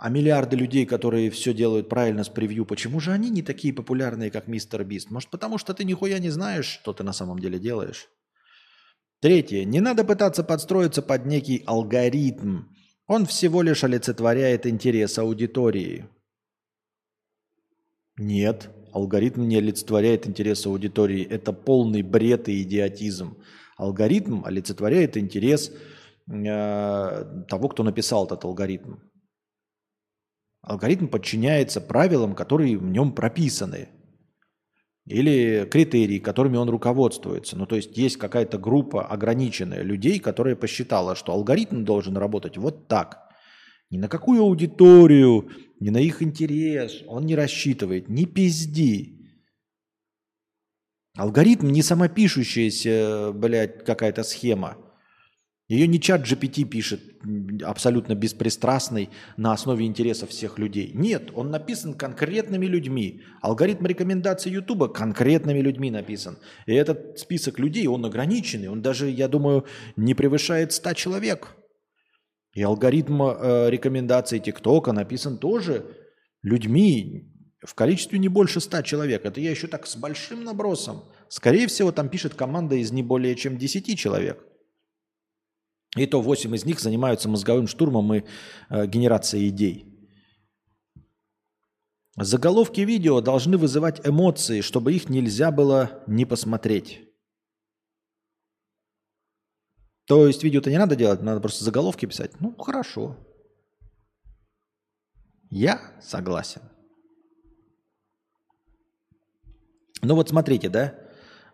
А миллиарды людей, которые все делают правильно с превью, почему же они не такие популярные, как мистер Бист? Может, потому что ты нихуя не знаешь, что ты на самом деле делаешь? Третье. Не надо пытаться подстроиться под некий алгоритм. Он всего лишь олицетворяет интерес аудитории. Нет, алгоритм не олицетворяет интерес аудитории. Это полный бред и идиотизм. Алгоритм олицетворяет интерес э, того, кто написал этот алгоритм. Алгоритм подчиняется правилам, которые в нем прописаны или критерии, которыми он руководствуется. Ну, то есть есть какая-то группа ограниченная людей, которая посчитала, что алгоритм должен работать вот так. Ни на какую аудиторию, ни на их интерес он не рассчитывает. Не пизди. Алгоритм не самопишущаяся, блядь, какая-то схема. Ее не чат GPT пишет абсолютно беспристрастный на основе интересов всех людей. Нет, он написан конкретными людьми. Алгоритм рекомендаций Ютуба конкретными людьми написан. И этот список людей, он ограниченный. Он даже, я думаю, не превышает 100 человек. И алгоритм э, рекомендаций ТикТока написан тоже людьми в количестве не больше 100 человек. Это я еще так с большим набросом. Скорее всего, там пишет команда из не более чем 10 человек. И то 8 из них занимаются мозговым штурмом и э, генерацией идей. Заголовки видео должны вызывать эмоции, чтобы их нельзя было не посмотреть. То есть видео-то не надо делать, надо просто заголовки писать. Ну, хорошо. Я согласен. Ну вот смотрите, да,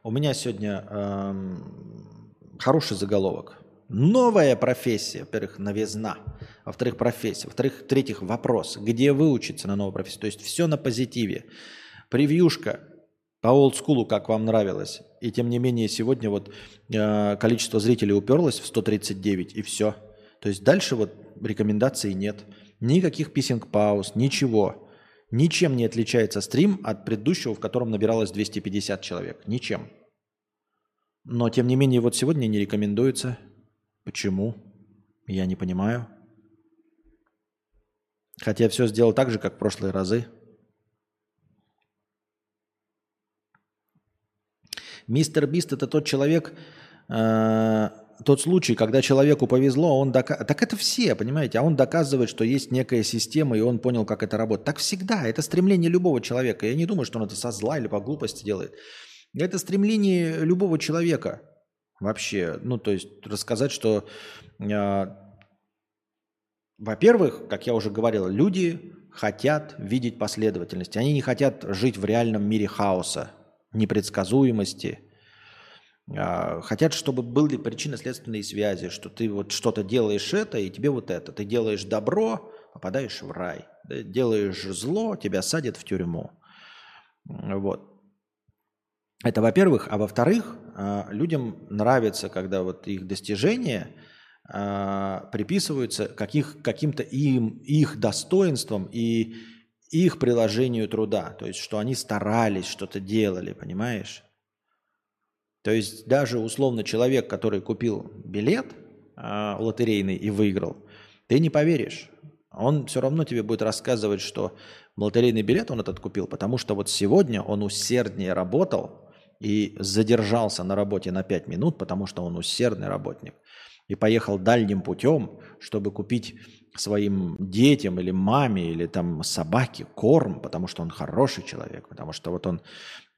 у меня сегодня эм, хороший заголовок. Новая профессия, во-первых, новизна, во-вторых, профессия, во-вторых, третьих, вопрос, где выучиться на новую профессию. То есть все на позитиве. Превьюшка по олдскулу, как вам нравилось. И тем не менее, сегодня вот э, количество зрителей уперлось в 139, и все. То есть дальше вот рекомендаций нет. Никаких писинг-пауз, ничего. Ничем не отличается стрим от предыдущего, в котором набиралось 250 человек. Ничем. Но, тем не менее, вот сегодня не рекомендуется Почему? Я не понимаю. Хотя я все сделал так же, как в прошлые разы. Мистер Бист это тот человек, э, тот случай, когда человеку повезло, он дока... так это все, понимаете, а он доказывает, что есть некая система, и он понял, как это работает. Так всегда, это стремление любого человека. Я не думаю, что он это со зла или по глупости делает. Это стремление любого человека вообще. Ну, то есть рассказать, что, э, во-первых, как я уже говорил, люди хотят видеть последовательность. Они не хотят жить в реальном мире хаоса, непредсказуемости. Э, хотят, чтобы были причинно-следственные связи, что ты вот что-то делаешь это, и тебе вот это. Ты делаешь добро, попадаешь в рай. Делаешь зло, тебя садят в тюрьму. Вот. Это во-первых. А во-вторых, а, людям нравится, когда вот их достижения а, приписываются каких, каким-то им, их достоинствам и их приложению труда. То есть, что они старались, что-то делали, понимаешь? То есть, даже условно человек, который купил билет э, лотерейный и выиграл, ты не поверишь. Он все равно тебе будет рассказывать, что лотерейный билет он этот купил, потому что вот сегодня он усерднее работал, и задержался на работе на 5 минут, потому что он усердный работник, и поехал дальним путем, чтобы купить своим детям или маме или там собаке корм, потому что он хороший человек, потому что вот он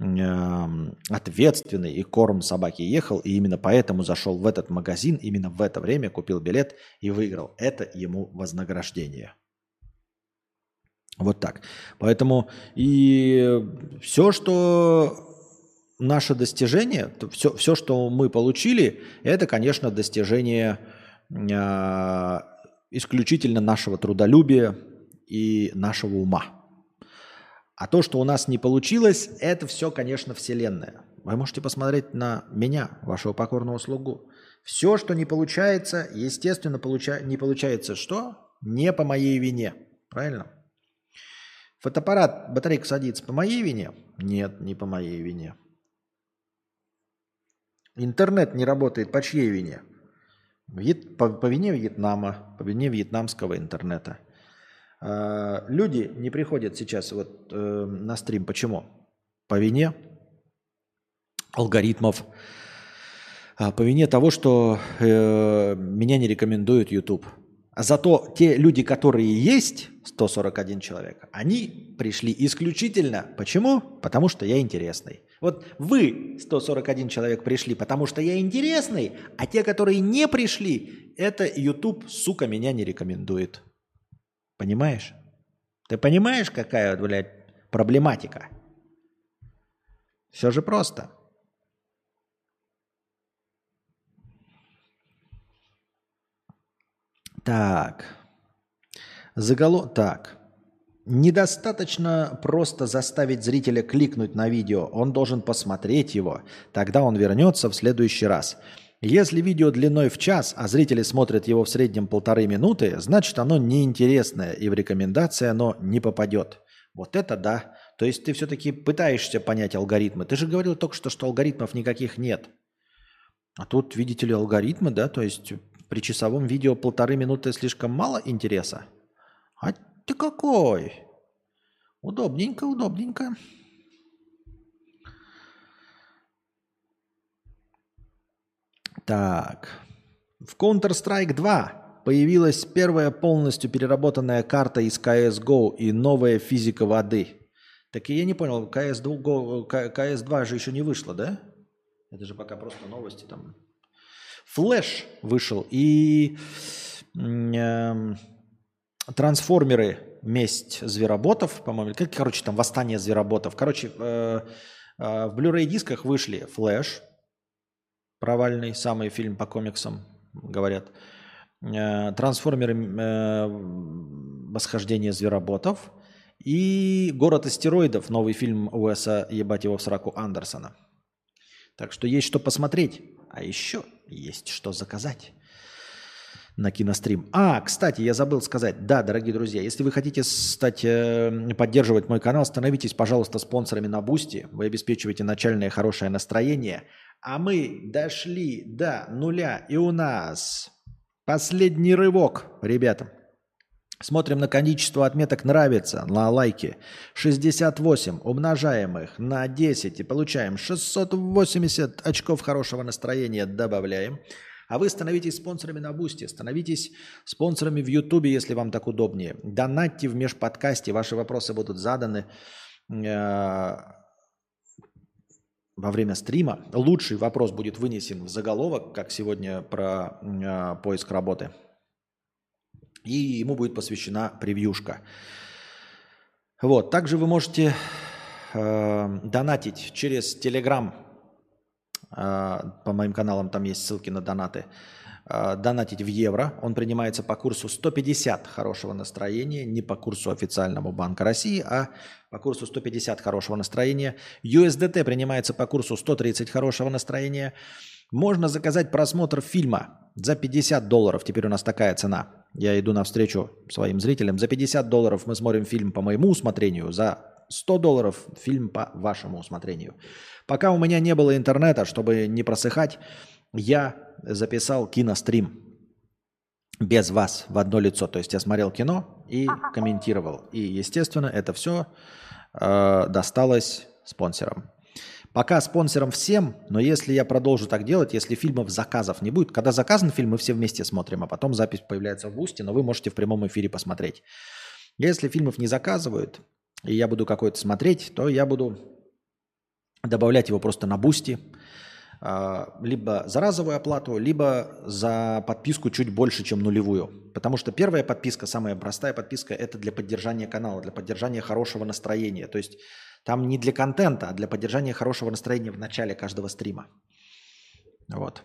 э, ответственный и корм собаке ехал, и именно поэтому зашел в этот магазин, именно в это время купил билет и выиграл. Это ему вознаграждение. Вот так. Поэтому и все, что наше достижение, все, все, что мы получили, это, конечно, достижение э, исключительно нашего трудолюбия и нашего ума. А то, что у нас не получилось, это все, конечно, Вселенная. Вы можете посмотреть на меня, вашего покорного слугу. Все, что не получается, естественно, получа... не получается что? Не по моей вине. Правильно? Фотоаппарат, батарейка садится по моей вине? Нет, не по моей вине. Интернет не работает по чьей вине? По, по вине Вьетнама, по вине вьетнамского интернета. А, люди не приходят сейчас вот э, на стрим. Почему? По вине алгоритмов, а, по вине того, что э, меня не рекомендует YouTube. А зато те люди, которые есть, 141 человек, они пришли исключительно. Почему? Потому что я интересный. Вот вы, 141 человек, пришли, потому что я интересный, а те, которые не пришли, это YouTube, сука, меня не рекомендует. Понимаешь? Ты понимаешь, какая, блядь, проблематика? Все же просто. Так. Загало... Так. Недостаточно просто заставить зрителя кликнуть на видео. Он должен посмотреть его. Тогда он вернется в следующий раз. Если видео длиной в час, а зрители смотрят его в среднем полторы минуты, значит оно неинтересное и в рекомендации оно не попадет. Вот это да. То есть ты все-таки пытаешься понять алгоритмы. Ты же говорил только что, что алгоритмов никаких нет. А тут, видите ли, алгоритмы, да, то есть при часовом видео полторы минуты слишком мало интереса? А ты какой? Удобненько, удобненько. Так. В Counter-Strike 2 появилась первая полностью переработанная карта из CSGO и новая физика воды. Так и я не понял, CS2, CS2 же еще не вышло, да? Это же пока просто новости там. Флэш вышел и э, трансформеры месть звероботов, по-моему, как, короче, там восстание звероботов. Короче, э, э, в Blu-ray дисках вышли Флэш, провальный, самый фильм по комиксам, говорят. Э, трансформеры восхождение звероботов и Город астероидов, новый фильм Уэса, ебать его в сраку, Андерсона. Так что есть что посмотреть. А еще есть что заказать на кинострим. А, кстати, я забыл сказать, да, дорогие друзья, если вы хотите стать, э, поддерживать мой канал, становитесь, пожалуйста, спонсорами на Boosty. Вы обеспечиваете начальное хорошее настроение. А мы дошли до нуля, и у нас последний рывок, ребята. Смотрим на количество отметок «нравится» на лайки. 68 умножаем их на 10 и получаем 680 очков хорошего настроения добавляем. А вы становитесь спонсорами на Boosty, становитесь спонсорами в Ютубе, если вам так удобнее. Донатьте в межподкасте, ваши вопросы будут заданы э, во время стрима. Лучший вопрос будет вынесен в заголовок, как сегодня про э, поиск работы – и ему будет посвящена превьюшка. Вот. Также вы можете э, донатить через Telegram. Э, по моим каналам там есть ссылки на донаты. Э, донатить в евро. Он принимается по курсу 150 хорошего настроения. Не по курсу официальному Банка России, а по курсу 150 хорошего настроения. USDT принимается по курсу 130 хорошего настроения. Можно заказать просмотр фильма за 50 долларов. Теперь у нас такая цена. Я иду навстречу своим зрителям. За 50 долларов мы смотрим фильм по моему усмотрению. За 100 долларов фильм по вашему усмотрению. Пока у меня не было интернета, чтобы не просыхать, я записал кинострим без вас в одно лицо. То есть я смотрел кино и комментировал. И, естественно, это все э, досталось спонсорам. Пока спонсорам всем, но если я продолжу так делать, если фильмов заказов не будет, когда заказан фильм, мы все вместе смотрим, а потом запись появляется в Boosty, но вы можете в прямом эфире посмотреть. Если фильмов не заказывают, и я буду какой-то смотреть, то я буду добавлять его просто на Boosty. а, либо за разовую оплату, либо за подписку чуть больше, чем нулевую. Потому что первая подписка, самая простая подписка, это для поддержания канала, для поддержания хорошего настроения. То есть там не для контента, а для поддержания хорошего настроения в начале каждого стрима. Вот.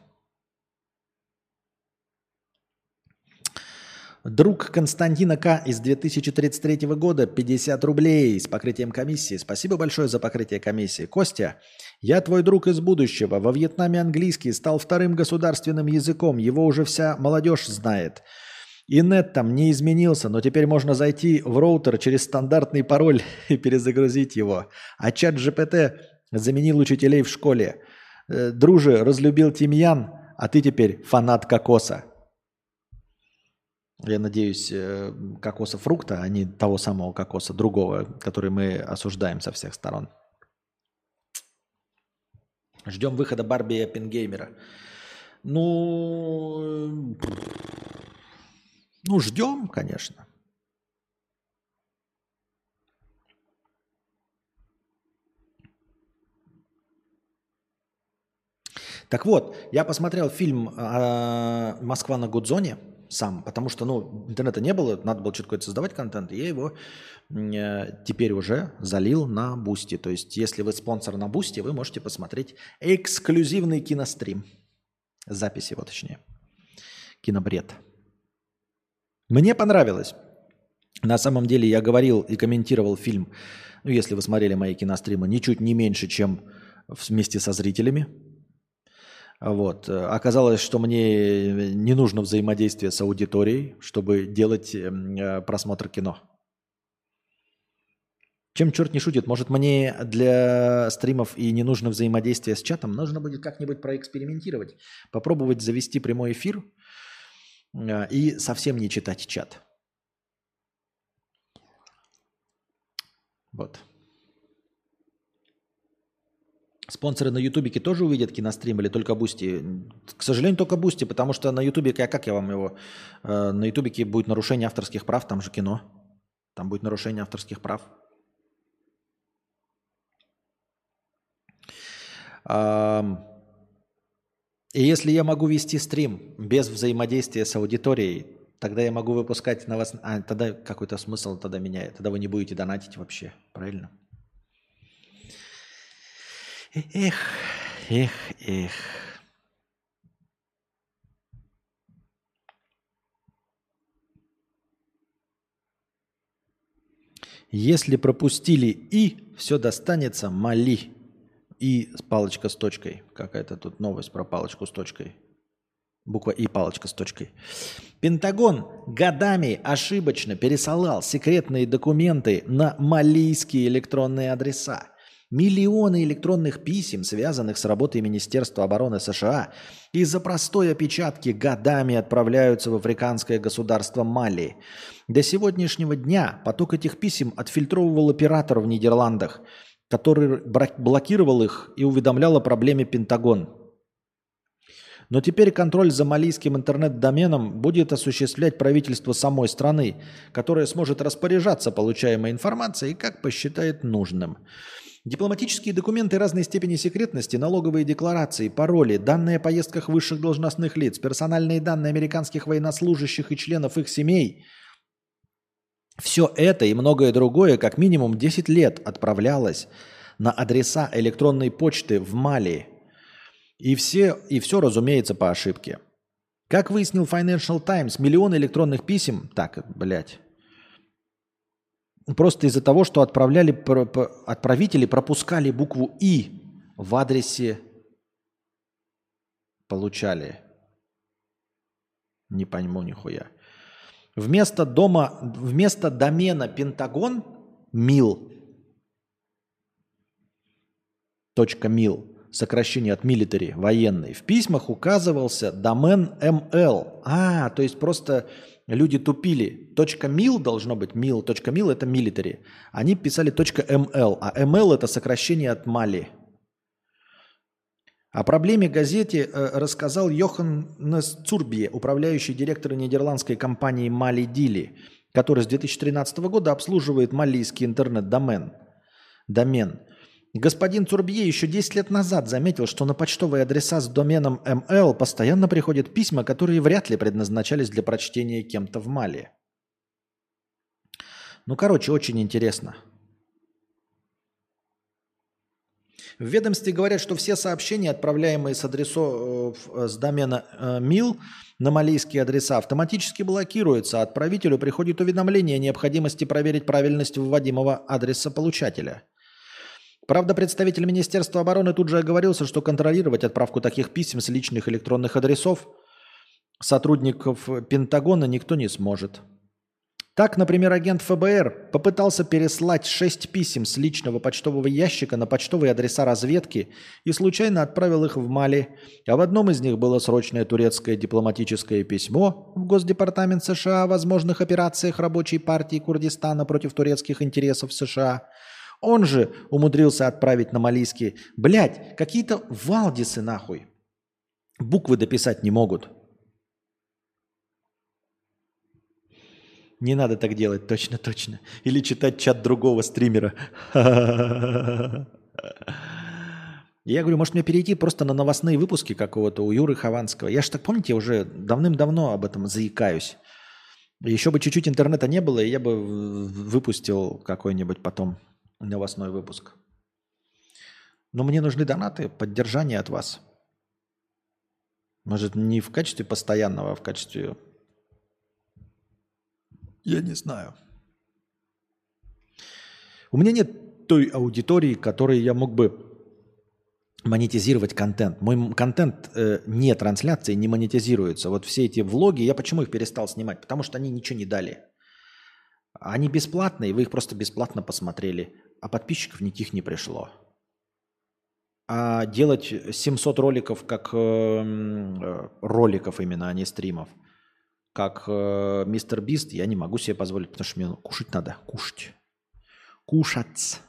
Друг Константина К. из 2033 года 50 рублей с покрытием комиссии. Спасибо большое за покрытие комиссии. Костя, я твой друг из будущего. Во Вьетнаме английский стал вторым государственным языком. Его уже вся молодежь знает. И нет там не изменился, но теперь можно зайти в роутер через стандартный пароль <laughs> и перезагрузить его. А чат GPT заменил учителей в школе. Э, друже, разлюбил тимьян, а ты теперь фанат кокоса. Я надеюсь, э, кокоса фрукта, а не того самого кокоса, другого, который мы осуждаем со всех сторон. Ждем выхода Барби и Оппенгеймера. Ну, ну, ждем, конечно. Так вот, я посмотрел фильм а, «Москва на Гудзоне» сам, потому что, ну, интернета не было, надо было что-то создавать контент, и я его э, теперь уже залил на Boosty. То есть, если вы спонсор на Boosty, вы можете посмотреть эксклюзивный кинострим. Запись его, точнее. Кинобред. Мне понравилось. На самом деле я говорил и комментировал фильм, ну, если вы смотрели мои киностримы, ничуть не меньше, чем вместе со зрителями. Вот. Оказалось, что мне не нужно взаимодействие с аудиторией, чтобы делать эм, э, просмотр кино. Чем черт не шутит? Может, мне для стримов и не нужно взаимодействие с чатом? Нужно будет как-нибудь проэкспериментировать. Попробовать завести прямой эфир э, и совсем не читать чат. Вот. Спонсоры на Ютубике тоже увидят кинострим или только Boosty? К сожалению, только Boosty, потому что на Ютубике, а как я вам его... Э, на Ютубике будет нарушение авторских прав, там же кино. Там будет нарушение авторских прав. И если я могу вести стрим без взаимодействия с аудиторией, тогда я могу выпускать на вас... А, тогда какой-то смысл тогда меняет. Тогда вы не будете донатить вообще, правильно? Эх, эх, эх. Если пропустили «и», все достанется «мали». И палочка с точкой. Какая-то тут новость про палочку с точкой. Буква «и» палочка с точкой. Пентагон годами ошибочно пересылал секретные документы на малийские электронные адреса. Миллионы электронных писем, связанных с работой Министерства обороны США, из-за простой опечатки годами отправляются в африканское государство Мали. До сегодняшнего дня поток этих писем отфильтровывал оператор в Нидерландах, который блокировал их и уведомлял о проблеме Пентагон. Но теперь контроль за малийским интернет-доменом будет осуществлять правительство самой страны, которое сможет распоряжаться получаемой информацией, как посчитает нужным. Дипломатические документы разной степени секретности, налоговые декларации, пароли, данные о поездках высших должностных лиц, персональные данные американских военнослужащих и членов их семей. Все это и многое другое как минимум 10 лет отправлялось на адреса электронной почты в Мали. И все, и все, разумеется, по ошибке. Как выяснил Financial Times, миллионы электронных писем... Так, блядь. Просто из-за того, что отправляли, отправители пропускали букву «и» в адресе получали. Не пойму нихуя. Вместо, дома, вместо домена Пентагон мил .mil, сокращение от military, военный, в письмах указывался домен ML. А, то есть просто люди тупили. .mil должно быть mil. .mil это military. Они писали .ml, а ML это сокращение от Мали. О проблеме газете э, рассказал Йоханнес Цурбие, управляющий директор нидерландской компании Мали Дили, который с 2013 года обслуживает малийский интернет-домен. Домен. Господин Турбье еще 10 лет назад заметил, что на почтовые адреса с доменом ML постоянно приходят письма, которые вряд ли предназначались для прочтения кем-то в Мали. Ну, короче, очень интересно. В ведомстве говорят, что все сообщения, отправляемые с, адресов, э, с домена э, МИЛ на малийские адреса, автоматически блокируются, а отправителю приходит уведомление о необходимости проверить правильность вводимого адреса получателя. Правда, представитель Министерства обороны тут же оговорился, что контролировать отправку таких писем с личных электронных адресов сотрудников Пентагона никто не сможет. Так, например, агент ФБР попытался переслать шесть писем с личного почтового ящика на почтовые адреса разведки и случайно отправил их в Мали, а в одном из них было срочное турецкое дипломатическое письмо в Госдепартамент США о возможных операциях рабочей партии Курдистана против турецких интересов США. Он же умудрился отправить на малийский, блядь, какие-то валдисы нахуй. Буквы дописать не могут. Не надо так делать, точно, точно. Или читать чат другого стримера. <laughs> Я говорю, может мне перейти просто на новостные выпуски какого-то у Юры Хованского. Я же так, помните, уже давным-давно об этом заикаюсь. Еще бы чуть-чуть интернета не было, и я бы выпустил какой-нибудь потом новостной выпуск. Но мне нужны донаты, поддержание от вас. Может, не в качестве постоянного, а в качестве я не знаю. У меня нет той аудитории, которой я мог бы монетизировать контент. Мой контент э, не трансляции, не монетизируется. Вот все эти влоги, я почему их перестал снимать? Потому что они ничего не дали. Они бесплатные, вы их просто бесплатно посмотрели, а подписчиков никаких не пришло. А делать 700 роликов, как э, э, роликов именно, а не стримов – как э, мистер Бист, я не могу себе позволить, потому что мне кушать надо. Кушать. Кушать.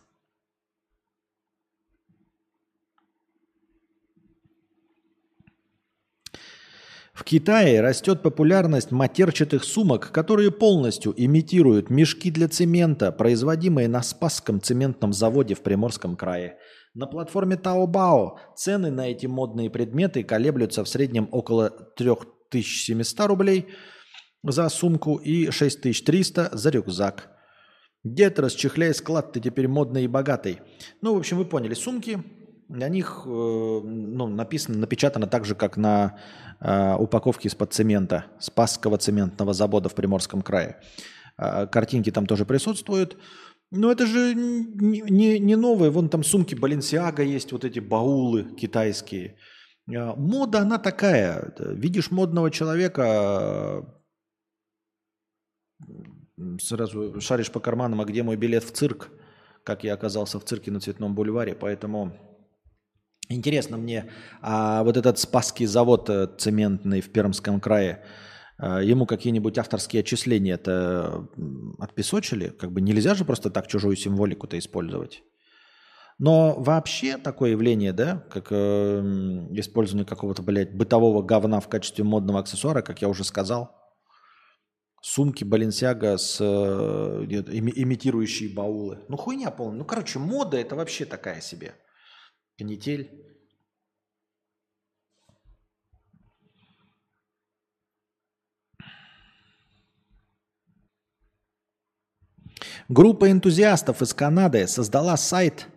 В Китае растет популярность матерчатых сумок, которые полностью имитируют мешки для цемента, производимые на Спасском цементном заводе в Приморском крае. На платформе Taobao цены на эти модные предметы колеблются в среднем около 3700 рублей – за сумку и 6300 за рюкзак. Дед, расчехляй склад, ты теперь модный и богатый. Ну, в общем, вы поняли, сумки, на них э, ну, написано, напечатано так же, как на э, упаковке из-под цемента, Спасского цементного завода в Приморском крае. Э, картинки там тоже присутствуют. Но это же не, не, не новые. Вон там сумки Баленсиага есть, вот эти баулы китайские. Э, мода, она такая. Видишь модного человека, сразу шаришь по карманам, а где мой билет в цирк, как я оказался в цирке на Цветном бульваре, поэтому интересно мне, а вот этот Спасский завод э, цементный в Пермском крае, э, ему какие-нибудь авторские отчисления это отпесочили? Как бы нельзя же просто так чужую символику-то использовать. Но вообще такое явление, да, как э, использование какого-то, блядь, бытового говна в качестве модного аксессуара, как я уже сказал, Сумки Баленсиага с э, имитирующие баулы. Ну, хуйня полная. Ну, короче, мода это вообще такая себе. Канитель. Группа энтузиастов из Канады создала сайт,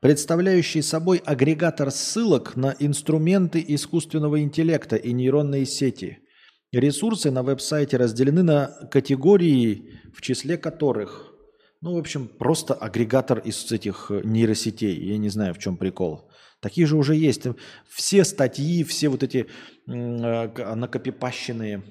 представляющий собой агрегатор ссылок на инструменты искусственного интеллекта и нейронные сети – Ресурсы на веб-сайте разделены на категории, в числе которых, ну, в общем, просто агрегатор из этих э, нейросетей. Я не знаю, в чем прикол. Такие же уже есть. Все статьи, все вот эти э, накопипащенные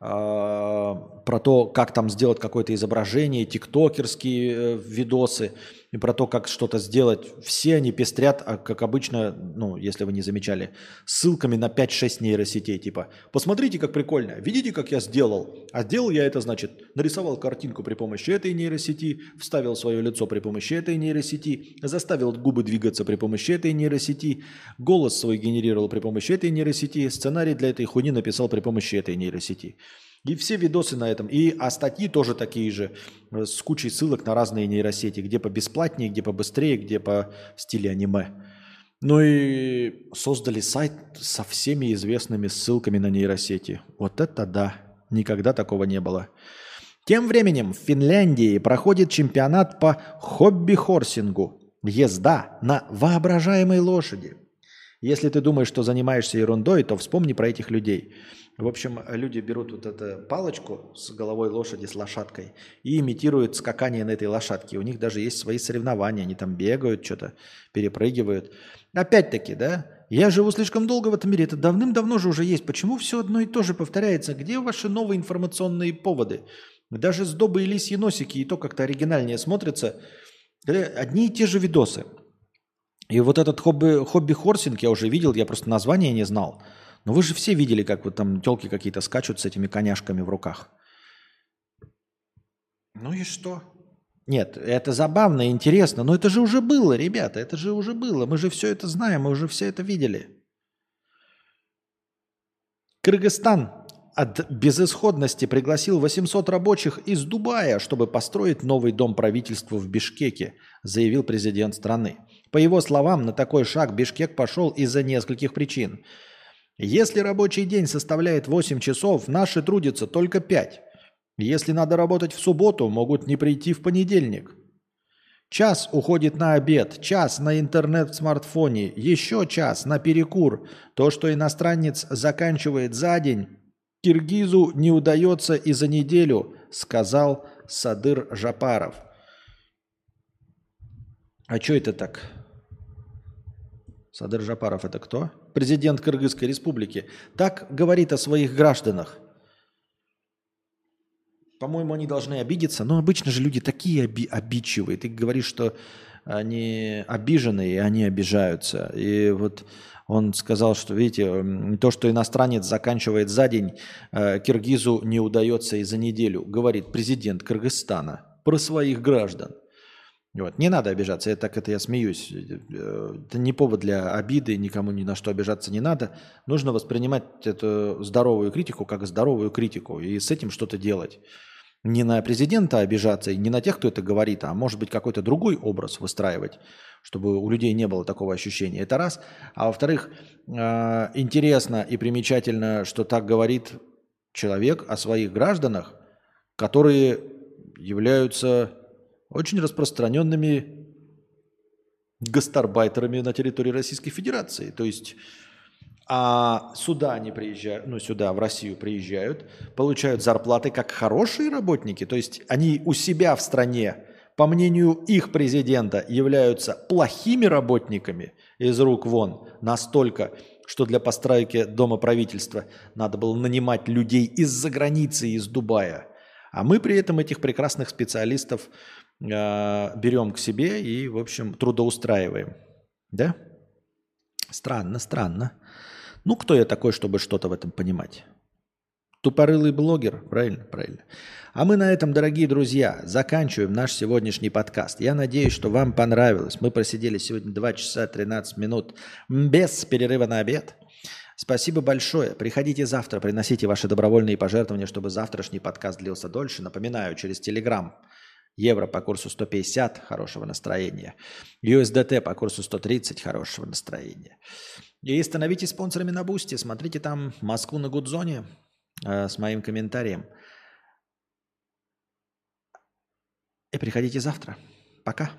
а, про то, как там сделать какое-то изображение, тиктокерские э, видосы и про то, как что-то сделать. Все они пестрят, а, как обычно, ну, если вы не замечали, ссылками на 5-6 нейросетей. Типа, посмотрите, как прикольно, видите, как я сделал? А сделал я это, значит, нарисовал картинку при помощи этой нейросети, вставил свое лицо при помощи этой нейросети, заставил губы двигаться при помощи этой нейросети, голос свой генерировал при помощи этой нейросети, сценарий для этой хуйни написал при помощи этой нейросети. И все видосы на этом. И, а статьи тоже такие же, э, с кучей ссылок на разные нейросети, где по бесплатнее, где по быстрее, где по стиле аниме. Ну и создали сайт со всеми известными ссылками на нейросети. Вот это да, никогда такого не было. Тем временем в Финляндии проходит чемпионат по хобби-хорсингу. Езда на воображаемой лошади. Если ты думаешь, что занимаешься ерундой, то вспомни про этих людей. В общем, люди берут вот эту палочку с головой лошади, с лошадкой, и имитируют скакание на этой лошадке. У них даже есть свои соревнования, они там бегают, что-то перепрыгивают. Опять-таки, да, я живу слишком долго в этом мире, это давным-давно же уже есть. Почему все одно и то же повторяется? Где ваши новые информационные поводы? Даже сдобы и лисьи носики и то как-то оригинальнее смотрятся. Одни и те же видосы. И вот этот хобби, хобби-хорсинг я уже видел, я просто название не знал. Но вы же все видели, как вот там телки какие-то скачут с этими коняшками в руках. Ну и что? Нет, это забавно и интересно, но это же уже было, ребята, это же уже было. Мы же все это знаем, мы уже все это видели. Кыргызстан от безысходности пригласил 800 рабочих из Дубая, чтобы построить новый дом правительства в Бишкеке, заявил президент страны. По его словам, на такой шаг Бишкек пошел из-за нескольких причин – если рабочий день составляет 8 часов, наши трудятся только 5. Если надо работать в субботу, могут не прийти в понедельник. Час уходит на обед, час на интернет в смартфоне, еще час на перекур. То, что иностранец заканчивает за день, киргизу не удается и за неделю, сказал Садыр Жапаров. А что это так? Садыр Жапаров это кто? Президент Кыргызской республики. Так говорит о своих гражданах. По-моему, они должны обидеться. Но обычно же люди такие оби- обидчивые. Ты говоришь, что они обижены, и они обижаются. И вот он сказал, что, видите, то, что иностранец заканчивает за день, э, киргизу не удается и за неделю, говорит президент Кыргызстана про своих граждан. Вот. Не надо обижаться, я так это я смеюсь. Это не повод для обиды, никому ни на что обижаться не надо. Нужно воспринимать эту здоровую критику как здоровую критику и с этим что-то делать. Не на президента обижаться и не на тех, кто это говорит, а может быть какой-то другой образ выстраивать, чтобы у людей не было такого ощущения. Это раз. А во-вторых, э, интересно и примечательно, что так говорит человек о своих гражданах, которые являются очень распространенными гастарбайтерами на территории Российской Федерации. То есть а сюда они приезжают, ну сюда, в Россию приезжают, получают зарплаты как хорошие работники. То есть они у себя в стране, по мнению их президента, являются плохими работниками из рук вон настолько, что для постройки дома правительства надо было нанимать людей из-за границы, из Дубая. А мы при этом этих прекрасных специалистов берем к себе и, в общем, трудоустраиваем. Да? Странно, странно. Ну, кто я такой, чтобы что-то в этом понимать? Тупорылый блогер, правильно, правильно. А мы на этом, дорогие друзья, заканчиваем наш сегодняшний подкаст. Я надеюсь, что вам понравилось. Мы просидели сегодня 2 часа 13 минут без перерыва на обед. Спасибо большое. Приходите завтра, приносите ваши добровольные пожертвования, чтобы завтрашний подкаст длился дольше. Напоминаю, через Телеграм Евро по курсу 150 – хорошего настроения. USDT по курсу 130 – хорошего настроения. И становитесь спонсорами на Boosty. Смотрите там Москву на Гудзоне э, с моим комментарием. И приходите завтра. Пока.